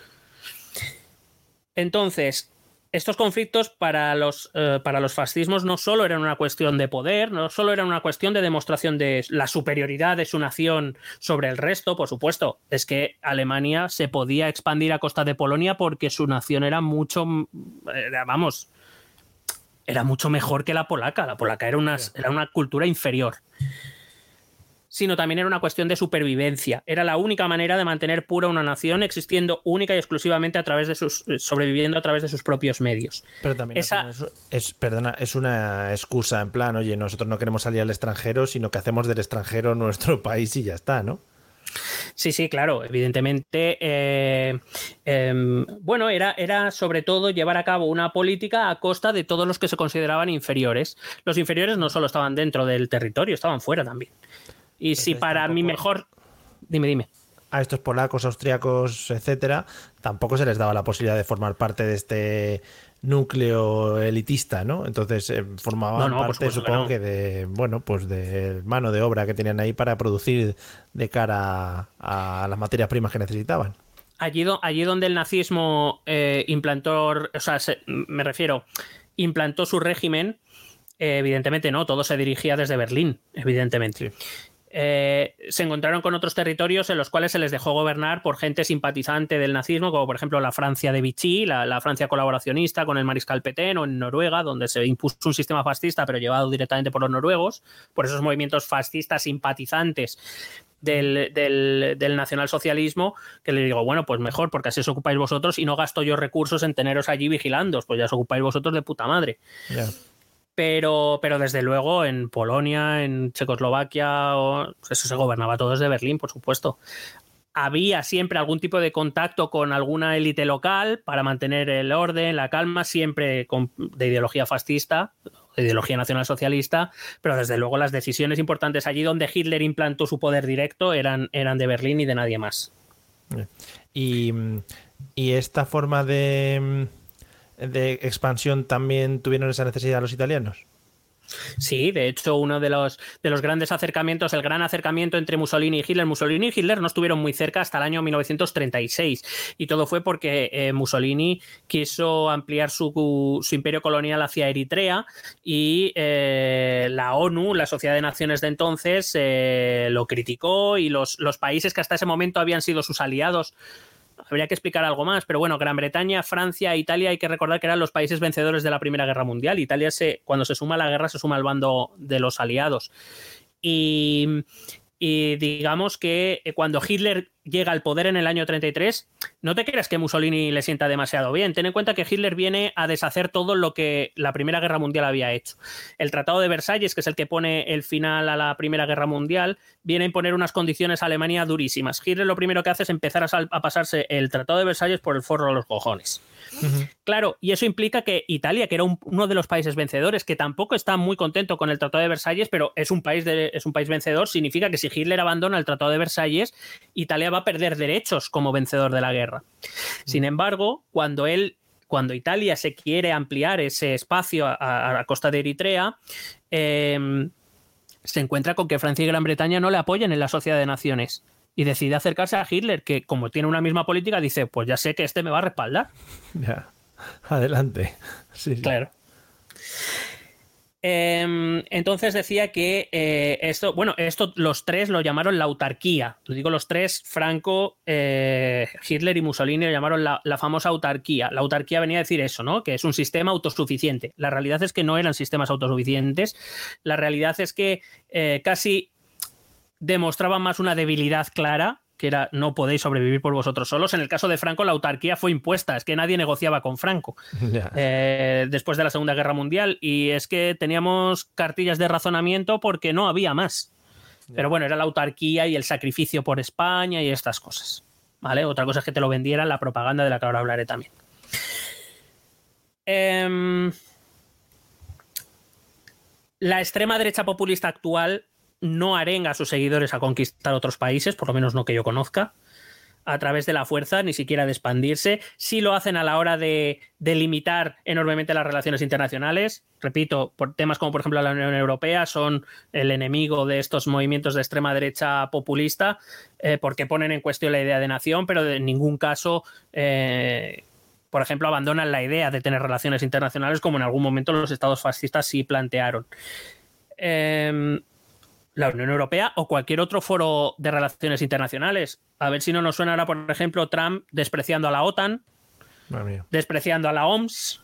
Entonces, estos conflictos para los, eh, para los fascismos no solo eran una cuestión de poder, no solo eran una cuestión de demostración de la superioridad de su nación sobre el resto, por supuesto, es que Alemania se podía expandir a costa de Polonia porque su nación era mucho, eh, vamos, era mucho mejor que la polaca. La polaca era una, era una cultura inferior. Sino también era una cuestión de supervivencia. Era la única manera de mantener pura una nación existiendo única y exclusivamente a través de sus. Eh, sobreviviendo a través de sus propios medios. Pero también es, perdona, es una excusa en plan, oye, nosotros no queremos salir al extranjero, sino que hacemos del extranjero nuestro <laughs> país y ya está, ¿no? Sí, sí, claro, evidentemente. Eh, em, bueno, era, era sobre todo llevar a cabo una política a costa de todos los que se consideraban inferiores. Los inferiores no solo estaban dentro del territorio, estaban fuera también. Y si para mi mejor. Dime, dime a estos polacos, austriacos, etcétera, tampoco se les daba la posibilidad de formar parte de este núcleo elitista, ¿no? Entonces eh, formaban parte, supongo que, de, bueno, pues de mano de obra que tenían ahí para producir de cara a, las materias primas que necesitaban. Allí, allí donde el nazismo eh, implantó, o sea, me refiero, implantó su régimen, eh, evidentemente no, todo se dirigía desde Berlín, evidentemente. Eh, se encontraron con otros territorios en los cuales se les dejó gobernar por gente simpatizante del nazismo, como por ejemplo la Francia de Vichy, la, Francia colaboracionista con el mariscal Petén, o en Noruega, donde se impuso un sistema fascista, pero llevado directamente por los noruegos, por esos movimientos fascistas simpatizantes del, nacionalsocialismo, que le digo, bueno, pues mejor, porque así os ocupáis vosotros y no gasto yo recursos en teneros allí vigilando, pues ya os ocupáis vosotros de puta madre. Pero, pero desde luego en Polonia, en Checoslovaquia, eso se gobernaba todo desde Berlín, por supuesto. Había siempre algún tipo de contacto con alguna élite local para mantener el orden, la calma, siempre de ideología fascista, de ideología nacionalsocialista, pero desde luego las decisiones importantes allí donde Hitler implantó su poder directo eran, eran de Berlín y de nadie más. y esta forma de de expansión también tuvieron esa necesidad los italianos? Sí, de hecho, uno de los, de los grandes acercamientos, el gran acercamiento entre Mussolini y Hitler, Mussolini y Hitler no estuvieron muy cerca hasta el año 1936 y todo fue porque eh, Mussolini quiso ampliar su, su, imperio colonial hacia Eritrea y eh, la ONU, la Sociedad de Naciones de entonces, eh, lo criticó y los, los países que hasta ese momento habían sido sus aliados habría que explicar algo más, pero bueno, Gran Bretaña, Francia, Italia, hay que recordar que eran los países vencedores de la Primera Guerra Mundial. Italia, se, cuando se suma a la guerra, se suma al bando de los aliados. Y, digamos que cuando Hitler llega al poder en el año 33, no te creas que Mussolini le sienta demasiado bien. Ten en cuenta que Hitler viene a deshacer todo lo que la Primera Guerra Mundial había hecho. El Tratado de Versalles, que es el que pone el final a la Primera Guerra Mundial, viene a imponer unas condiciones a Alemania durísimas. Hitler lo primero que hace es empezar a, pasarse el Tratado de Versalles por el forro de los cojones. Claro, y eso implica que Italia, que era uno de los países vencedores, que tampoco está muy contento con el Tratado de Versalles, pero es un país, es un país vencedor, significa que si Hitler abandona el Tratado de Versalles, Italia va a perder derechos como vencedor de la guerra. Sin embargo, cuando él cuando Italia se quiere ampliar ese espacio a, la costa de Eritrea, em, se encuentra con que Francia y Gran Bretaña no le apoyan en la Sociedad de Naciones y decide acercarse a Hitler, que como tiene una misma política, dice, pues ya sé que este me va a respaldar. Ya, adelante. Sí, Claro. Em, entonces decía que eh, esto, bueno, esto los tres lo llamaron la autarquía. Lo digo los tres, Franco, eh, Hitler y Mussolini lo llamaron la, famosa autarquía. La autarquía venía a decir eso, ¿no? Que es un sistema autosuficiente. La realidad es que no eran sistemas autosuficientes. La realidad es que eh, casi demostraban más una debilidad clara que era no podéis sobrevivir por vosotros solos. En el caso de Franco, la autarquía fue impuesta, es que nadie negociaba con Franco <laughs> eh, después de la Segunda Guerra Mundial y es que teníamos cartillas de razonamiento porque no había más. Pero bueno, era la autarquía y el sacrificio por España y estas cosas. ¿Vale? Otra cosa es que te lo vendieran la propaganda de la que ahora hablaré también. Em, la extrema derecha populista actual no arenga a sus seguidores a conquistar otros países, por lo menos no que yo conozca, a través de la fuerza, ni siquiera de expandirse. Sí lo hacen a la hora de, limitar enormemente las relaciones internacionales. Repito, por temas como por ejemplo la Unión Europea son el enemigo de estos movimientos de extrema derecha populista eh, porque ponen en cuestión la idea de nación, pero en ningún caso... Eh, por ejemplo, abandonan la idea de tener relaciones internacionales como en algún momento los estados fascistas sí plantearon. Eh, la Unión Europea o cualquier otro foro de relaciones internacionales. A ver si no nos suena ahora, por ejemplo, Trump despreciando a la OTAN, despreciando a la OMS,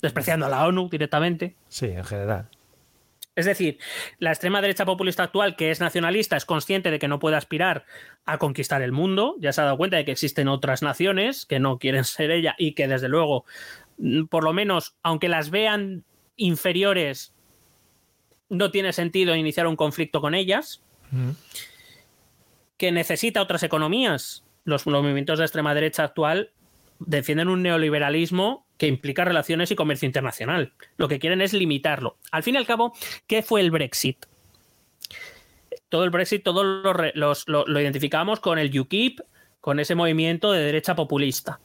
despreciando a la ONU directamente. Sí, en general. Es decir, la extrema derecha populista actual, que es nacionalista, es consciente de que no puede aspirar a conquistar el mundo, ya se ha dado cuenta de que existen otras naciones que no quieren ser ella y que desde luego, por lo menos, aunque las vean inferiores, no tiene sentido iniciar un conflicto con ellas, que necesita otras economías. Los, movimientos de extrema derecha actual defienden un neoliberalismo que implica relaciones y comercio internacional. Lo que quieren es limitarlo. Al fin y al cabo, ¿qué fue el Brexit? Todo el Brexit, todos lo, lo identificamos con el UKIP, con ese movimiento de derecha populista.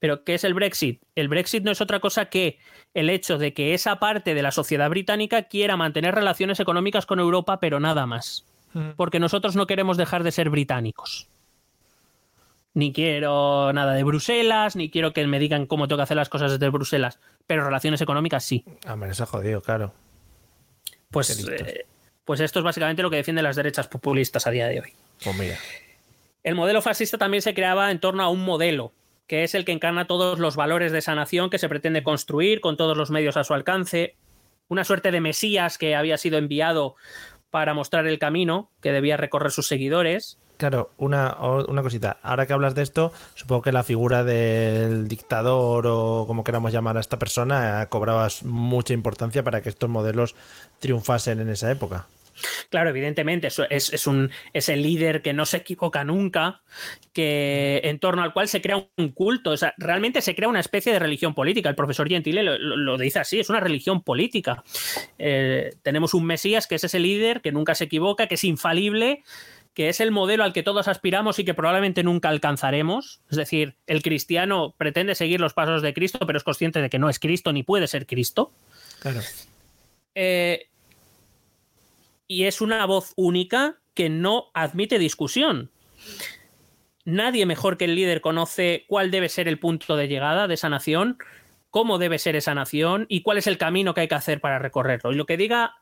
Pero, ¿qué es el Brexit? El Brexit no es otra cosa que el hecho de que esa parte de la sociedad británica quiera mantener relaciones económicas con Europa, pero nada más. Porque nosotros no queremos dejar de ser británicos. Ni quiero nada de Bruselas, ni quiero que me digan cómo tengo que hacer las cosas desde Bruselas. Pero relaciones económicas sí. Ah, me ha jodido, claro. Pues, eh, pues esto es básicamente lo que defienden las derechas populistas a día de hoy. Pues mira. El modelo fascista también se creaba en torno a un modelo que es el que encarna todos los valores de esa nación que se pretende construir con todos los medios a su alcance. Una suerte de Mesías que había sido enviado para mostrar el camino que debía recorrer sus seguidores. Claro, una, una cosita. Ahora que hablas de esto, supongo que la figura del dictador o como queramos llamar a esta persona cobraba mucha importancia para que estos modelos triunfasen en esa época. Claro, evidentemente, es, es, un, es el líder que no se equivoca nunca, que en torno al cual se crea un culto. O sea, realmente se crea una especie de religión política. El profesor Gentile lo, dice así, es una religión política. Eh, tenemos un Mesías que es ese líder que nunca se equivoca, que es infalible que es el modelo al que todos aspiramos y que probablemente nunca alcanzaremos. Es decir, el cristiano pretende seguir los pasos de Cristo, pero es consciente de que no es Cristo ni puede ser Cristo. Claro. Eh, y es una voz única que no admite discusión. Nadie mejor que el líder conoce cuál debe ser el punto de llegada de esa nación, cómo debe ser esa nación y cuál es el camino que hay que hacer para recorrerlo. Y lo que diga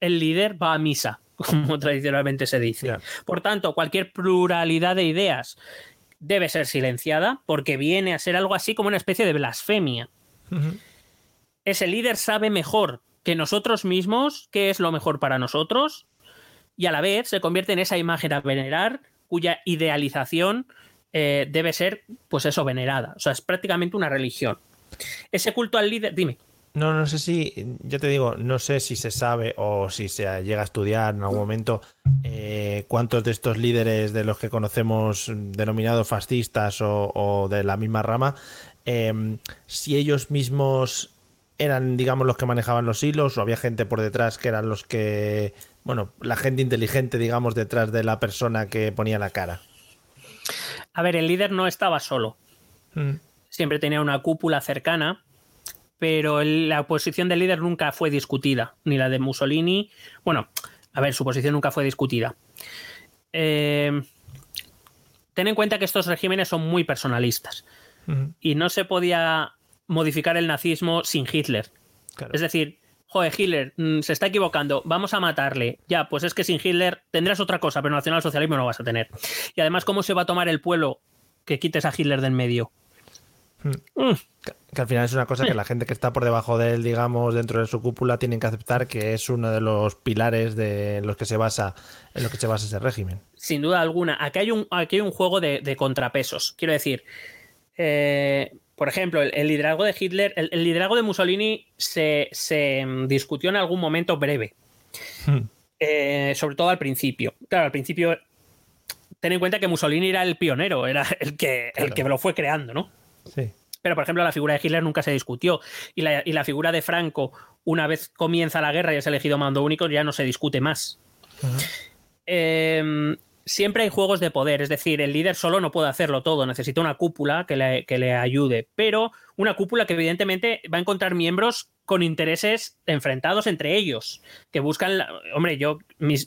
el líder va a misa, <laughs> como tradicionalmente se dice. Por tanto, cualquier pluralidad de ideas debe ser silenciada porque viene a ser algo así como una especie de blasfemia. Ese líder sabe mejor que nosotros mismos, qué es lo mejor para nosotros, y a la vez se convierte en esa imagen a venerar cuya idealización eh, debe ser, pues eso, venerada. O sea, es prácticamente una religión. Ese culto al líder, dime. No, no sé si, ya te digo, no sé si se sabe o si se llega a estudiar en algún momento eh, cuántos de estos líderes de los que conocemos denominados fascistas o, de la misma rama, em, si ellos mismos eran, digamos, los que manejaban los hilos o había gente por detrás que eran los que, bueno, la gente inteligente, digamos, detrás de la persona que ponía la cara. A ver, el líder no estaba solo. Mm. Siempre tenía una cúpula cercana pero la posición del líder nunca fue discutida, ni la de Mussolini. Bueno, a ver, su posición nunca fue discutida. Eh, ten en cuenta que estos regímenes son muy personalistas y no se podía modificar el nazismo sin Hitler. Es decir, joder, Hitler mm, se está equivocando, vamos a matarle. Ya, pues es que sin Hitler tendrás otra cosa, pero nacionalsocialismo no vas a tener. Y además, ¿cómo se va a tomar el pueblo que quites a Hitler del medio? Mm. Que al final es una cosa que la gente que está por debajo de él, digamos, dentro de su cúpula, tienen que aceptar que es uno de los pilares de los que se basa, en los que se basa ese régimen. Sin duda alguna. Aquí hay un, aquí hay un juego de, contrapesos. Quiero decir, eh, por ejemplo, el, liderazgo de Hitler, el, liderazgo de Mussolini se, discutió en algún momento breve. Hmm. Eh, sobre todo al principio. Claro, al principio, ten en cuenta que Mussolini era el pionero, era el que, el que lo fue creando, ¿no? Sí. Pero, por ejemplo, la figura de Hitler nunca se discutió. Y la, figura de Franco, una vez comienza la guerra y es elegido mando único, ya no se discute más. Em, siempre hay juegos de poder, es decir, el líder solo no puede hacerlo todo, necesita una cúpula que le, ayude, pero una cúpula que evidentemente va a encontrar miembros con intereses enfrentados entre ellos, que buscan, hombre, yo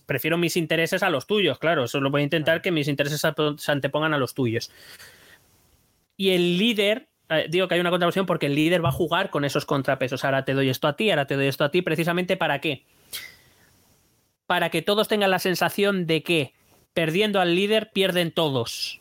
prefiero mis intereses a los tuyos, claro, solo voy a intentar que mis intereses se antepongan a los tuyos. Y el líder eh, digo que hay una contraposición porque el líder va a jugar con esos contrapesos. Ahora te doy esto a ti, ahora te doy esto a ti, precisamente para qué? Para que todos tengan la sensación de que perdiendo al líder pierden todos.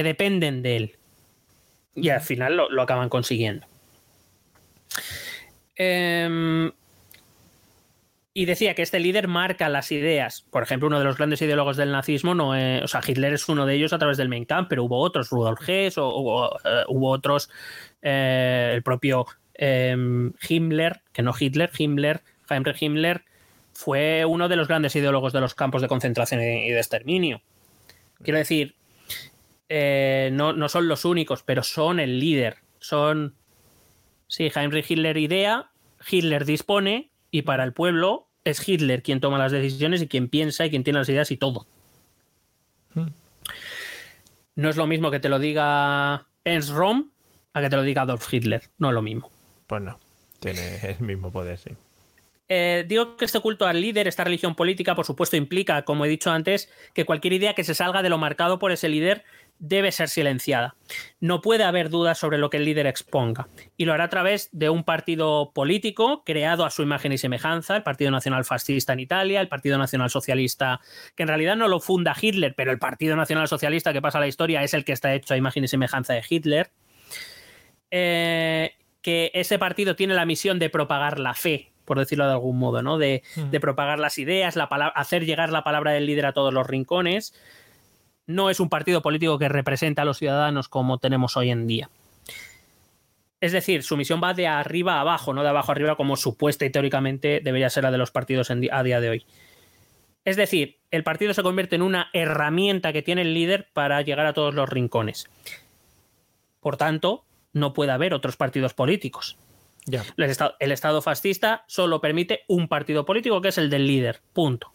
que dependen de él. Y al final lo, acaban consiguiendo. Em, y decía que este líder marca las ideas. Por ejemplo, uno de los grandes ideólogos del nazismo, no o sea, Hitler es uno de ellos a través del Mein Kampf, pero hubo otros, Rudolf Hess, o, eh, hubo otros, eh, el propio em, Himmler, que no Hitler, Himmler, Heinrich Himmler, fue uno de los grandes ideólogos de los campos de concentración y de exterminio. Quiero decir, eh, no, son los únicos, pero son el líder. Son. Sí, Heinrich Hitler idea, Hitler dispone, y para el pueblo es Hitler quien toma las decisiones y quien piensa y quien tiene las ideas y todo. Hmm. No es lo mismo que te lo diga Ernst Rom a que te lo diga Adolf Hitler. No es lo mismo. Pues no, tiene el mismo poder, sí. Eh, digo que este culto al líder, esta religión política, por supuesto, implica, como he dicho antes, que cualquier idea que se salga de lo marcado por ese líder debe ser silenciada. No puede haber dudas sobre lo que el líder exponga. Y lo hará a través de un partido político creado a su imagen y semejanza, el Partido Nacional Fascista en Italia, el Partido Nacional Socialista, que en realidad no lo funda Hitler, pero el Partido Nacional Socialista que pasa a la historia es el que está hecho a imagen y semejanza de Hitler. Eh, que ese partido tiene la misión de propagar la fe, por decirlo de algún modo, ¿no? De, mm. propagar las ideas, la hacer llegar la palabra del líder a todos los rincones no es un partido político que representa a los ciudadanos como tenemos hoy en día. Es decir, su misión va de arriba a abajo, no de abajo a arriba como supuesta y teóricamente debería ser la de los partidos a día de hoy. Es decir, el partido se convierte en una herramienta que tiene el líder para llegar a todos los rincones. Por tanto, no puede haber otros partidos políticos. Ya. El estado, el estado fascista solo permite un partido político que es el del líder. Punto.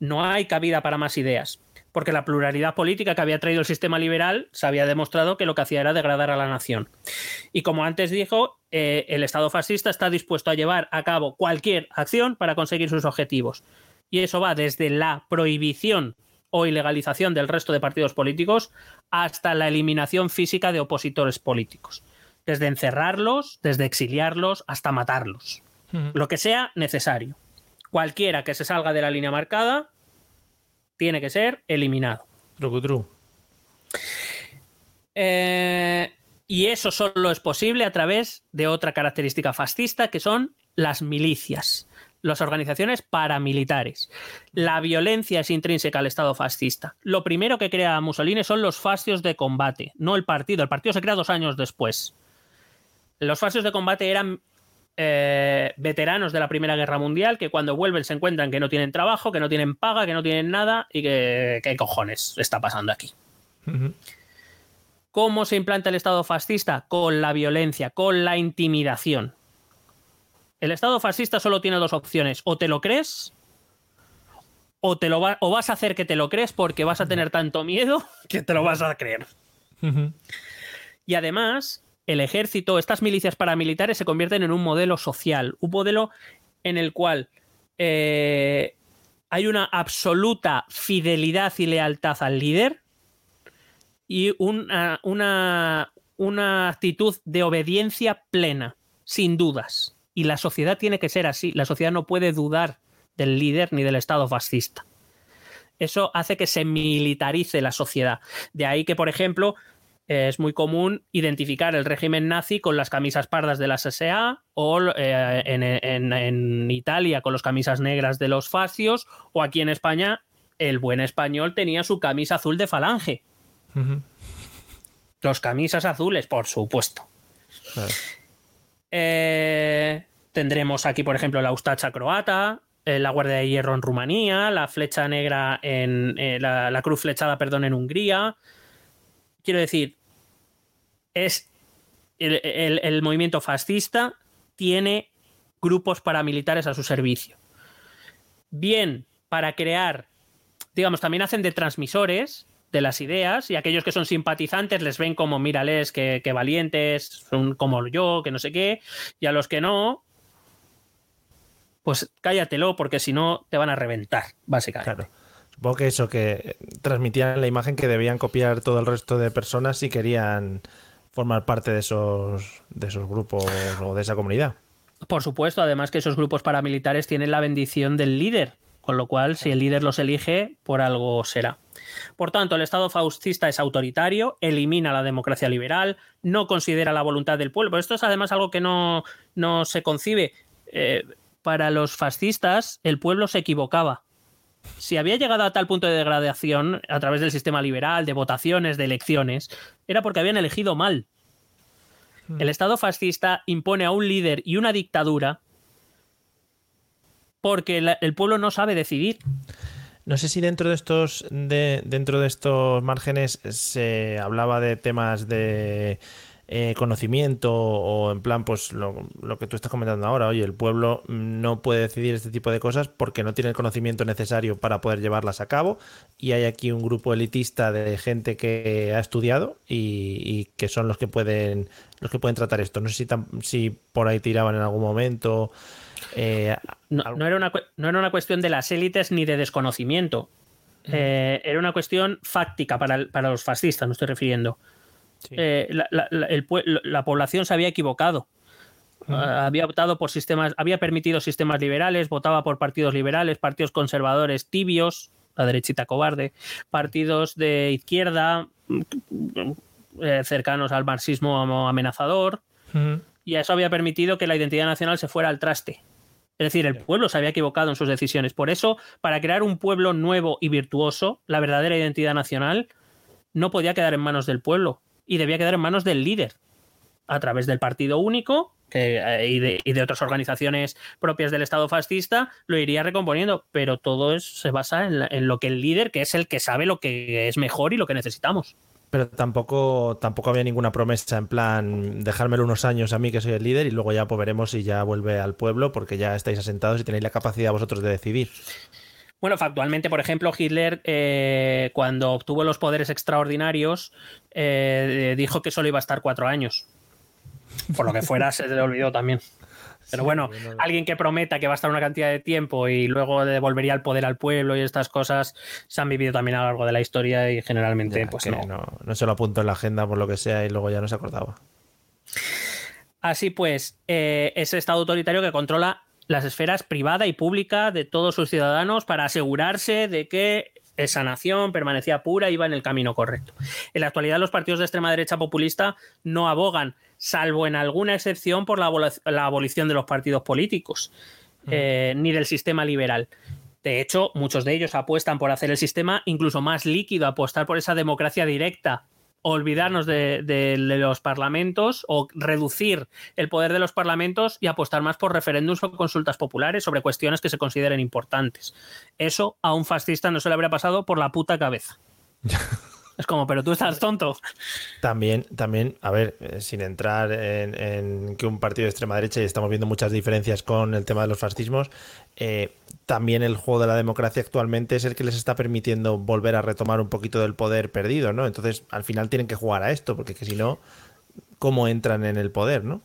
No hay cabida para más ideas. Porque la pluralidad política que había traído el sistema liberal se había demostrado que lo que hacía era degradar a la nación. Y como antes dijo, eh, el Estado fascista está dispuesto a llevar a cabo cualquier acción para conseguir sus objetivos. Y eso va desde la prohibición o ilegalización del resto de partidos políticos hasta la eliminación física de opositores políticos. Desde encerrarlos, desde exiliarlos, hasta matarlos. Lo que sea necesario. Cualquiera que se salga de la línea marcada tiene que ser eliminado. True, true. Eh, y eso solo es posible a través de otra característica fascista que son las milicias, las organizaciones paramilitares. La violencia es intrínseca al Estado fascista. Lo primero que crea Mussolini son los fascios de combate, no el partido. El partido se crea dos años después. Los fascios de combate eran eh, veteranos de la Primera Guerra Mundial que cuando vuelven se encuentran que no tienen trabajo, que no tienen paga, que no tienen nada y que qué cojones está pasando aquí. ¿Cómo se implanta el Estado fascista? Con la violencia, con la intimidación. El Estado fascista solo tiene dos opciones. O te lo crees, o, te lo va- o vas a hacer que te lo crees porque vas a tener tanto miedo <laughs> que te lo vas a creer. Y además, el ejército, estas milicias paramilitares se convierten en un modelo social, un modelo en el cual eh, hay una absoluta fidelidad y lealtad al líder y una, una, una actitud de obediencia plena, sin dudas. Y la sociedad tiene que ser así. La sociedad no puede dudar del líder ni del Estado fascista. Eso hace que se militarice la sociedad. De ahí que, por ejemplo, es muy común identificar el régimen nazi con las camisas pardas de las SA o eh, en, en- en Italia con las camisas negras de los fascios o aquí en España el buen español tenía su camisa azul de falange. Los camisas azules, por supuesto. Eh, tendremos aquí, por ejemplo, la Ustacha croata, eh, la Guardia de Hierro en Rumanía, la flecha negra en. eh, la, la cruz flechada, perdón, en Hungría. Quiero decir, es. El, el- movimiento fascista tiene grupos paramilitares a su servicio. Bien, para crear. Digamos, también hacen de transmisores de las ideas y aquellos que son simpatizantes les ven como, mírales, que, que valientes, son como yo, que no sé qué, y a los que no, pues cállatelo porque si no te van a reventar, básicamente. Supongo que eso, que transmitían la imagen que debían copiar todo el resto de personas si querían formar parte de esos, de esos grupos o de esa comunidad. Por supuesto, además que esos grupos paramilitares tienen la bendición del líder, con lo cual si el líder los elige, por algo será. Por tanto, el Estado fascista es autoritario, elimina la democracia liberal, no considera la voluntad del pueblo. Pero esto es además algo que no, no se concibe. Eh, para los fascistas, el pueblo se equivocaba. Si había llegado a tal punto de degradación a través del sistema liberal, de votaciones, de elecciones, era porque habían elegido mal. El Estado fascista impone a un líder y una dictadura porque el pueblo no sabe decidir. No sé si dentro de estos de, dentro de estos márgenes se hablaba de temas de eh, conocimiento o en plan pues lo, lo que tú estás comentando ahora, oye, el pueblo no puede decidir este tipo de cosas porque no tiene el conocimiento necesario para poder llevarlas a cabo y hay aquí un grupo elitista de gente que ha estudiado y, y que son los que pueden los que pueden tratar esto. No sé si, tam- si por ahí tiraban en algún momento. eh, No, no era, una, no era una cuestión de las élites ni de desconocimiento. Eh, era una cuestión fáctica para, para los fascistas, me estoy refiriendo. Eh, la, la- la- el pue- la población se había equivocado. Ah, había optado por sistemas, había permitido sistemas liberales, votaba por partidos liberales, partidos conservadores tibios, la derechita cobarde, partidos de izquierda mm, eh, cercanos al marxismo amenazador, y eso había permitido que la identidad nacional se fuera al traste. Es decir, el pueblo se había equivocado en sus decisiones. Por eso, para crear un pueblo nuevo y virtuoso, la verdadera identidad nacional no podía quedar en manos del pueblo y debía quedar en manos del líder, a través del partido único eh, y, de, otras organizaciones propias del Estado fascista, lo iría recomponiendo, pero todo se basa en, lo que el líder, que es el que sabe lo que es mejor y lo que necesitamos. Pero tampoco, tampoco había ninguna promesa en plan dejármelo unos años a mí que soy el líder y luego ya pues veremos si ya vuelve al pueblo porque ya estáis asentados y tenéis la capacidad vosotros de decidir. Bueno, factualmente, por ejemplo, Hitler, eh, cuando obtuvo los poderes extraordinarios, eh, dijo que solo iba a estar cuatro años. Por lo que fuera, se le olvidó también. Pero bueno, alguien que prometa que va a estar una cantidad de tiempo y luego devolvería el poder al pueblo y estas cosas se han vivido también a lo largo de la historia y generalmente pues no. no. se lo apunto en la agenda por lo que sea y luego ya no se acordaba. Así pues, eh, ese Estado autoritario que controla las esferas privada y pública de todos sus ciudadanos para asegurarse de que esa nación permanecía pura y iba en el camino correcto. En la actualidad los partidos de extrema derecha populista no abogan, salvo en alguna excepción, por la, abolición de los partidos políticos, eh, ni del sistema liberal. De hecho, muchos de ellos apuestan por hacer el sistema incluso más líquido, apostar por esa democracia directa, olvidarnos de, los parlamentos o reducir el poder de los parlamentos y apostar más por referéndums o consultas populares sobre cuestiones que se consideren importantes. Eso a un fascista no se le habría pasado por la puta cabeza. <laughs> Es como, pero tú estás tonto. También, también, a ver, eh, sin entrar en, que un partido de extrema derecha, y estamos viendo muchas diferencias con el tema de los fascismos, eh, también el juego de la democracia actualmente es el que les está permitiendo volver a retomar un poquito del poder perdido, ¿no? Entonces, al final tienen que jugar a esto, porque que si no, ¿cómo entran en el poder, no?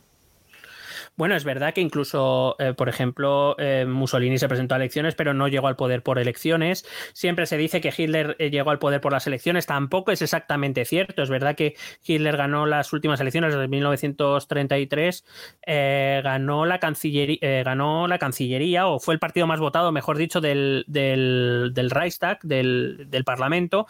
Bueno, es verdad que incluso, eh, por ejemplo, eh, Mussolini se presentó a elecciones, pero no llegó al poder por elecciones. Siempre se dice que Hitler eh, llegó al poder por las elecciones. Tampoco es exactamente cierto. Es verdad que Hitler ganó las últimas elecciones de 1933, ganó, la cancillería, ganó la Cancillería, o fue el partido más votado, mejor dicho, del, del, Reichstag, del Parlamento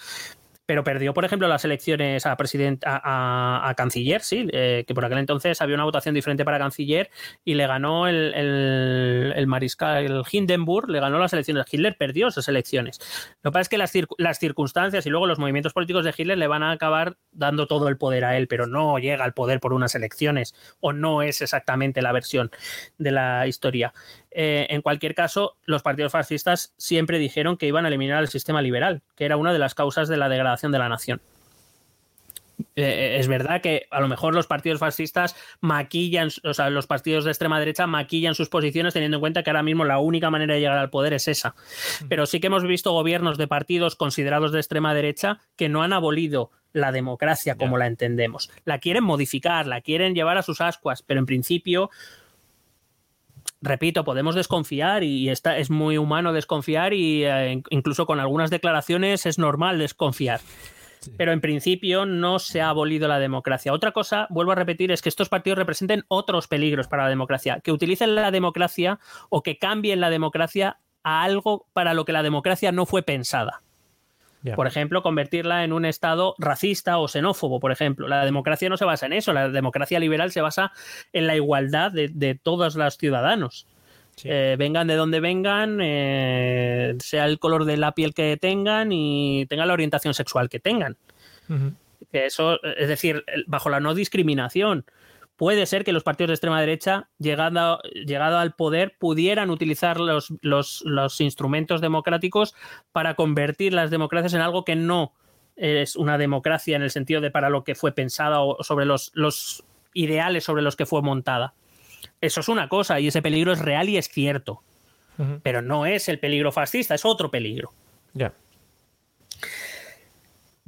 pero perdió, por ejemplo, las elecciones a presidente, a, canciller, sí, eh, que por aquel entonces había una votación diferente para canciller y le ganó el, el, mariscal Hindenburg, le ganó las elecciones. Hitler perdió esas elecciones. Lo que pasa es que las, las circunstancias y luego los movimientos políticos de Hitler le van a acabar dando todo el poder a él, pero no llega al poder por unas elecciones o no es exactamente la versión de la historia. Eh, en cualquier caso, los partidos fascistas siempre dijeron que iban a eliminar el sistema liberal, que era una de las causas de la degradación de la nación. Eh, es verdad que a lo mejor los partidos fascistas maquillan, o sea, los partidos de extrema derecha maquillan sus posiciones teniendo en cuenta que ahora mismo la única manera de llegar al poder es esa. Pero sí que hemos visto gobiernos de partidos considerados de extrema derecha que no han abolido la democracia como la entendemos. La quieren modificar, la quieren llevar a sus ascuas, pero en principio repito, podemos desconfiar y está, es muy humano desconfiar y eh, incluso con algunas declaraciones es normal desconfiar. Pero en principio no se ha abolido la democracia. Otra cosa, vuelvo a repetir, es que estos partidos representen otros peligros para la democracia, que utilicen la democracia o que cambien la democracia a algo para lo que la democracia no fue pensada. Por ejemplo, convertirla en un Estado racista o xenófobo, por ejemplo. La democracia no se basa en eso, la democracia liberal se basa en la igualdad de, todos los ciudadanos. Eh, vengan de donde vengan, eh, sea el color de la piel que tengan y tengan la orientación sexual que tengan. Eso, es decir, bajo la no discriminación puede ser que los partidos de extrema derecha, llegado, llegado al poder, pudieran utilizar los, los, instrumentos democráticos para convertir las democracias en algo que no es una democracia en el sentido de para lo que fue pensada o sobre los, los ideales sobre los que fue montada. Eso es una cosa y ese peligro es real y es cierto. Pero no es el peligro fascista, es otro peligro. Ya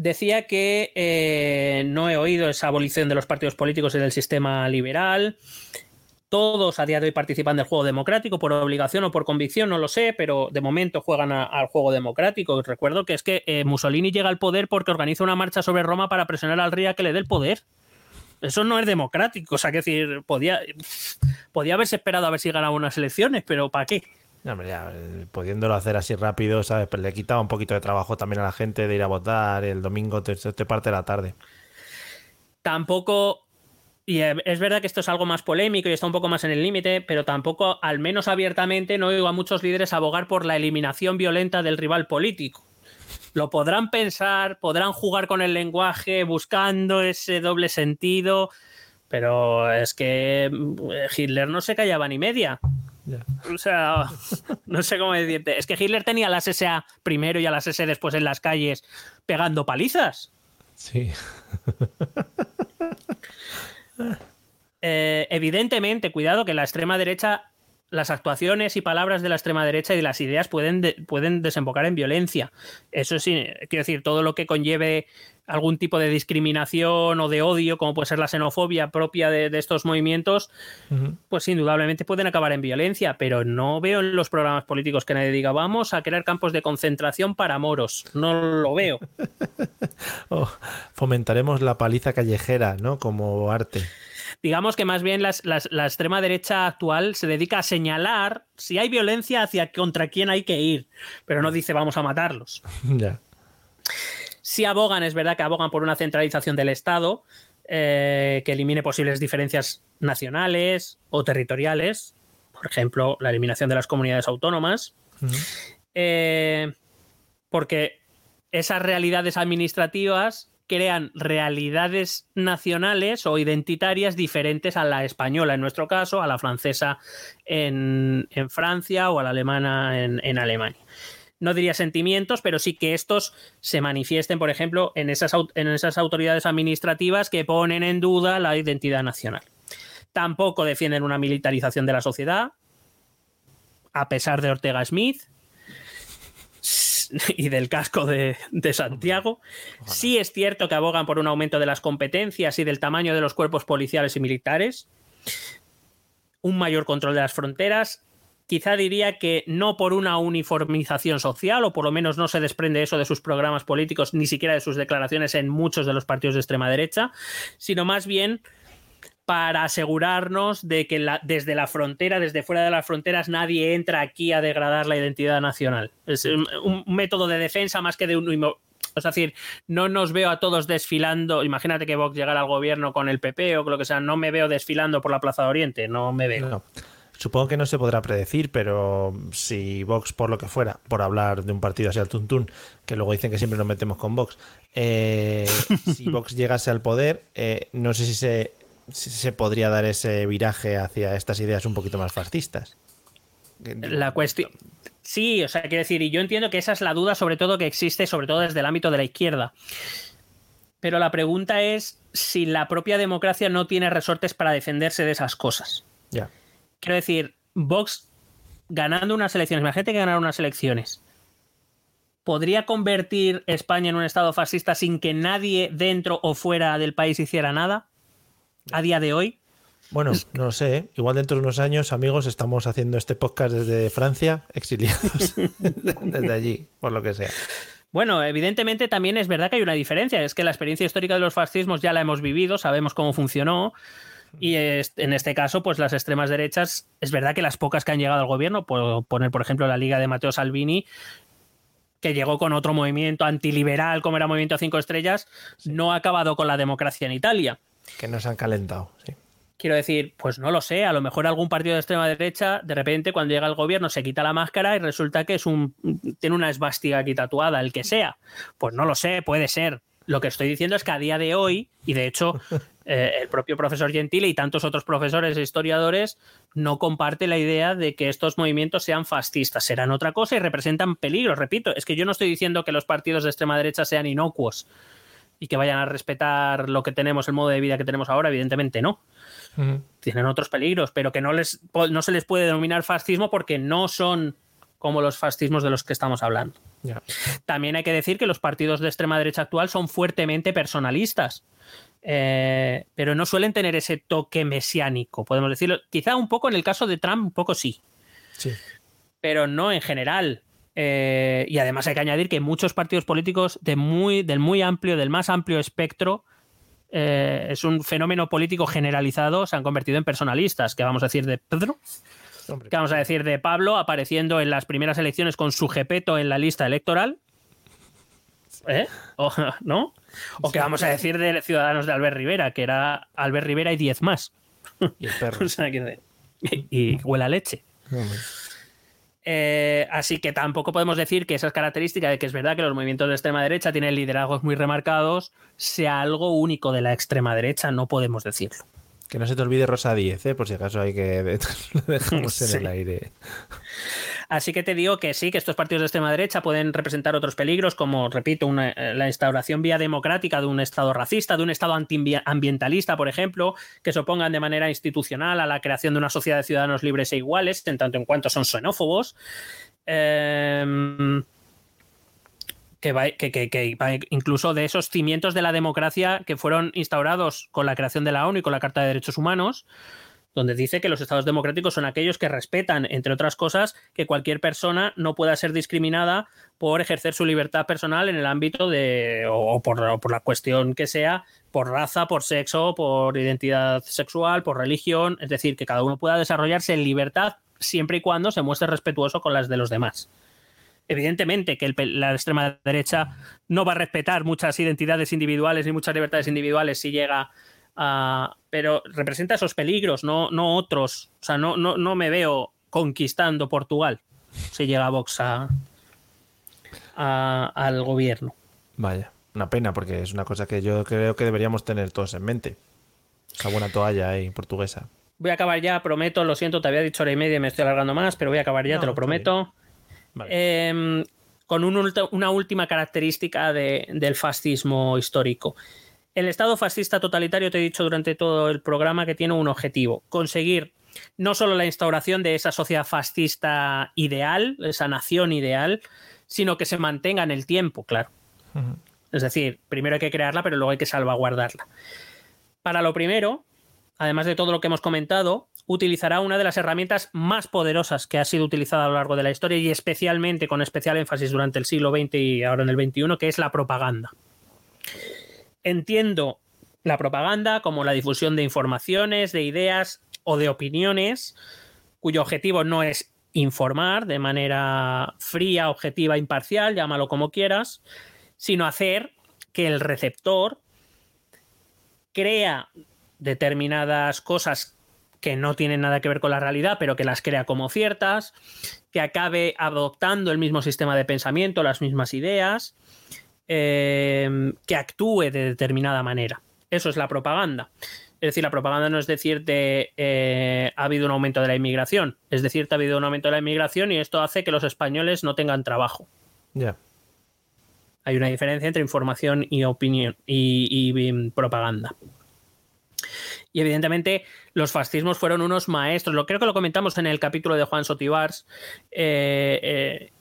decía que eh, no he oído esa abolición de los partidos políticos y del sistema liberal. Todos a día de hoy participan del juego democrático por obligación o por convicción, no lo sé, pero de momento juegan al juego democrático. Recuerdo que es que eh, Mussolini llega al poder porque organiza una marcha sobre Roma para presionar al rey a que le dé el poder. Eso no es democrático. O sea, que decir, podía, podía haberse esperado a ver si ganaba unas elecciones, pero ¿para qué? Ya, pudiéndolo hacer así rápido, ¿sabes? Pues le quitaba un poquito de trabajo también a la gente de ir a votar el domingo, te, parte de la tarde. Tampoco y es verdad que esto es algo más polémico y está un poco más en el límite, pero tampoco, al menos abiertamente, no oigo a muchos líderes abogar por la eliminación violenta del rival político. Lo podrán pensar, podrán jugar con el lenguaje buscando ese doble sentido, pero es que eh, Hitler no se callaba ni media. O sea, <laughs> no sé cómo decirte. Es que Hitler tenía las SA primero y a las S después en las calles pegando palizas. Sí. <laughs> Eh, evidentemente, cuidado que la extrema derecha, las actuaciones y palabras de la extrema derecha y las ideas pueden, de- pueden desembocar en violencia. Eso sí, quiero decir, todo lo que conlleve algún tipo de discriminación o de odio, como puede ser la xenofobia propia de, de estos movimientos, pues indudablemente pueden acabar en violencia, pero no veo en los programas políticos que nadie diga vamos a crear campos de concentración para moros. No lo veo. <laughs> Oh, fomentaremos la paliza callejera, ¿no? Como arte. Digamos que más bien las- las- la extrema derecha actual se dedica a señalar si hay violencia hacia contra quién hay que ir, pero no dice vamos a matarlos. <laughs> ya. Si abogan, es verdad que abogan por una centralización del Estado eh, que elimine posibles diferencias nacionales o territoriales, por ejemplo, la eliminación de las comunidades autónomas, eh, porque esas realidades administrativas crean realidades nacionales o identitarias diferentes a la española, en nuestro caso, a la francesa en, en Francia o a la alemana en, en Alemania. No diría sentimientos, pero sí que estos se manifiesten, por ejemplo, en esas, en esas autoridades administrativas que ponen en duda la identidad nacional. Tampoco defienden una militarización de la sociedad, a pesar de Ortega Smith <laughs> y del casco de, de Santiago. Sí es cierto que abogan por un aumento de las competencias y del tamaño de los cuerpos policiales y militares, un mayor control de las fronteras. Quizá diría que no por una uniformización social, o por lo menos no se desprende eso de sus programas políticos, ni siquiera de sus declaraciones en muchos de los partidos de extrema derecha, sino más bien para asegurarnos de que desde la frontera, desde fuera de las fronteras, nadie entra aquí a degradar la identidad nacional. Es un, método de defensa más que de un... Es decir, no nos veo a todos desfilando. Imagínate que Vox llegara al gobierno con el PP o lo que sea. No me veo desfilando por la Plaza de Oriente. No me veo. Supongo que no se podrá predecir, pero si Vox, por lo que fuera, por hablar de un partido así al tuntún, que luego dicen que siempre nos metemos con Vox, eh, si Vox llegase al poder, eh, no sé si se, si se podría dar ese viraje hacia estas ideas un poquito más fascistas. La cuestión. Sí, o sea, quiero decir, y yo entiendo que esa es la duda, sobre todo que existe, sobre todo desde el ámbito de la izquierda. Pero la pregunta es si la propia democracia no tiene resortes para defenderse de esas cosas. Ya. Quiero decir, Vox ganando unas elecciones, imagínate que ganara unas elecciones. ¿Podría convertir España en un estado fascista sin que nadie dentro o fuera del país hiciera nada? A día de hoy. Bueno, no lo sé. ¿eh? Igual dentro de unos años, amigos, estamos haciendo este podcast desde Francia, exiliados <laughs> desde allí, por lo que sea. Bueno, evidentemente también es verdad que hay una diferencia. Es que la experiencia histórica de los fascismos ya la hemos vivido, sabemos cómo funcionó. Y es- en este caso, pues las extremas derechas, es verdad que las pocas que han llegado al gobierno, puedo poner por ejemplo la Liga de Matteo Salvini, que llegó con otro movimiento antiliberal como era Movimiento Cinco Estrellas, no ha acabado con la democracia en Italia. Que nos han calentado. Sí. Quiero decir, pues no lo sé, a lo mejor algún partido de extrema derecha, de repente cuando llega al gobierno se quita la máscara y resulta que es un tiene una esvástica aquí tatuada, el que sea. Pues no lo sé, puede ser. Lo que estoy diciendo es que a día de hoy, y de hecho <laughs> eh, el propio profesor Gentile y tantos otros profesores e historiadores no comparte la idea de que estos movimientos sean fascistas, serán otra cosa y representan peligro. Repito, es que yo no estoy diciendo que los partidos de extrema derecha sean inocuos y que vayan a respetar lo que tenemos, el modo de vida que tenemos ahora, evidentemente no. Tienen otros peligros, pero que no, les, no se les puede denominar fascismo porque no son como los fascismos de los que estamos hablando. También hay que decir que los partidos de extrema derecha actual son fuertemente personalistas, eh, pero no suelen tener ese toque mesiánico, podemos decirlo. Quizá un poco en el caso de Trump, un poco sí, Sí. pero no en general. Eh, y además hay que añadir que muchos partidos políticos de muy, del muy amplio, del más amplio espectro, eh, es un fenómeno político generalizado, se han convertido en personalistas. ¿Qué vamos a decir de Pedro? ¿Qué vamos a decir de Pablo apareciendo en las primeras elecciones con su jepeto en la lista electoral? ¿Eh? O, <laughs> ¿No? ¿O qué vamos a decir de Ciudadanos de Albert Rivera, que era Albert Rivera y 10 más? Y el perro. <laughs> O sea, que- y, y huele a leche. Eh, así que tampoco podemos decir que esas características de que es verdad que los movimientos de extrema derecha tienen liderazgos muy remarcados sea algo único de la extrema derecha, no podemos decirlo. Que no se te olvide Rosa 10, ¿eh? por si acaso hay que <laughs> lo dejamos en Sí. el aire. Así que te digo que sí, que estos partidos de extrema derecha pueden representar otros peligros, como, repito, una- eh, la instauración vía democrática de un Estado racista, de un Estado antiambientalista, por ejemplo, que se opongan de manera institucional a la creación de una sociedad de ciudadanos libres e iguales, en tanto en cuanto son xenófobos. Em, que va, que, que- que va incluso de esos cimientos de la democracia que fueron instaurados con la creación de la ONU y con la Carta de Derechos Humanos, donde dice que los estados democráticos son aquellos que respetan, entre otras cosas, que cualquier persona no pueda ser discriminada por ejercer su libertad personal en el ámbito de, o, por, o por la cuestión que sea, por raza, por sexo, por identidad sexual, por religión, es decir, que cada uno pueda desarrollarse en libertad siempre y cuando se muestre respetuoso con las de los demás. Evidentemente que el la extrema derecha no va a respetar muchas identidades individuales ni muchas libertades individuales si llega a... Pero representa esos peligros, no, no otros. O sea, no, no, no me veo conquistando Portugal si llega Vox a, a- al gobierno. Vaya, una pena, porque es una cosa que yo creo que deberíamos tener todos en mente. Esa buena toalla ahí, portuguesa. Voy a acabar ya, prometo, lo siento, te había dicho hora y media y me estoy alargando más, pero voy a acabar ya, No, te lo está Em, con un una última característica de- del fascismo histórico. El Estado fascista totalitario, te he dicho durante todo el programa, que tiene un objetivo, conseguir no solo la instauración de esa sociedad fascista ideal, esa nación ideal, sino que se mantenga en el tiempo, claro. Es decir, primero hay que crearla, pero luego hay que salvaguardarla. Para lo primero, además de todo lo que hemos comentado, utilizará una de las herramientas más poderosas que ha sido utilizada a lo largo de la historia y especialmente con especial énfasis durante el siglo XX y ahora en el XXI, que es la propaganda. Entiendo la propaganda como la difusión de informaciones, de ideas o de opiniones cuyo objetivo no es informar de manera fría, objetiva, imparcial, llámalo como quieras, sino hacer que el receptor crea determinadas cosas que no tienen nada que ver con la realidad, pero que las crea como ciertas, que acabe adoptando el mismo sistema de pensamiento, las mismas ideas, eh, que actúe de determinada manera. Eso es la propaganda. Es decir, la propaganda no es decirte eh, ha habido un aumento de la inmigración, es decirte ha habido un aumento de la inmigración y esto hace que los españoles no tengan trabajo. Ya. Hay una diferencia entre información y opinión y, y, mm, propaganda. Y evidentemente los fascismos fueron unos maestros. Lo creo que lo comentamos en el capítulo de Juan Sotibars. eh, eh,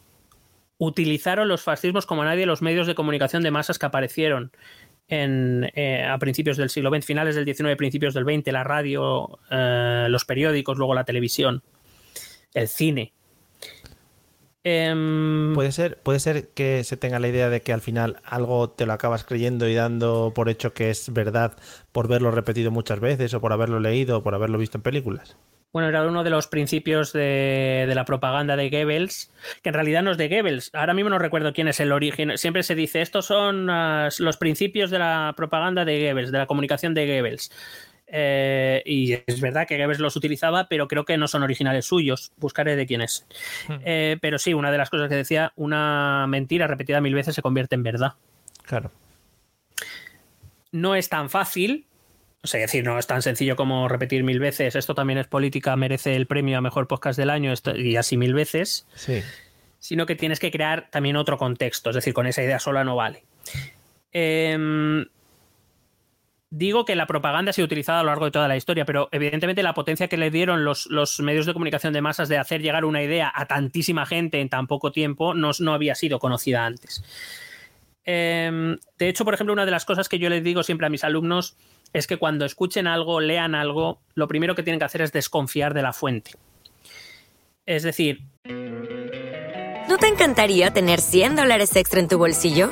utilizaron los fascismos como nadie los medios de comunicación de masas que aparecieron eh, a principios del siglo XX, finales del XIX, principios del XX, la radio, los periódicos, luego la televisión, el cine. Em, Puede ser, puede ser que se tenga la idea de que al final algo te lo acabas creyendo y dando por hecho que es verdad por verlo repetido muchas veces o por haberlo leído o por haberlo visto en películas. Bueno, era uno de los principios de, de la propaganda de Goebbels, que en realidad no es de Goebbels. Ahora mismo no recuerdo quién es el origen. Siempre se dice, estos son uh, los principios de la propaganda de Goebbels, de la comunicación de Goebbels. Eh, y es verdad que Goebbels los utilizaba, pero creo que no son originales suyos. Buscaré de quién es. Eh, pero sí, una de las cosas que decía, una mentira repetida mil veces se convierte en verdad. Claro. No es tan fácil, o sea, es decir, no es tan sencillo como repetir mil veces, esto también es política, merece el premio a mejor podcast del año esto, y así mil veces, Sí. sino que tienes que crear también otro contexto, es decir, con esa idea sola no vale. Em, digo que la propaganda ha sido utilizada a lo largo de toda la historia, pero evidentemente la potencia que le dieron los, los medios de comunicación de masas de hacer llegar una idea a tantísima gente en tan poco tiempo no, no había sido conocida antes. Em, de hecho, por ejemplo, una de las cosas que yo les digo siempre a mis alumnos es que cuando escuchen algo, lean algo, lo primero que tienen que hacer es desconfiar de la fuente. Es decir, ¿No te encantaría tener 100 dólares extra en tu bolsillo?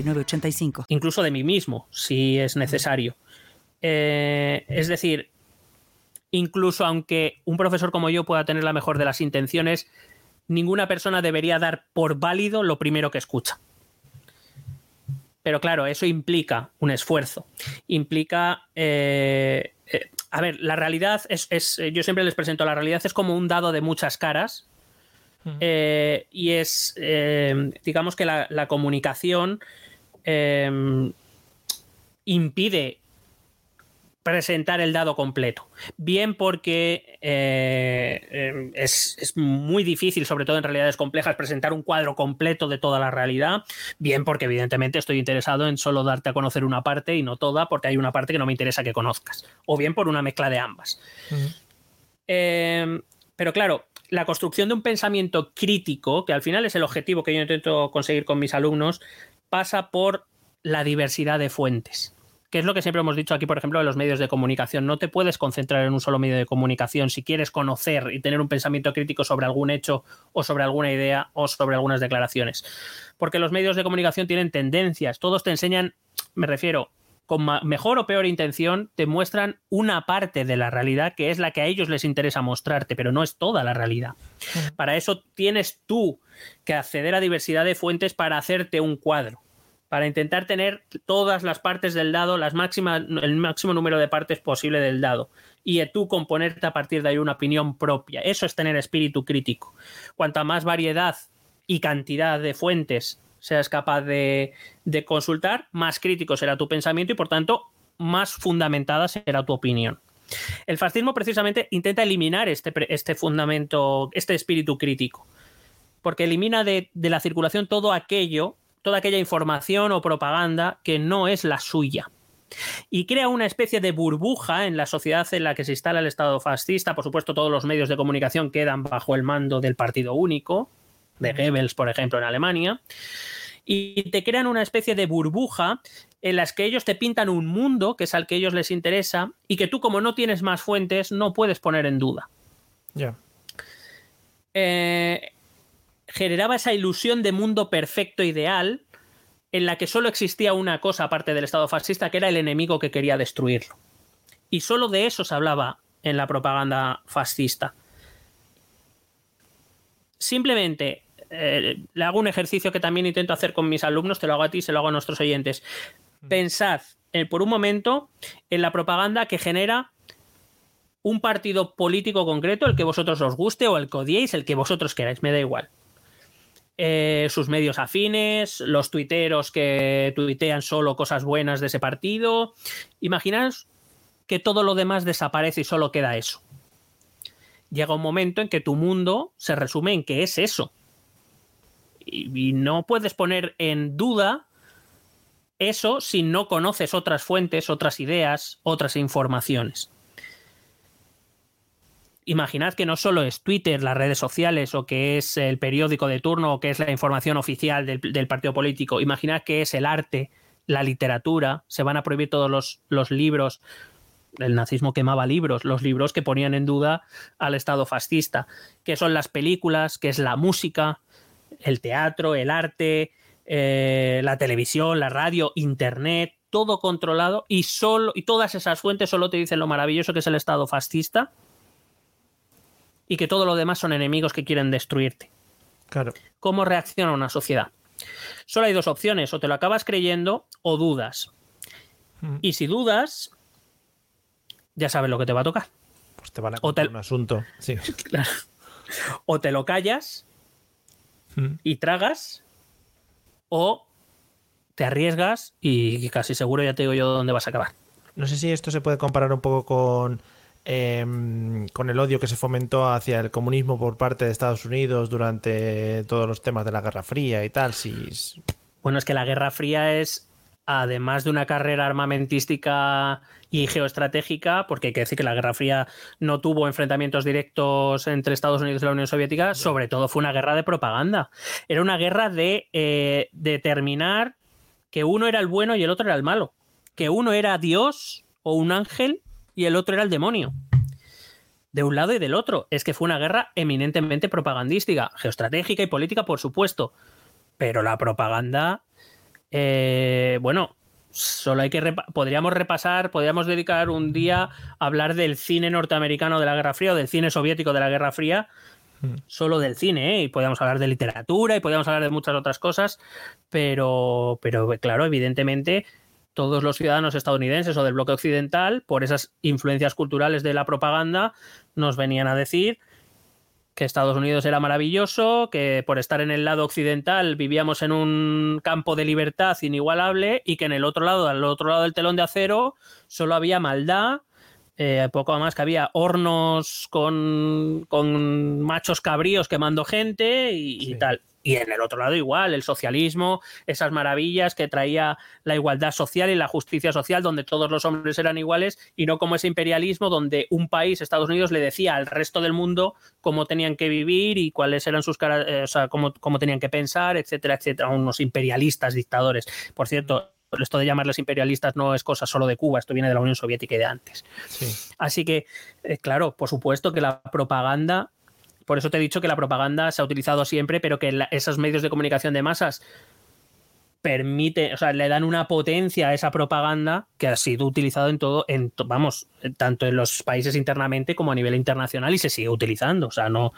906985. Incluso de mí mismo, si es necesario. Eh, es decir, incluso aunque un profesor como yo pueda tener la mejor de las intenciones, ninguna persona debería dar por válido lo primero que escucha. Pero claro, eso implica un esfuerzo. Implica. eh, eh, a ver, la realidad es, es- Yo siempre les presento, la realidad es como un dado de muchas caras. Eh, y es. eh, digamos que la, la comunicación eh, impide presentar el dado completo. Bien porque eh, eh, es, es muy difícil, sobre todo en realidades complejas, presentar un cuadro completo de toda la realidad. Bien porque evidentemente estoy interesado en solo darte a conocer una parte y no toda, porque hay una parte que no me interesa que conozcas. O bien por una mezcla de ambas. Eh, pero claro, la construcción de un pensamiento crítico, que al final es el objetivo que yo intento conseguir con mis alumnos, pasa por la diversidad de fuentes. Que es lo que siempre hemos dicho aquí, por ejemplo, de los medios de comunicación. No te puedes concentrar en un solo medio de comunicación si quieres conocer y tener un pensamiento crítico sobre algún hecho o sobre alguna idea o sobre algunas declaraciones. Porque los medios de comunicación tienen tendencias. Todos te enseñan, me refiero, con mejor o peor intención, te muestran una parte de la realidad que es la que a ellos les interesa mostrarte, pero no es toda la realidad. Para eso tienes tú que acceder a diversidad de fuentes para hacerte un cuadro, para intentar tener todas las partes del dado, las el máximo número de partes posible del dado, y tú componerte a partir de ahí una opinión propia. Eso es tener espíritu crítico. Cuanta más variedad y cantidad de fuentes seas capaz de, de consultar, más crítico será tu pensamiento y por tanto más fundamentada será tu opinión. El fascismo precisamente intenta eliminar este, este fundamento, este espíritu crítico, porque elimina de, de la circulación todo aquello, toda aquella información o propaganda que no es la suya. Y crea una especie de burbuja en la sociedad en la que se instala el Estado fascista. Por supuesto, todos los medios de comunicación quedan bajo el mando del partido único, de Goebbels, por ejemplo, en Alemania y te crean una especie de burbuja en las que ellos te pintan un mundo que es al que ellos les interesa y que tú como no tienes más fuentes no puedes poner en duda. Ya. Eh, generaba esa ilusión de mundo perfecto ideal en la que solo existía una cosa aparte del Estado fascista que era el enemigo que quería destruirlo. Y solo de eso se hablaba en la propaganda fascista. Simplemente eh, le hago un ejercicio que también intento hacer con mis alumnos, te lo hago a ti, se lo hago a nuestros oyentes. Pensad eh, por un momento en la propaganda que genera un partido político concreto, el que vosotros os guste o el que odiéis, el que vosotros queráis, me da igual. Eh, sus medios afines, los tuiteros que tuitean solo cosas buenas de ese partido. Imaginaos que todo lo demás desaparece y solo queda eso. Llega un momento en que tu mundo se resume en que es eso. Y, no puedes poner en duda eso si no conoces otras fuentes, otras ideas, otras informaciones. Imaginad que no solo es Twitter, las redes sociales, o que es el periódico de turno, o que es la información oficial del, partido político. Imaginad que es el arte, la literatura, se van a prohibir todos los libros. El nazismo quemaba libros, los libros que ponían en duda al Estado fascista, que son las películas, que es la música, el teatro, el arte, eh, la televisión, la radio, internet, todo controlado y solo y todas esas fuentes solo te dicen lo maravilloso que es el Estado fascista y que todo lo demás son enemigos que quieren destruirte. Claro. ¿Cómo reacciona una sociedad? Solo hay dos opciones, o te lo acabas creyendo o dudas. Y si dudas, ya sabes lo que te va a tocar. Pues te van a te- contar un asunto. Sí. <laughs> Claro. O te lo callas Mm. y tragas, o te arriesgas y casi seguro ya te digo yo dónde vas a acabar. No sé si esto se puede comparar un poco con, em, con el odio que se fomentó hacia el comunismo por parte de Estados Unidos durante todos los temas de la Guerra Fría y tal. Si, Bueno, es que la Guerra Fría es, además de una carrera armamentística y geoestratégica, porque hay que decir que la Guerra Fría no tuvo enfrentamientos directos entre Estados Unidos y la Unión Soviética, sobre todo fue una guerra de propaganda. Era una guerra de eh, determinar que uno era el bueno y el otro era el malo, que uno era Dios o un ángel y el otro era el demonio. De un lado y del otro. Es que fue una guerra eminentemente propagandística, geoestratégica y política, por supuesto. Pero la propaganda, eh, bueno, solo hay que podríamos repasar, podríamos dedicar un día a hablar del cine norteamericano de la Guerra Fría o del cine soviético de la Guerra Fría, hmm. solo del cine, ¿eh? y podríamos hablar de literatura y podríamos hablar de muchas otras cosas, pero, pero claro, evidentemente todos los ciudadanos estadounidenses o del bloque occidental, por esas influencias culturales de la propaganda, nos venían a decir que Estados Unidos era maravilloso, que por estar en el lado occidental vivíamos en un campo de libertad inigualable y que en el otro lado, al otro lado del telón de acero, solo había maldad, eh, poco más que había hornos con, con machos cabríos quemando gente y, tal. Y en el otro lado igual, el socialismo, esas maravillas que traía la igualdad social y la justicia social, donde todos los hombres eran iguales, y no como ese imperialismo donde un país, Estados Unidos, le decía al resto del mundo cómo tenían que vivir y cuáles eran sus caras, eh, o sea, cómo, cómo tenían que pensar, etcétera, etcétera. Unos imperialistas dictadores. Por cierto, esto de llamarles imperialistas no es cosa solo de Cuba, esto viene de la Unión Soviética y de antes. Así que, eh, claro, por supuesto que la propaganda por eso te he dicho que la propaganda se ha utilizado siempre, pero que esos medios de comunicación de masas permite, o sea, le dan una potencia a esa propaganda que ha sido utilizado en todo, en vamos, tanto en los países internamente como a nivel internacional y se sigue utilizando. O sea, no.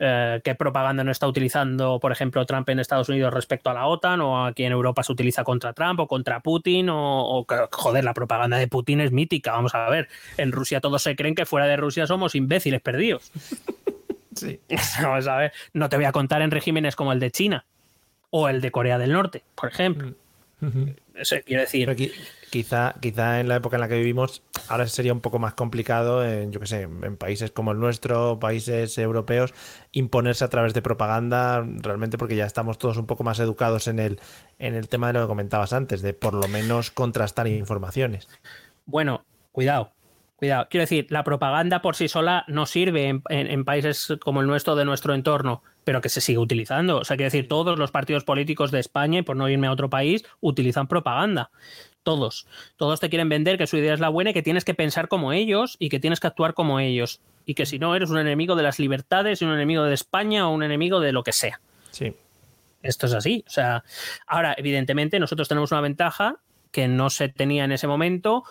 Eh, ¿Qué propaganda no está utilizando, por ejemplo, Trump en Estados Unidos respecto a la OTAN? O aquí en Europa se utiliza contra Trump o contra Putin. O, o joder, la propaganda de Putin es mítica. Vamos a ver. En Rusia todos se creen que fuera de Rusia somos imbéciles perdidos. Sí. <laughs> Vamos a ver, no te voy a contar en regímenes como el de China o el de Corea del Norte, por ejemplo. Mm. Eso quiero decir. quizá, quizá en la época en la que vivimos, ahora sería un poco más complicado, en, yo que sé, en países como el nuestro, países europeos, imponerse a través de propaganda, realmente porque ya estamos todos un poco más educados en el, en el tema de lo que comentabas antes, de por lo menos contrastar informaciones. Bueno, cuidado, Cuidado, quiero decir, la propaganda por sí sola no sirve en, países como el nuestro de nuestro entorno, pero que se sigue utilizando. O sea, quiero decir, todos los partidos políticos de España, y por no irme a otro país, utilizan propaganda. Todos. Todos te quieren vender que su idea es la buena y que tienes que pensar como ellos y que tienes que actuar como ellos. Y que si no, eres un enemigo de las libertades y un enemigo de España o un enemigo de lo que sea. Sí. Esto es así. O sea, ahora, evidentemente, nosotros tenemos una ventaja que no se tenía en ese momento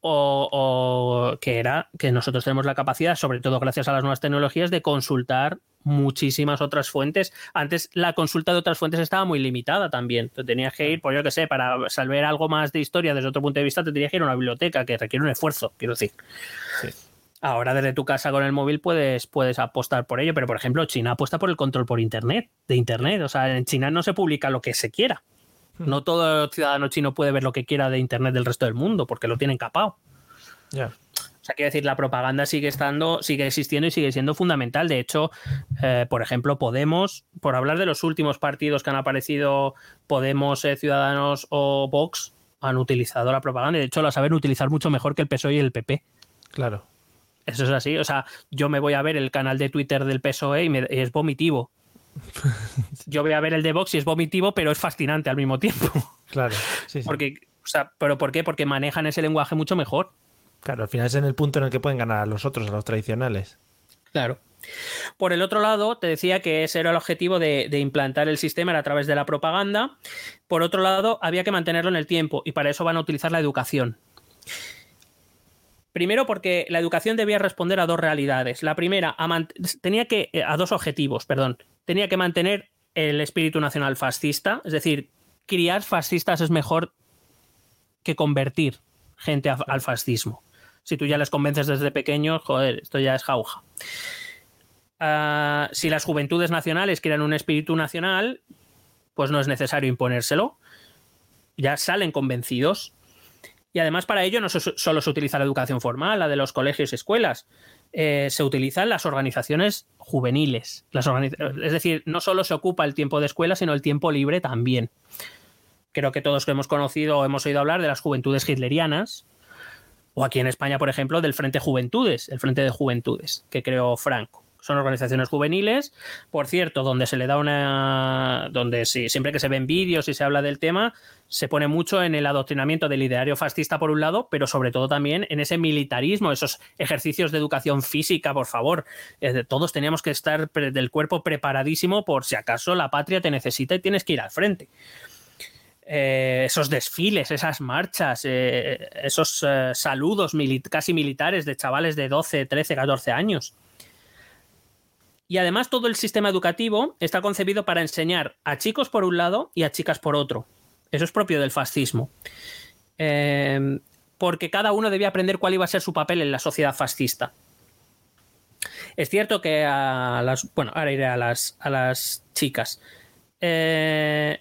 o, que era que nosotros tenemos la capacidad, sobre todo gracias a las nuevas tecnologías, de consultar muchísimas otras fuentes. Antes la consulta de otras fuentes estaba muy limitada también. Te tenías que ir, por yo que sé, para saber algo más de historia desde otro punto de vista, te tenías que ir a una biblioteca, que requiere un esfuerzo, quiero decir. Ahora desde tu casa con el móvil puedes, puedes apostar por ello, pero por ejemplo China apuesta por el control por Internet, de Internet. O sea, en China no se publica lo que se quiera. No todo ciudadano chino puede ver lo que quiera de Internet del resto del mundo, porque lo tienen capado. Ya. O sea, quiero decir, la propaganda sigue estando, sigue existiendo y sigue siendo fundamental. De hecho, eh, por ejemplo, Podemos, por hablar de los últimos partidos que han aparecido, Podemos, eh, Ciudadanos o Vox, han utilizado la propaganda y de hecho la saben utilizar mucho mejor que el PSOE y el PP. Claro. Eso es así. O sea, yo me voy a ver el canal de Twitter del PSOE y es vomitivo. Yo voy a ver el de Vox y es vomitivo, pero es fascinante al mismo tiempo. Claro. Porque, o sea, ¿Pero por qué? Porque manejan ese lenguaje mucho mejor. Claro, al final es en el punto en el que pueden ganar a los otros, a los tradicionales. Claro. Por el otro lado, te decía que ese era el objetivo de, de, implantar el sistema a través de la propaganda. Por otro lado, había que mantenerlo en el tiempo y para eso van a utilizar la educación. Primero porque la educación debía responder a dos realidades. La primera, tenía que, eh, a dos objetivos, perdón. Tenía que mantener el espíritu nacional fascista, es decir, criar fascistas es mejor que convertir gente al fascismo. Si tú ya les convences desde pequeños, joder, esto ya es jauja. Ah, si las juventudes nacionales quieren un espíritu nacional, pues no es necesario imponérselo. Ya salen convencidos. Y además para ello no solo se utiliza la educación formal, la de los colegios y escuelas, eh, se utilizan las organizaciones juveniles. Las es decir, no solo se ocupa el tiempo de escuela, sino el tiempo libre también. creo que todos hemos conocido o hemos oído hablar de las juventudes hitlerianas, o aquí en España, por ejemplo, del Frente Juventudes, el Frente de Juventudes, que creó Franco. Son organizaciones juveniles, por cierto, donde se le da una. donde sí, siempre que se ven vídeos y se habla del tema, se pone mucho en el adoctrinamiento del ideario fascista, por un lado, pero sobre todo también en ese militarismo, esos ejercicios de educación física, por favor. Eh, todos teníamos que estar del cuerpo preparadísimo por si acaso la patria te necesita y tienes que ir al frente. Eh, esos desfiles, esas marchas, eh, esos saludos casi militares de chavales de 12, 13, 14 años. Y además todo el sistema educativo está concebido para enseñar a chicos por un lado y a chicas por otro. Eso es propio del fascismo. Em, porque cada uno debía aprender cuál iba a ser su papel en la sociedad fascista. Es cierto que a las. Bueno, ahora iré a las, a las chicas. Eh,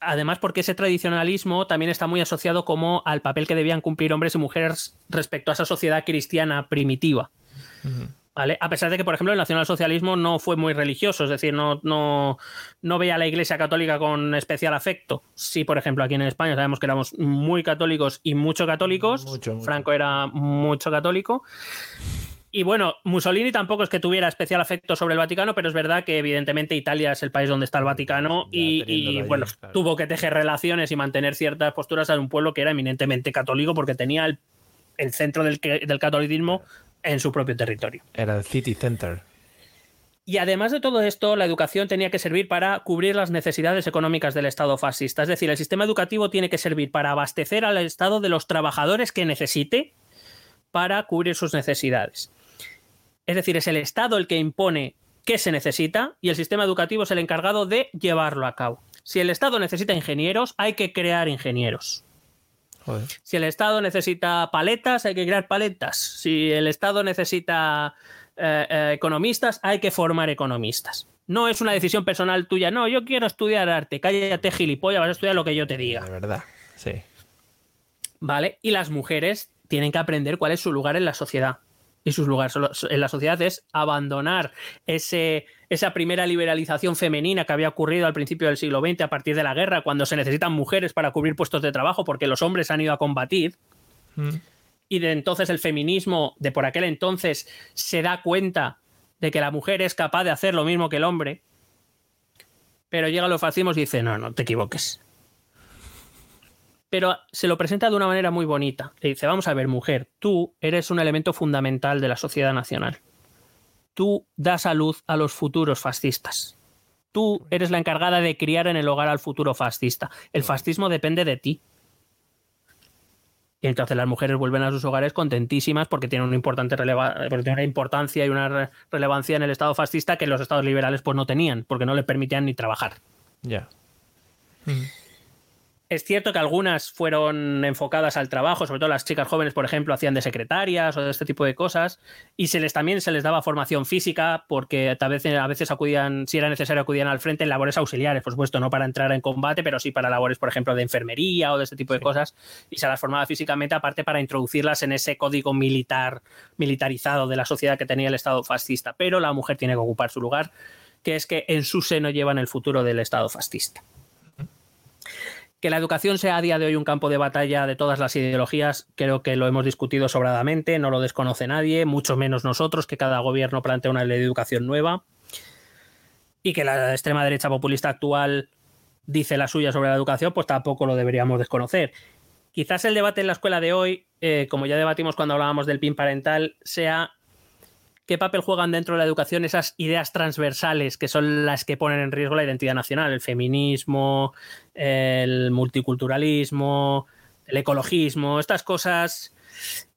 además, porque ese tradicionalismo también está muy asociado como al papel que debían cumplir hombres y mujeres respecto a esa sociedad cristiana primitiva. A pesar de que, por ejemplo, el nacionalsocialismo no fue muy religioso, es decir, no, no, no veía a la Iglesia Católica con especial afecto. Sí, por ejemplo, aquí en España sabemos que éramos muy católicos y mucho católicos. Franco era mucho católico. Y bueno, Mussolini tampoco es que tuviera especial afecto sobre el Vaticano, pero es verdad que evidentemente Italia es el país donde está el Vaticano y, bueno, tuvo que tejer relaciones y mantener ciertas posturas a un pueblo que era eminentemente católico porque tenía el, el centro del, del catolicismo en su propio territorio. Era el City Center. Y además de todo esto, la educación tenía que servir para cubrir las necesidades económicas del Estado fascista. Es decir, el sistema educativo tiene que servir para abastecer al Estado de los trabajadores que necesite para cubrir sus necesidades. Es decir, es el Estado el que impone qué se necesita y el sistema educativo es el encargado de llevarlo a cabo. Si el Estado necesita ingenieros, hay que crear ingenieros. Si el Estado necesita paletas, hay que crear paletas. Si el Estado necesita eh, eh, economistas, hay que formar economistas. No es una decisión personal tuya. No, yo quiero estudiar arte. Cállate, gilipollas, vas a estudiar lo que yo te diga. De verdad, sí. ¿Vale? Y las mujeres tienen que aprender cuál es su lugar en la sociedad y sus lugares en la sociedad es abandonar ese, esa primera liberalización femenina que había ocurrido al principio del siglo XX a partir de la guerra, cuando se necesitan mujeres para cubrir puestos de trabajo porque los hombres han ido a combatir. Mm. Y de entonces el feminismo de por aquel entonces se da cuenta de que la mujer es capaz de hacer lo mismo que el hombre. Pero llega los fascismos y dice, no, no te equivoques pero se lo presenta de una manera muy bonita. Le dice, vamos a ver, mujer, tú eres un elemento fundamental de la sociedad nacional. Tú das a luz a los futuros fascistas. Tú eres la encargada de criar en el hogar al futuro fascista. El fascismo depende de ti. Y entonces las mujeres vuelven a sus hogares contentísimas porque tienen una importante porque una importancia y una relevancia en el Estado fascista que los Estados liberales pues no tenían, porque no les permitían ni trabajar. Ya. Es cierto que algunas fueron enfocadas al trabajo, sobre todo las chicas jóvenes, por ejemplo, hacían de secretarias o de este tipo de cosas, y se les también se les daba formación física, porque a veces, a veces acudían, si era necesario, acudían al frente en labores auxiliares, por supuesto, no para entrar en combate, pero sí para labores, por ejemplo, de enfermería o de este tipo de cosas, y se las formaba físicamente, aparte para introducirlas en ese código militar, militarizado de la sociedad que tenía el Estado fascista. Pero la mujer tiene que ocupar su lugar, que es que en su seno llevan el futuro del Estado fascista. Que la educación sea a día de hoy un campo de batalla de todas las ideologías, creo que lo hemos discutido sobradamente, no lo desconoce nadie, mucho menos nosotros, que cada gobierno plantea una ley de educación nueva. Y que la extrema derecha populista actual dice la suya sobre la educación, pues tampoco lo deberíamos desconocer. Quizás el debate en la escuela de hoy, eh, como ya debatimos cuando hablábamos del PIN parental, sea qué papel juegan dentro de la educación esas ideas transversales que son las que ponen en riesgo la identidad nacional, el feminismo, el multiculturalismo, el ecologismo, estas cosas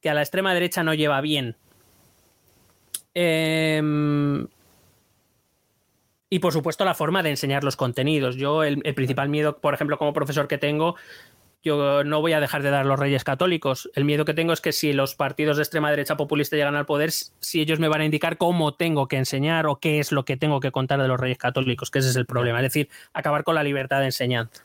que a la extrema derecha no lleva bien. Em, y por supuesto la forma de enseñar los contenidos. Yo el, principal miedo, por ejemplo, como profesor que tengo, yo no voy a dejar de dar los reyes católicos. El miedo que tengo es que si los partidos de extrema derecha populista llegan al poder, si ellos me van a indicar cómo tengo que enseñar o qué es lo que tengo que contar de los reyes católicos, que ese es el problema. Es decir, acabar con la libertad de enseñanza.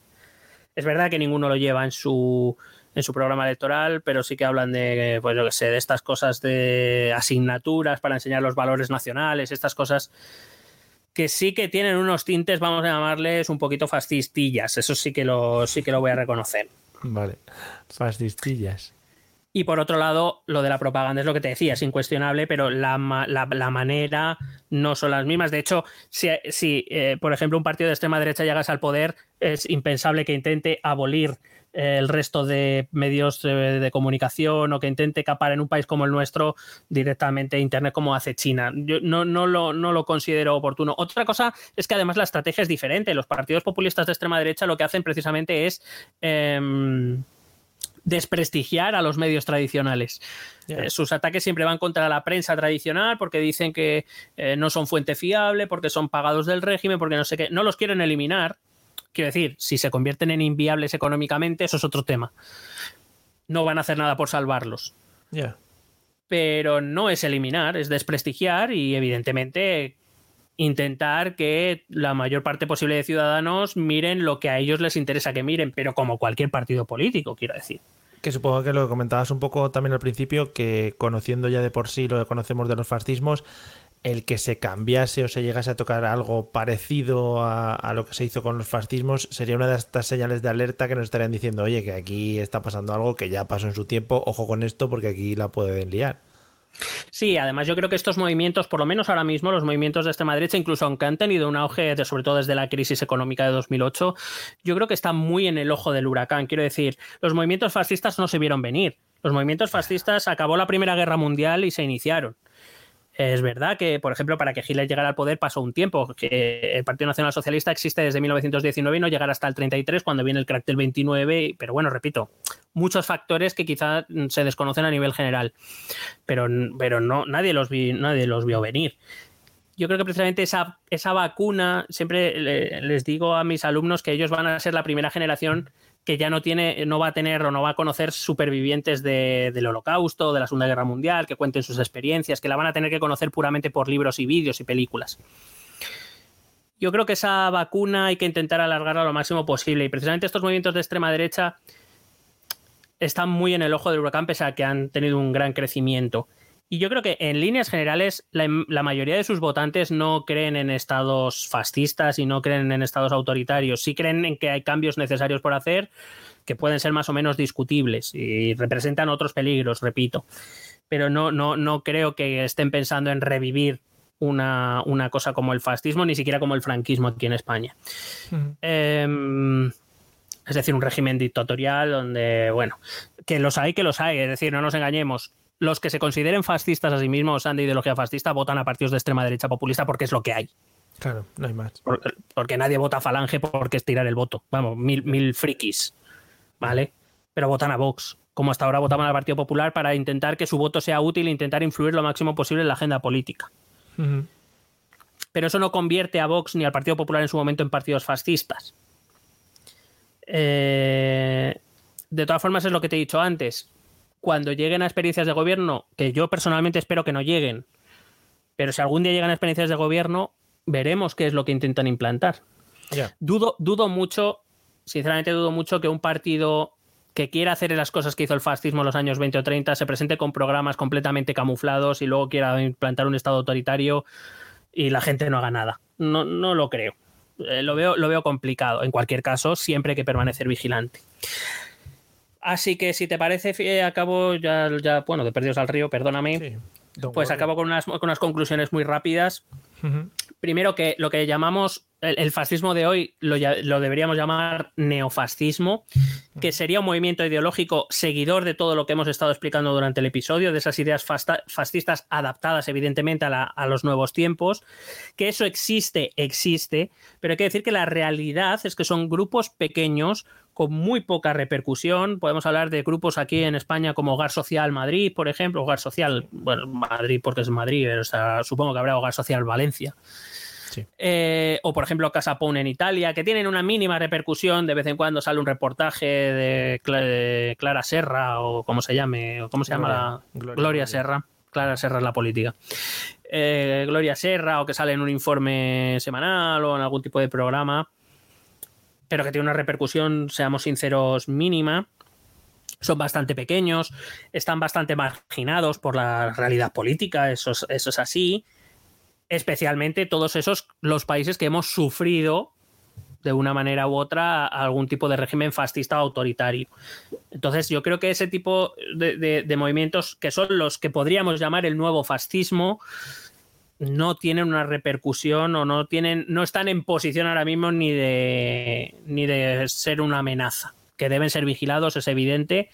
Es verdad que ninguno lo lleva en su, en su programa electoral, pero sí que hablan de, pues yo que sé, de estas cosas de asignaturas para enseñar los valores nacionales, estas cosas que sí que tienen unos tintes, vamos a llamarles un poquito fascistillas. Eso sí que lo, sí que lo voy a reconocer. Vale, fascistillas. Y por otro lado, lo de la propaganda es lo que te decía, es incuestionable, pero la, la, manera no son las mismas. De hecho, si, si eh, por ejemplo, un partido de extrema derecha llegas al poder, es impensable que intente abolir el resto de medios de, comunicación o que intente capar en un país como el nuestro directamente Internet como hace China. Yo no, no, lo, no lo considero oportuno. Otra cosa es que además la estrategia es diferente. Los partidos populistas de extrema derecha lo que hacen precisamente es... Em, desprestigiar a los medios tradicionales. Eh, sus ataques siempre van contra la prensa tradicional porque dicen que eh, no son fuente fiable, porque son pagados del régimen, porque no sé qué. No los quieren eliminar. Quiero decir, si se convierten en inviables económicamente, eso es otro tema. No van a hacer nada por salvarlos. Pero no es eliminar, es desprestigiar y evidentemente intentar que la mayor parte posible de ciudadanos miren lo que a ellos les interesa que miren, pero como cualquier partido político, quiero decir. Que supongo que lo comentabas un poco también al principio, que conociendo ya de por sí lo que conocemos de los fascismos, el que se cambiase o se llegase a tocar algo parecido a, a, lo que se hizo con los fascismos sería una de estas señales de alerta que nos estarían diciendo, oye, que aquí está pasando algo que ya pasó en su tiempo, ojo con esto porque aquí la pueden liar. Sí, además yo creo que estos movimientos, por lo menos ahora mismo, los movimientos de extrema derecha, incluso aunque han tenido un auge, sobre todo desde la crisis económica de 2008, yo creo que están muy en el ojo del huracán. Quiero decir, los movimientos fascistas no se vieron venir. Los movimientos fascistas acabó la Primera Guerra Mundial y se iniciaron. Es verdad que, por ejemplo, para que Hitler llegara al poder pasó un tiempo, que el Partido Nacional Socialista existe desde 1919 y no llegará hasta el 33 cuando viene el crack del 29, pero bueno, repito, muchos factores que quizá se desconocen a nivel general, pero, pero no, nadie, los vi, nadie los vio venir. Yo creo que precisamente esa, esa vacuna, siempre les digo a mis alumnos que ellos van a ser la primera generación que ya no tiene, no va a tener o no va a conocer supervivientes del holocausto, de la Segunda Guerra Mundial, que cuenten sus experiencias, que la van a tener que conocer puramente por libros y vídeos y películas. Yo creo que esa vacuna hay que intentar alargarla lo máximo posible y precisamente estos movimientos de extrema derecha están muy en el ojo del huracán pese a que han tenido un gran crecimiento. Y yo creo que en líneas generales la, mayoría de sus votantes no creen en estados fascistas y no creen en estados autoritarios. Sí creen en que hay cambios necesarios por hacer que pueden ser más o menos discutibles y representan otros peligros, repito. Pero no, no, no creo que estén pensando en revivir una, cosa como el fascismo, ni siquiera como el franquismo aquí en España. Em, es decir, un régimen dictatorial donde, bueno, que los hay, que los hay. Es decir, no nos engañemos los que se consideren fascistas a sí mismos, sean de ideología fascista, votan a partidos de extrema derecha populista porque es lo que hay. Claro, no hay más. Porque, nadie vota a Falange porque es tirar el voto. Vamos, mil, mil frikis. ¿Vale? Pero votan a Vox. Como hasta ahora votaban al Partido Popular para intentar que su voto sea útil e intentar influir lo máximo posible en la agenda política. Pero eso no convierte a Vox ni al Partido Popular en su momento en partidos fascistas. Eh, de todas formas, es lo que te he dicho antes cuando lleguen a experiencias de gobierno, que yo personalmente espero que no lleguen, pero si algún día llegan a experiencias de gobierno, veremos qué es lo que intentan implantar. Dudo, dudo mucho, sinceramente dudo mucho que un partido que quiera hacer las cosas que hizo el fascismo en los años 20 o 30 se presente con programas completamente camuflados y luego quiera implantar un Estado autoritario y la gente no haga nada. No, no lo creo. Eh, lo, veo, lo veo complicado. En cualquier caso, siempre hay que permanecer vigilante. Así que si te parece, acabo ya, ya bueno, de Perdidos al Río, perdóname. pues acabo con unas, con unas conclusiones muy rápidas. Primero que lo que llamamos el, fascismo de hoy lo, lo, deberíamos llamar neofascismo, que sería un movimiento ideológico seguidor de todo lo que hemos estado explicando durante el episodio, de esas ideas fascistas adaptadas evidentemente a, a, los nuevos tiempos, que eso existe, existe, pero hay que decir que la realidad es que son grupos pequeños con muy poca repercusión. Podemos hablar de grupos aquí en España como Hogar Social Madrid, por ejemplo, Hogar Social, bueno, Madrid porque es Madrid, pero supongo que habrá Hogar Social Valencia. Eh, o por ejemplo Casa Pone en Italia, que tienen una mínima repercusión, de vez en cuando sale un reportaje de, Clara Serra o como se llame, o cómo se llama la Gloria, Serra. Clara Serra es la política. Eh, Gloria Serra o que sale en un informe semanal o en algún tipo de programa pero que tiene una repercusión, seamos sinceros, mínima. Son bastante pequeños, están bastante marginados por la realidad política, eso es, así. especialmente todos esos los países que hemos sufrido de una manera u otra algún tipo de régimen fascista o autoritario. Entonces yo creo que ese tipo de movimientos que son los que podríamos llamar el nuevo fascismo no tienen una repercusión o no tienen no están en posición ahora mismo ni de ni de ser una amenaza que deben ser vigilados es evidente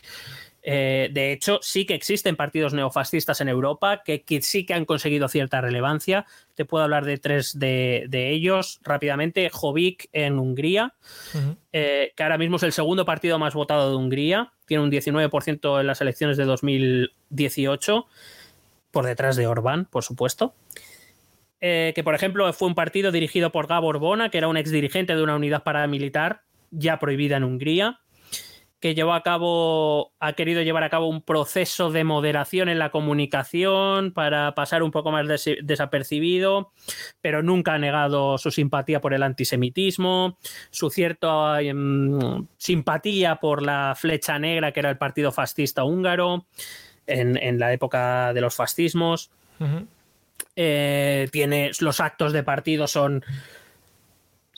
eh, de hecho, sí que existen partidos neofascistas en Europa que, sí que han conseguido cierta relevancia. Te puedo hablar de tres de, ellos rápidamente. Jobbik en Hungría, eh, que ahora mismo es el segundo partido más votado de Hungría. Tiene un 19% en las elecciones de 2018, por detrás de Orbán, por supuesto. Eh, que, por ejemplo, fue un partido dirigido por Gabor Bona, que era un exdirigente de una unidad paramilitar ya prohibida en Hungría que llevó a cabo, ha querido llevar a cabo un proceso de moderación en la comunicación para pasar un poco más desapercibido, pero nunca ha negado su simpatía por el antisemitismo, su cierta em, simpatía por la flecha negra, que era el partido fascista húngaro, en, la época de los fascismos. Eh, tiene, los actos de partido son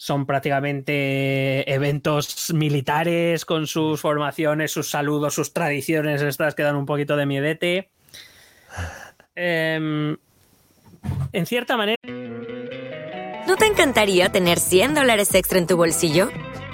son prácticamente eventos militares con sus formaciones, sus saludos, sus tradiciones, estas que dan un poquito de miedete. Em, en cierta manera... ¿No te encantaría tener 100 dólares extra en tu bolsillo?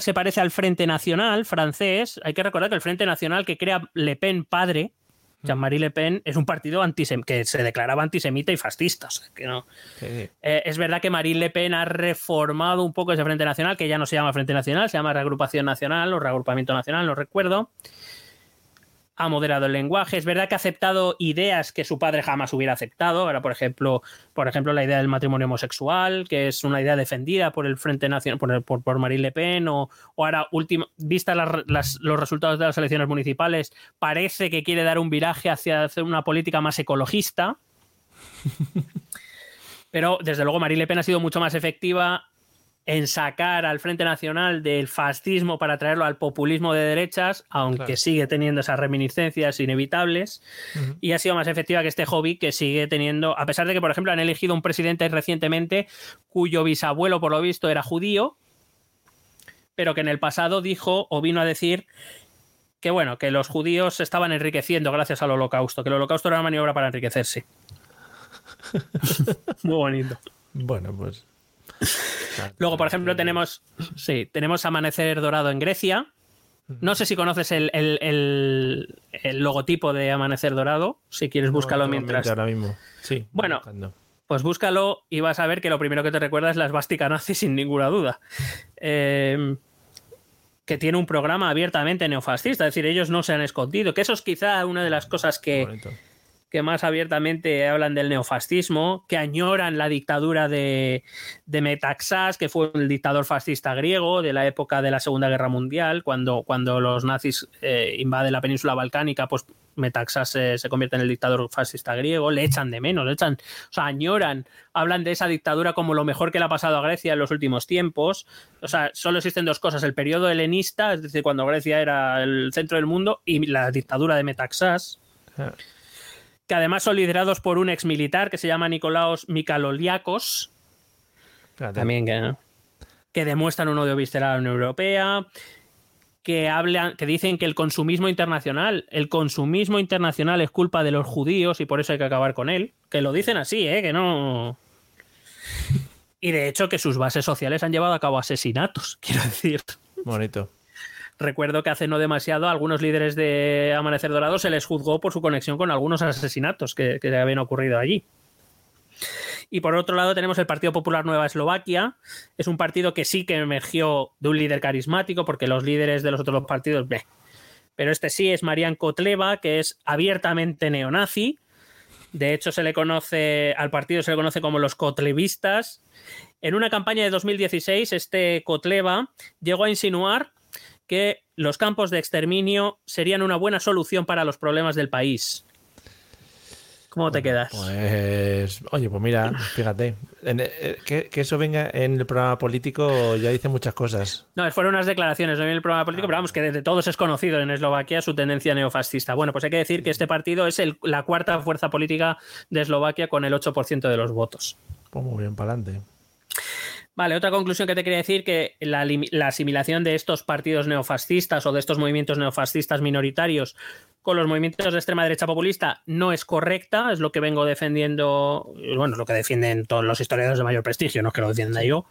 se parece al Frente Nacional francés. Hay que recordar que el Frente Nacional que crea Le Pen padre, Jean-Marie Le Pen, es un partido que se declaraba antisemita y fascista. que no. Eh, es verdad que Marine Le Pen ha reformado un poco ese Frente Nacional, que ya no se llama Frente Nacional, se llama Reagrupación Nacional o Reagrupamiento Nacional, no recuerdo ha moderado el lenguaje. Es verdad que ha aceptado ideas que su padre jamás hubiera aceptado. Ahora, por ejemplo, por ejemplo, la idea del matrimonio homosexual, que es una idea defendida por el Frente Nacional, por, por, Marine Le Pen, o, ahora, último, vista los resultados de las elecciones municipales, parece que quiere dar un viraje hacia hacer una política más ecologista. <laughs> Pero, desde luego, Marine Le Pen ha sido mucho más efectiva en sacar al Frente Nacional del fascismo para traerlo al populismo de derechas, aunque sigue teniendo esas reminiscencias inevitables, y ha sido más efectiva que este hobby que sigue teniendo, a pesar de que, por ejemplo, han elegido un presidente recientemente cuyo bisabuelo, por lo visto, era judío, pero que en el pasado dijo o vino a decir que, bueno, que los judíos se estaban enriqueciendo gracias al holocausto, que el holocausto era una maniobra para enriquecerse. <laughs> Muy bonito. Bueno, pues Luego, por ejemplo, tenemos, sí, tenemos Amanecer Dorado en Grecia. No sé si conoces el, logotipo de Amanecer Dorado. Si quieres, búscalo mientras. Ahora mismo. Sí. Bueno, pues búscalo y vas a ver que lo primero que te recuerda es la esvástica nazi, sin ninguna duda. Em, que tiene un programa abiertamente neofascista, es decir, ellos no se han escondido, que eso es quizá una de las cosas que, que más abiertamente hablan del neofascismo, que añoran la dictadura de, Metaxas, que fue el dictador fascista griego de la época de la Segunda Guerra Mundial, cuando, cuando los nazis eh, invaden la península balcánica, pues Metaxas se convierte en el dictador fascista griego, le echan de menos, le echan, o sea, añoran, hablan de esa dictadura como lo mejor que le ha pasado a Grecia en los últimos tiempos. O sea, solo existen dos cosas, el periodo helenista, es decir, cuando Grecia era el centro del mundo, y la dictadura de Metaxas. Ah que además son liderados por un ex militar que se llama Nicolaos Mikaloliakos. También que, que, demuestran un odio visceral a la Unión Europea. Que, hablan, que dicen que el consumismo internacional, el consumismo internacional es culpa de los judíos y por eso hay que acabar con él. Que lo dicen así, ¿eh? Que no. Y de hecho que sus bases sociales han llevado a cabo asesinatos, <laughs> quiero decir. Bonito. Recuerdo que hace no demasiado a algunos líderes de Amanecer Dorado se les juzgó por su conexión con algunos asesinatos que, habían ocurrido allí. Y por otro lado tenemos el Partido Popular Nueva Eslovaquia. Es un partido que sí que emergió de un líder carismático, porque los líderes de los otros partidos, bleh. pero este sí es Marian Kotleva, que es abiertamente neonazi. De hecho, se le conoce al partido se le conoce como los kotlevistas. En una campaña de 2016, este Kotleva llegó a insinuar que los campos de exterminio serían una buena solución para los problemas del país. ¿Cómo te quedas? Pues, oye, pues mira, fíjate, eh, que, eso venga en el programa político ya dice muchas cosas. No, fueron unas declaraciones, no en el programa político, pero vamos, que desde todos es conocido en Eslovaquia su tendencia neofascista. Bueno, pues hay que decir que este partido es la cuarta fuerza política de Eslovaquia con el 8% de los votos. Pues muy bien, para adelante. Vale, otra conclusión que te quería decir que la, la, asimilación de estos partidos neofascistas o de estos movimientos neofascistas minoritarios con los movimientos de extrema derecha populista no es correcta, es lo que vengo defendiendo, bueno, es lo que defienden todos los historiadores de mayor prestigio, no es que lo defienda yo,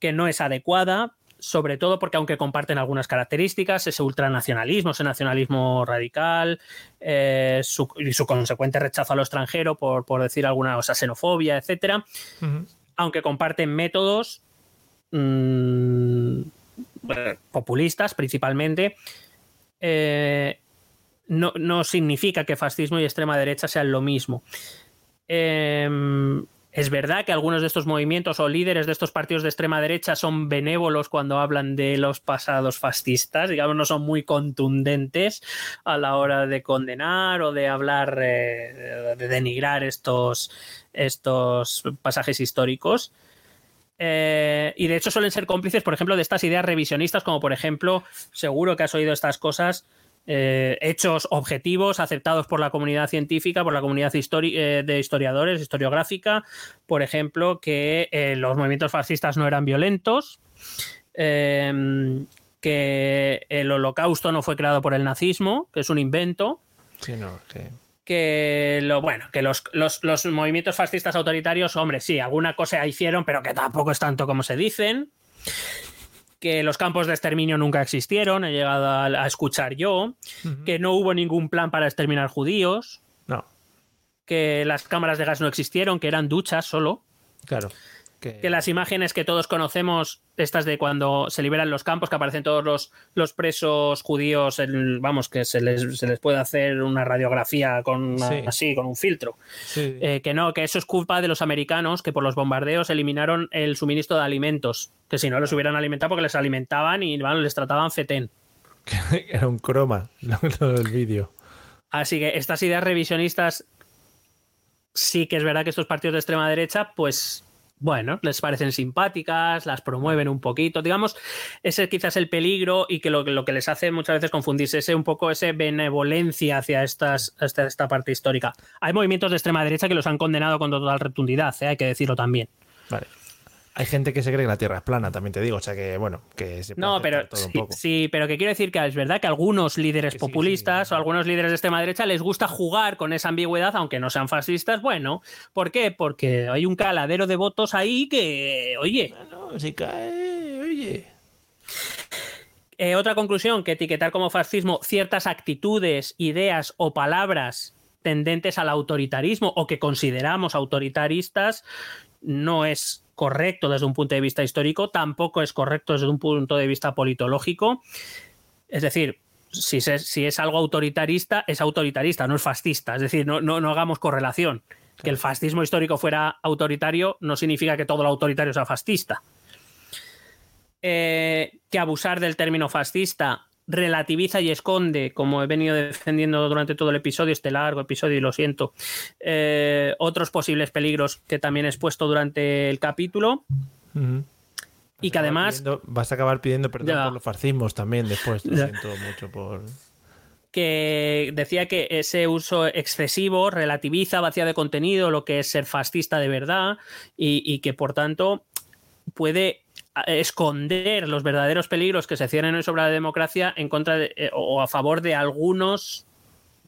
que no es adecuada, sobre todo porque aunque comparten algunas características, ese ultranacionalismo, ese nacionalismo radical eh, y su consecuente rechazo a lo extranjero, por, decir alguna cosa, xenofobia, etcétera, aunque comparten métodos mmm, populistas principalmente, eh, no, significa que fascismo y extrema derecha sean lo mismo. Em, es verdad que algunos de estos movimientos o líderes de estos partidos de extrema derecha son benévolos cuando hablan de los pasados fascistas, digamos, no son muy contundentes a la hora de condenar o de hablar, eh, de denigrar estos, estos pasajes históricos. Eh, y de hecho suelen ser cómplices, por ejemplo, de estas ideas revisionistas, como por ejemplo, seguro que has oído estas cosas, eh, hechos objetivos aceptados por la comunidad científica, por la comunidad eh, de historiadores, historiográfica, por ejemplo, que eh, los movimientos fascistas no eran violentos, em, que el holocausto no fue creado por el nazismo, que es un invento. que lo bueno, que los, los, movimientos fascistas autoritarios, hombre, sí, alguna cosa hicieron, pero que tampoco es tanto como se dicen que los campos de exterminio nunca existieron, he llegado a, escuchar yo, que no hubo ningún plan para exterminar judíos, no. que las cámaras de gas no existieron, que eran duchas solo. Claro. Que... las imágenes que todos conocemos, estas de cuando se liberan los campos, que aparecen todos los, los presos judíos, vamos, que se les, puede hacer una radiografía con así, con un filtro. Eh, que no, que eso es culpa de los americanos, que por los bombardeos eliminaron el suministro de alimentos, que si no los hubieran alimentado porque les alimentaban y les trataban fetén. <laughs> Era un croma el vídeo. Así que estas ideas revisionistas sí que es verdad que estos partidos de extrema derecha, pues bueno, les parecen simpáticas, las promueven un poquito, digamos, ese quizás el peligro y que lo, lo que les hace muchas veces confundirse ese un poco ese benevolencia hacia estas, esta parte histórica. Hay movimientos de extrema derecha que los han condenado con total rotundidad, ¿eh? hay que decirlo también. Vale. Hay gente que se cree que la Tierra es plana, también te digo. O sea que, bueno, que se No, pero sí, pero que quiero decir que es verdad que algunos líderes populistas o algunos líderes de extrema derecha les gusta jugar con esa ambigüedad, aunque no sean fascistas. Bueno, ¿por qué? Porque hay un caladero de votos ahí que, oye. Bueno, si cae, oye. Eh, otra conclusión, que etiquetar como fascismo ciertas actitudes, ideas o palabras tendentes al autoritarismo o que consideramos autoritaristas no es correcto desde un punto de vista histórico, tampoco es correcto desde un punto de vista politológico. Es decir, si, es algo autoritarista, es autoritarista, no es fascista. Es decir, no, no, hagamos correlación. Que el fascismo histórico fuera autoritario no significa que todo lo autoritario sea fascista. Eh, que abusar del término fascista relativiza y esconde, como he venido defendiendo durante todo el episodio, este largo episodio, y lo siento, eh, otros posibles peligros que también he expuesto durante el capítulo. Y que además. vas a acabar pidiendo perdón por los fascismos también después. Lo siento mucho por. Que decía que ese uso excesivo relativiza, vacía de contenido lo que es ser fascista de verdad y que por tanto puede esconder los verdaderos peligros que se ciernen sobre la democracia en contra de, eh, o a favor de algunos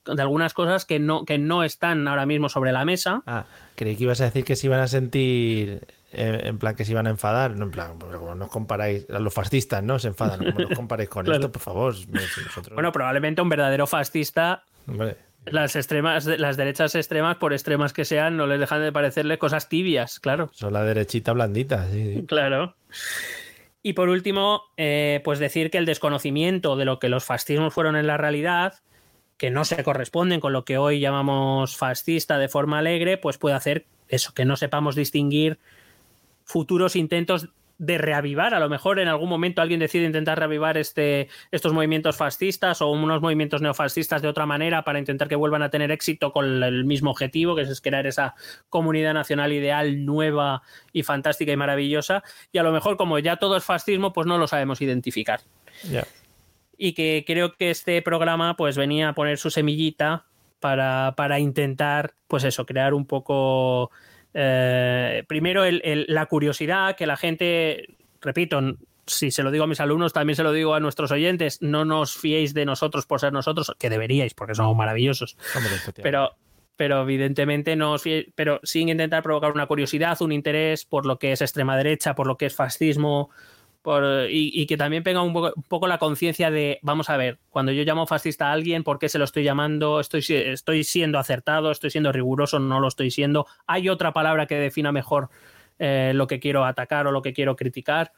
de algunas cosas que no, que no están ahora mismo sobre la mesa. Ah, creí que ibas a decir que se iban a sentir eh, en plan que se iban a enfadar, no en plan, pero como nos comparáis, los fascistas, ¿no? Se enfadan, como nos comparáis con <laughs> Claro. esto, por favor. nosotros- <laughs> Bueno, probablemente un verdadero fascista. Las extremas, las derechas extremas, por extremas que sean, no les dejan de parecerle cosas tibias, claro. son la derechita blandita, sí, sí. Claro. Y por último, eh, pues decir que el desconocimiento de lo que los fascismos fueron en la realidad, que no se corresponden con lo que hoy llamamos fascista de forma alegre, pues puede hacer eso, que no sepamos distinguir futuros intentos de reavivar. A lo mejor en algún momento alguien decide intentar reavivar este, estos movimientos fascistas o unos movimientos neofascistas de otra manera para intentar que vuelvan a tener éxito con el mismo objetivo, que es crear esa comunidad nacional ideal nueva y fantástica y maravillosa. Y a lo mejor como ya todo es fascismo, pues no lo sabemos identificar. Y que creo que este programa pues venía a poner su semillita para, para intentar, pues eso, crear un poco eh, primero el- el- la curiosidad, que la gente, repito, si se lo digo a mis alumnos, también se lo digo a nuestros oyentes, no nos fiéis de nosotros por ser nosotros, que deberíais, porque somos maravillosos. Pero, pero evidentemente no os fiéis- pero sin intentar provocar una curiosidad, un interés por lo que es extrema derecha, por lo que es fascismo, por, y, y que también tenga un poco, un poco la conciencia de, vamos a ver, cuando yo llamo fascista a alguien, ¿por qué se lo estoy llamando? ¿Estoy, estoy siendo acertado? ¿Estoy siendo riguroso? ¿No lo estoy siendo? ¿Hay otra palabra que defina mejor eh, lo que quiero atacar o lo que quiero criticar?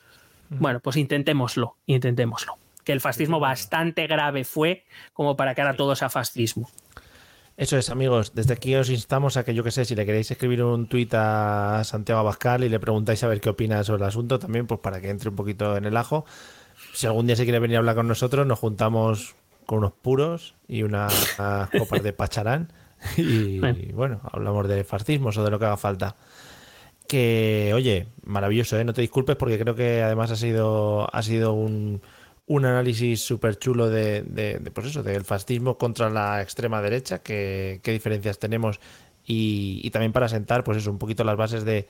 Bueno, pues intentémoslo, intentémoslo. Que el fascismo bastante grave fue como para que ahora todo sea fascismo. Eso es, amigos. Desde aquí os instamos a que, yo que sé, si le queréis escribir un tuit a Santiago Abascal y le preguntáis a ver qué opina sobre el asunto, también, pues para que entre un poquito en el ajo. Si algún día se quiere venir a hablar con nosotros, nos juntamos con unos puros y unas <laughs> copas de pacharán. Y bueno, hablamos de fascismos o de lo que haga falta. Que, oye, maravilloso, ¿eh? No te disculpes porque creo que además ha sido, ha sido un, un análisis súper chulo de, de, de, pues eso, del fascismo contra la extrema derecha, que, qué diferencias tenemos y, y también para sentar, pues eso, un poquito las bases de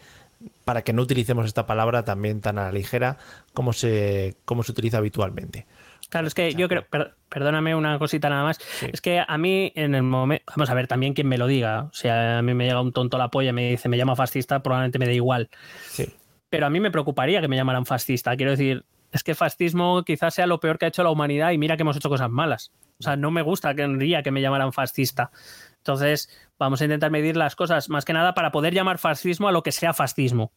para que no utilicemos esta palabra también tan a la ligera como se, como se utiliza habitualmente. Claro, es que yo creo, per- perdóname una cosita nada más, es que a mí en el momento, vamos a ver, también quien me lo diga, o sea, a mí me llega un tonto a la polla y me dice, me llama fascista, probablemente me da igual. Sí. Pero a mí me preocuparía que me llamaran fascista, quiero decir, es que fascismo quizás sea lo peor que ha hecho la humanidad y mira que hemos hecho cosas malas. O sea, no me gusta que que me llamaran fascista. Entonces, vamos a intentar medir las cosas, más que nada para poder llamar fascismo a lo que sea fascismo.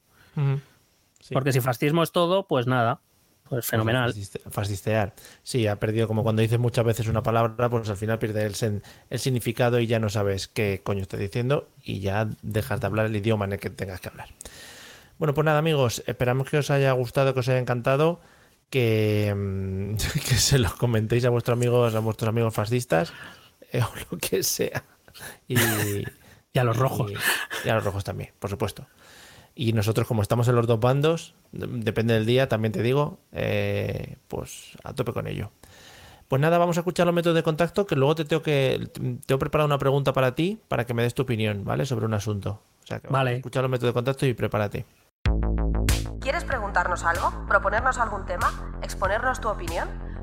Porque si fascismo es todo, pues nada, pues fenomenal. Fasciste- Fascistear. Sí, ha perdido, como cuando dices muchas veces una palabra, pues al final pierde el, sen- el significado y ya no sabes qué coño estás diciendo y ya dejas de hablar el idioma en el que tengas que hablar. Bueno, pues nada, amigos, esperamos que os haya gustado, que os haya encantado, que, mm, <laughs> que se los comentéis a vuestros amigos, a vuestros amigos fascistas, eh, <laughs> o lo que sea. Y, y a los rojos. Y, y a los rojos también, por supuesto. Y nosotros, como estamos en los dos bandos, de- depende del día, también te digo, eh, pues a tope con ello. Pues nada, vamos a escuchar los métodos de contacto, que luego te tengo que te he preparado una pregunta para ti, para que me des tu opinión, ¿vale? Sobre un asunto. O sea, que Vale. escuchar los métodos de contacto y prepárate. ¿Quieres preguntarnos algo? ¿Proponernos algún tema? ¿Exponernos tu opinión?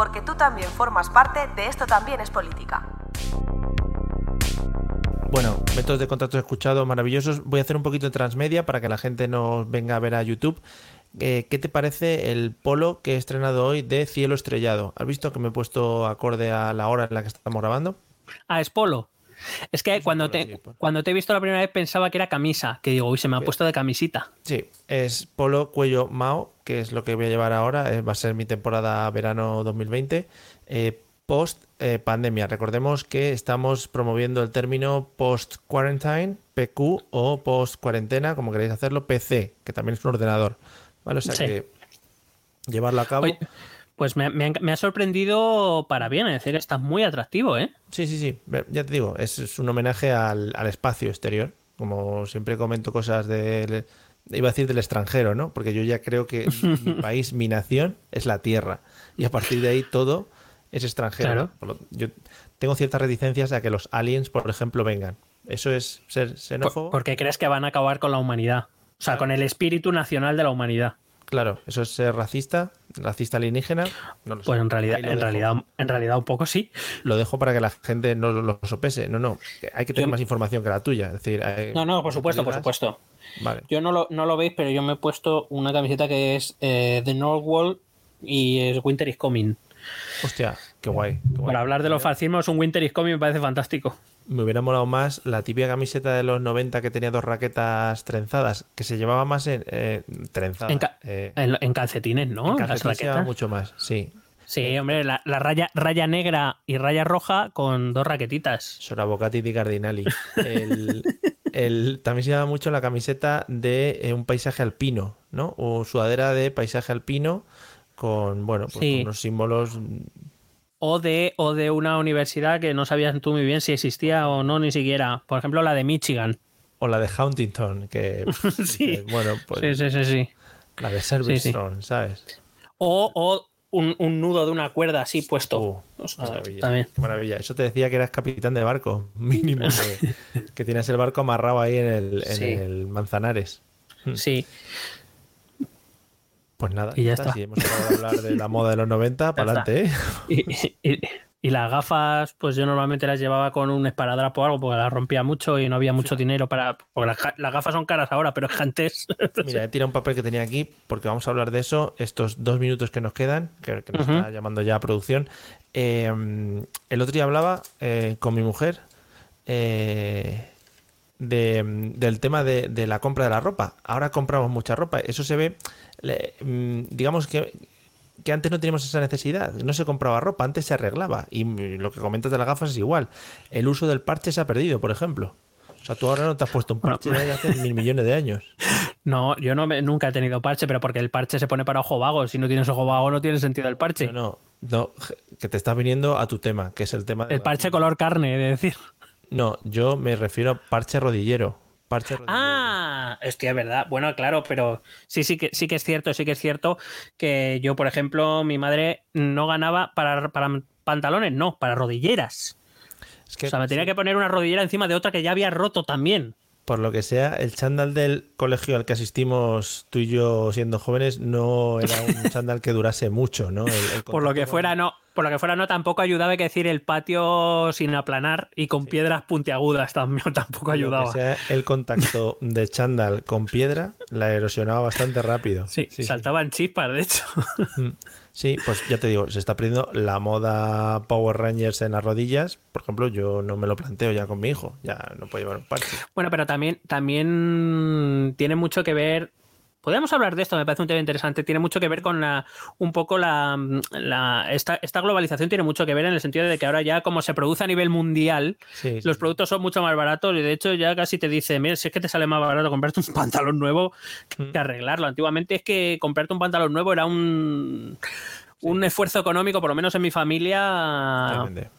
Porque tú también formas parte de Esto también es política. Bueno, métodos de contacto escuchados maravillosos. Voy a hacer un poquito de transmedia para que la gente nos venga a ver a YouTube. Eh, ¿Qué te parece el polo que he estrenado hoy de Cielo Estrellado? ¿Has visto que me he puesto acorde a la hora en la que estamos grabando? Ah, es polo. Es que cuando te, cuando te he visto la primera vez pensaba que era camisa, que digo, uy, se me ha puesto de camisita. Sí, es polo cuello Mao, que es lo que voy a llevar ahora. eh, va a ser mi temporada verano 2020. eh, post eh, pandemia. Recordemos que estamos promoviendo el término post quarantine, PQ, o post cuarentena, como queréis hacerlo, PC, que también es un ordenador. ¿Vale? O sea Sí. que llevarlo a cabo. Oye, pues me, me ha- me ha sorprendido para bien, es decir, está muy atractivo, ¿eh? Sí, sí, sí. Ya te digo, es, es un homenaje al, al espacio exterior. Como siempre comento cosas del, iba a decir del extranjero, ¿no? Porque yo ya creo que mi <laughs> país, mi nación, es la tierra. Y a partir de ahí todo es extranjero. ¿no? Yo tengo ciertas reticencias a que los aliens, por ejemplo, vengan. ¿Eso es ser xenófobo? ¿Por qué crees que van a acabar con la humanidad? O sea, con el espíritu nacional de la humanidad. Claro, eso es ser racista, racista alienígena. No lo sé. Pues en realidad, en dejo. realidad, en realidad un poco sí. Lo dejo para que la gente no lo sopese. No, no. Hay que tener Yo- más información que la tuya. Es decir, hay- No, no, por supuesto, por supuesto. Vale. Yo no lo, no lo veis, pero yo me he puesto una camiseta que es eh, The North Wall y es Winter is Coming. Hostia, qué guay. qué guay. Para hablar de los fascismos, un Winter is Coming me parece fantástico. Me hubiera molado más la típica camiseta de los 90 que tenía dos raquetas trenzadas, que se llevaba más en eh, trenzada. En, ca- eh, en- en calcetines, ¿no? en Las calcetín se llevaba raquetas. mucho más, sí. Sí, hombre, la, la raya, raya negra y raya roja con dos raquetitas. Sorabocati di Cardinali. El, el- también se llama mucho la camiseta de eh, un paisaje alpino, ¿no? O sudadera de paisaje alpino con, bueno, pues Sí. unos símbolos. O de, o de una universidad que no sabías tú muy bien si existía o no, ni siquiera. Por ejemplo, la de Michigan. O la de Huntington, que. <laughs> Sí. que, bueno, pues. Sí, sí, sí, sí. La de Sí, Servistone, ¿sabes? O, o un, un nudo de una cuerda así puesto. O sea, Maravilla, también. qué maravilla. Eso te decía que eras capitán de barco, <laughs> mínimo. Que, <laughs> que tienes el barco amarrado ahí en el, en Sí. el Manzanares. Sí. Pues nada, Y ya está. está. Si hemos acabado de hablar de la moda de los 90, para adelante, ¿eh? <laughs> Y, y- y las gafas, pues yo normalmente las llevaba con un esparadrapo o algo, porque las rompía mucho y no había mucho dinero para. Porque las, ga- las gafas son caras ahora, pero es <laughs> que antes. Mira, he tirado un papel que tenía aquí porque vamos a hablar de eso estos dos minutos que nos quedan, que, que nos está llamando ya a producción. Eh, el otro día hablaba eh, con mi mujer eh, de- del tema de, de la compra de la ropa. Ahora compramos mucha ropa. Eso se ve, le- mm, digamos que, que antes no teníamos esa necesidad. No se compraba ropa, antes se arreglaba. Y lo que comentas de las gafas es igual. El uso del parche se ha perdido, por ejemplo. O sea, tú ahora no te has puesto un parche de hace mil millones de años. <laughs> No, yo no me- nunca he tenido parche, pero porque el parche se pone para ojo vago. Si no tienes ojo vago, no tiene sentido el parche. No, no, que te estás viniendo a tu tema, que es el tema de El parche <laughs> color carne, de decir. No, yo me refiero a parche rodillero. Parche rodillero. Ah, hostia, es verdad. Bueno, claro, pero sí, sí que sí que es cierto, sí que es cierto que yo, por ejemplo, mi madre no ganaba para, para pantalones, no, para rodilleras. Es que, o sea, me tenía que poner una rodillera encima de otra que ya había roto también. por lo que sea, el chándal del colegio al que asistimos tú y yo siendo jóvenes no era un <laughs> chándal que durase mucho, ¿no? El- el Por lo que fuera, no. Por lo que fuera, no, tampoco ayudaba hay que decir el patio sin aplanar y con piedras puntiagudas también <laughs> tampoco ayudaba. sea el contacto de chándal con piedra la erosionaba bastante rápido. Sí, saltaban chispas, de hecho. Sí, pues ya te digo, se está perdiendo la moda Power Rangers en las rodillas. Por ejemplo, yo no me lo planteo ya con mi hijo. Ya no puede llevar un parche. Bueno, pero también, también tiene mucho que ver. Podemos hablar de esto, me parece un tema interesante. Tiene mucho que ver con la, un poco la, la- esta, esta globalización tiene mucho que ver en el sentido de que ahora ya como se produce a nivel mundial, Sí, sí, los productos son mucho más baratos y de hecho ya casi te dice, mira, si es que te sale más barato comprarte un <laughs> pantalón nuevo Mm. que arreglarlo. Antiguamente es que comprarte un pantalón nuevo era un, un esfuerzo económico, por lo menos en mi familia. Tremendo.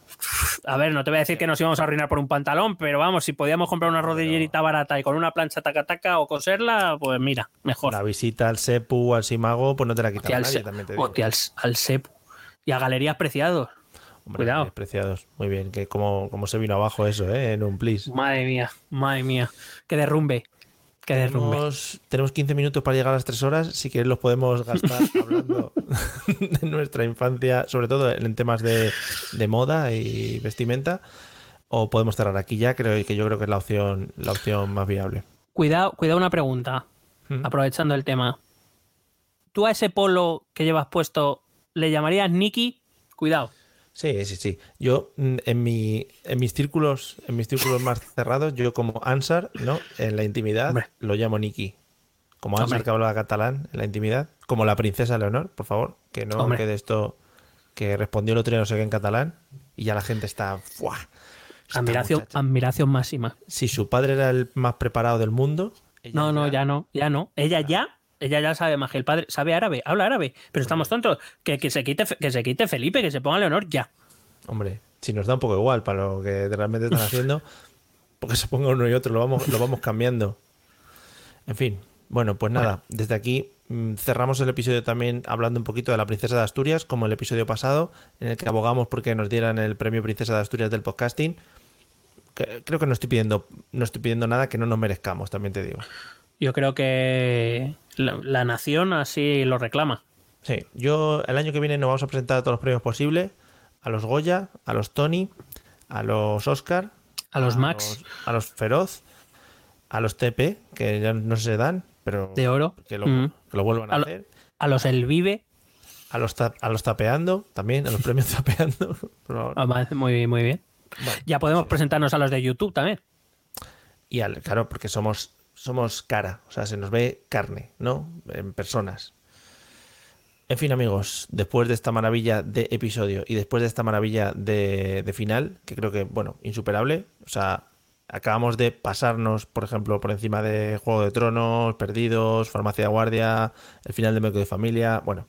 A ver, no te voy a decir que nos íbamos a arruinar por un pantalón, pero vamos, si podíamos comprar una rodillerita barata y con una plancha taca taca o coserla, pues mira, mejor. La visita al Sepu, al Simago, pues no te la quita Hostia, al, nadie, Se- también te digo. hostia, al, al Sepu. Y a Galerías Preciados. Hombre, Cuidado. Preciados. Muy bien, que como, como se vino abajo eso, ¿eh? En un plis. Madre mía, madre mía. Que derrumbe. Que derrumbe. Tenemos, tenemos 15 minutos para llegar a las 3 horas. Si quieres, los podemos gastar <laughs> hablando <laughs> de nuestra infancia, sobre todo en temas de, de moda y vestimenta. O podemos cerrar aquí ya, creo que yo creo que es la opción, la opción más viable. Cuidado, cuidado una pregunta. Mm. Aprovechando el tema. ¿Tú a ese polo que llevas puesto le llamarías Nicky? Cuidado. Sí, sí, sí. Yo mm, en mi en mis círculos, en mis círculos más <laughs> cerrados, yo como Ansar, ¿no? En la intimidad lo llamo Niki. Como Ansar Hombre. que hablaba catalán en la intimidad, como la princesa Leonor, por favor, que no Hombre. quede esto que respondió el otro día no sé qué en catalán y ya la gente está ¡fua! Esta Admiración, muchacha. admiración máxima. Si su padre era el más preparado del mundo, No, no, ya no, ya no. Ella ya, ella ya sabe más que el padre, sabe árabe, habla árabe, pero estamos tontos. Que, que se quite, que se quite Felipe, que se ponga Leonor ya. hombre, si nos da un poco igual para lo que realmente están haciendo, <laughs> porque se ponga uno y otro, lo vamos, lo vamos cambiando. En fin, Bueno, pues nada, desde aquí mm, cerramos el episodio también hablando un poquito de la Princesa de Asturias, como el episodio pasado, en el que abogamos porque nos dieran el premio Princesa de Asturias del podcasting. Creo que no estoy pidiendo, no estoy pidiendo nada que no nos merezcamos, también te digo. Yo creo que la, la nación así lo reclama. Sí, yo el año que viene nos vamos a presentar a todos los premios posibles, a los Goya, a los Tony, a los Oscar, A los Max. los- a los Feroz, a los TP, que ya no se dan, pero De oro. que lo, Mm. que lo vuelvan a, A, lo- hacer. a los El Vive. A los, ta- a los tapeando, también, a los premios <laughs> tapeando. por favor. Ah, Muy bien, muy bien. Ya podemos presentarnos a los de YouTube también. Y al, claro, porque somos, somos cara, o sea, se nos ve carne, ¿no? En personas. En fin, amigos, después de esta maravilla de episodio y después de esta maravilla de, de final, que creo que, bueno, insuperable, o sea, acabamos de pasarnos, por ejemplo, por encima de Juego de Tronos, Perdidos, Farmacia de Guardia, el final de Médico de Familia, bueno,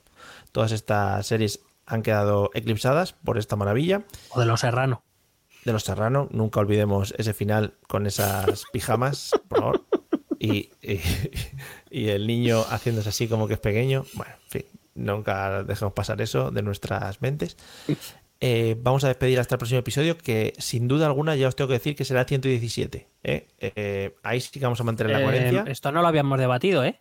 todas estas series han quedado eclipsadas por esta maravilla. O de Los Serrano. De Los Serrano, nunca olvidemos ese final con esas pijamas, por favor. Y, y- <laughs> y el niño haciéndose así como que es pequeño. Bueno, en fin, nunca dejemos pasar eso de nuestras mentes. Eh, vamos a despedir hasta el próximo episodio, que sin duda alguna ya os tengo que decir que será el 117. ¿eh? Eh, ahí sí que vamos a mantener la Eh, coherencia. esto no lo habíamos debatido, ¿eh?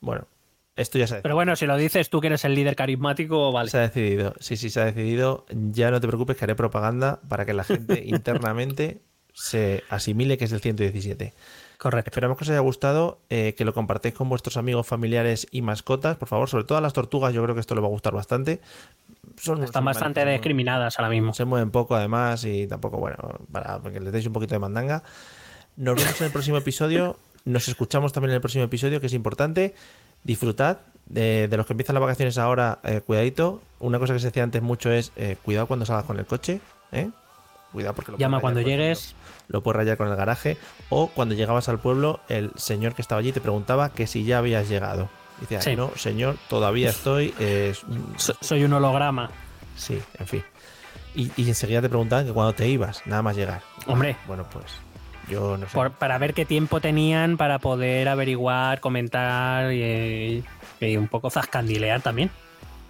Bueno, esto ya se ha Pero bueno, si lo dices tú que eres el líder carismático, vale. Se ha decidido, sí, sí, se ha decidido. Ya no te preocupes que haré propaganda para que la gente <laughs> internamente se asimile que es el 117. Correcto. Esperamos que os haya gustado, eh, que lo compartáis con vuestros amigos, familiares y mascotas, por favor, sobre todo a las tortugas, yo creo que esto le va a gustar bastante. Son Están bastante discriminadas ahora mismo. Se mueven poco además y tampoco, bueno, para que les deis un poquito de mandanga. Nos vemos en el próximo episodio, nos escuchamos también en el próximo episodio, que es importante. Disfrutad de, de los que empiezan las vacaciones ahora, eh, cuidadito. Una cosa que se decía antes mucho es eh, cuidado cuando salgas con el coche, ¿eh? Cuidado porque lo Llama cuando llegues. Lo puedes rayar con el garaje. O cuando llegabas al pueblo, el señor que estaba allí te preguntaba que si ya habías llegado. "Ay, Sí. no, señor, todavía estoy. eh, So- soy un holograma. Sí, en fin. Y, y enseguida te preguntaban que cuando te ibas, nada más llegar. Hombre. Bueno, pues yo no sé. Por- para ver qué tiempo tenían para poder averiguar, comentar y, y un poco zascandilear también.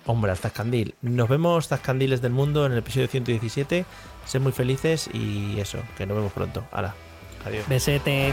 Hombre, al Zascandil. Nos vemos, Zascandiles del Mundo, en el episodio 117. Sed muy felices y eso, que nos vemos pronto. Hala, adiós. Besete.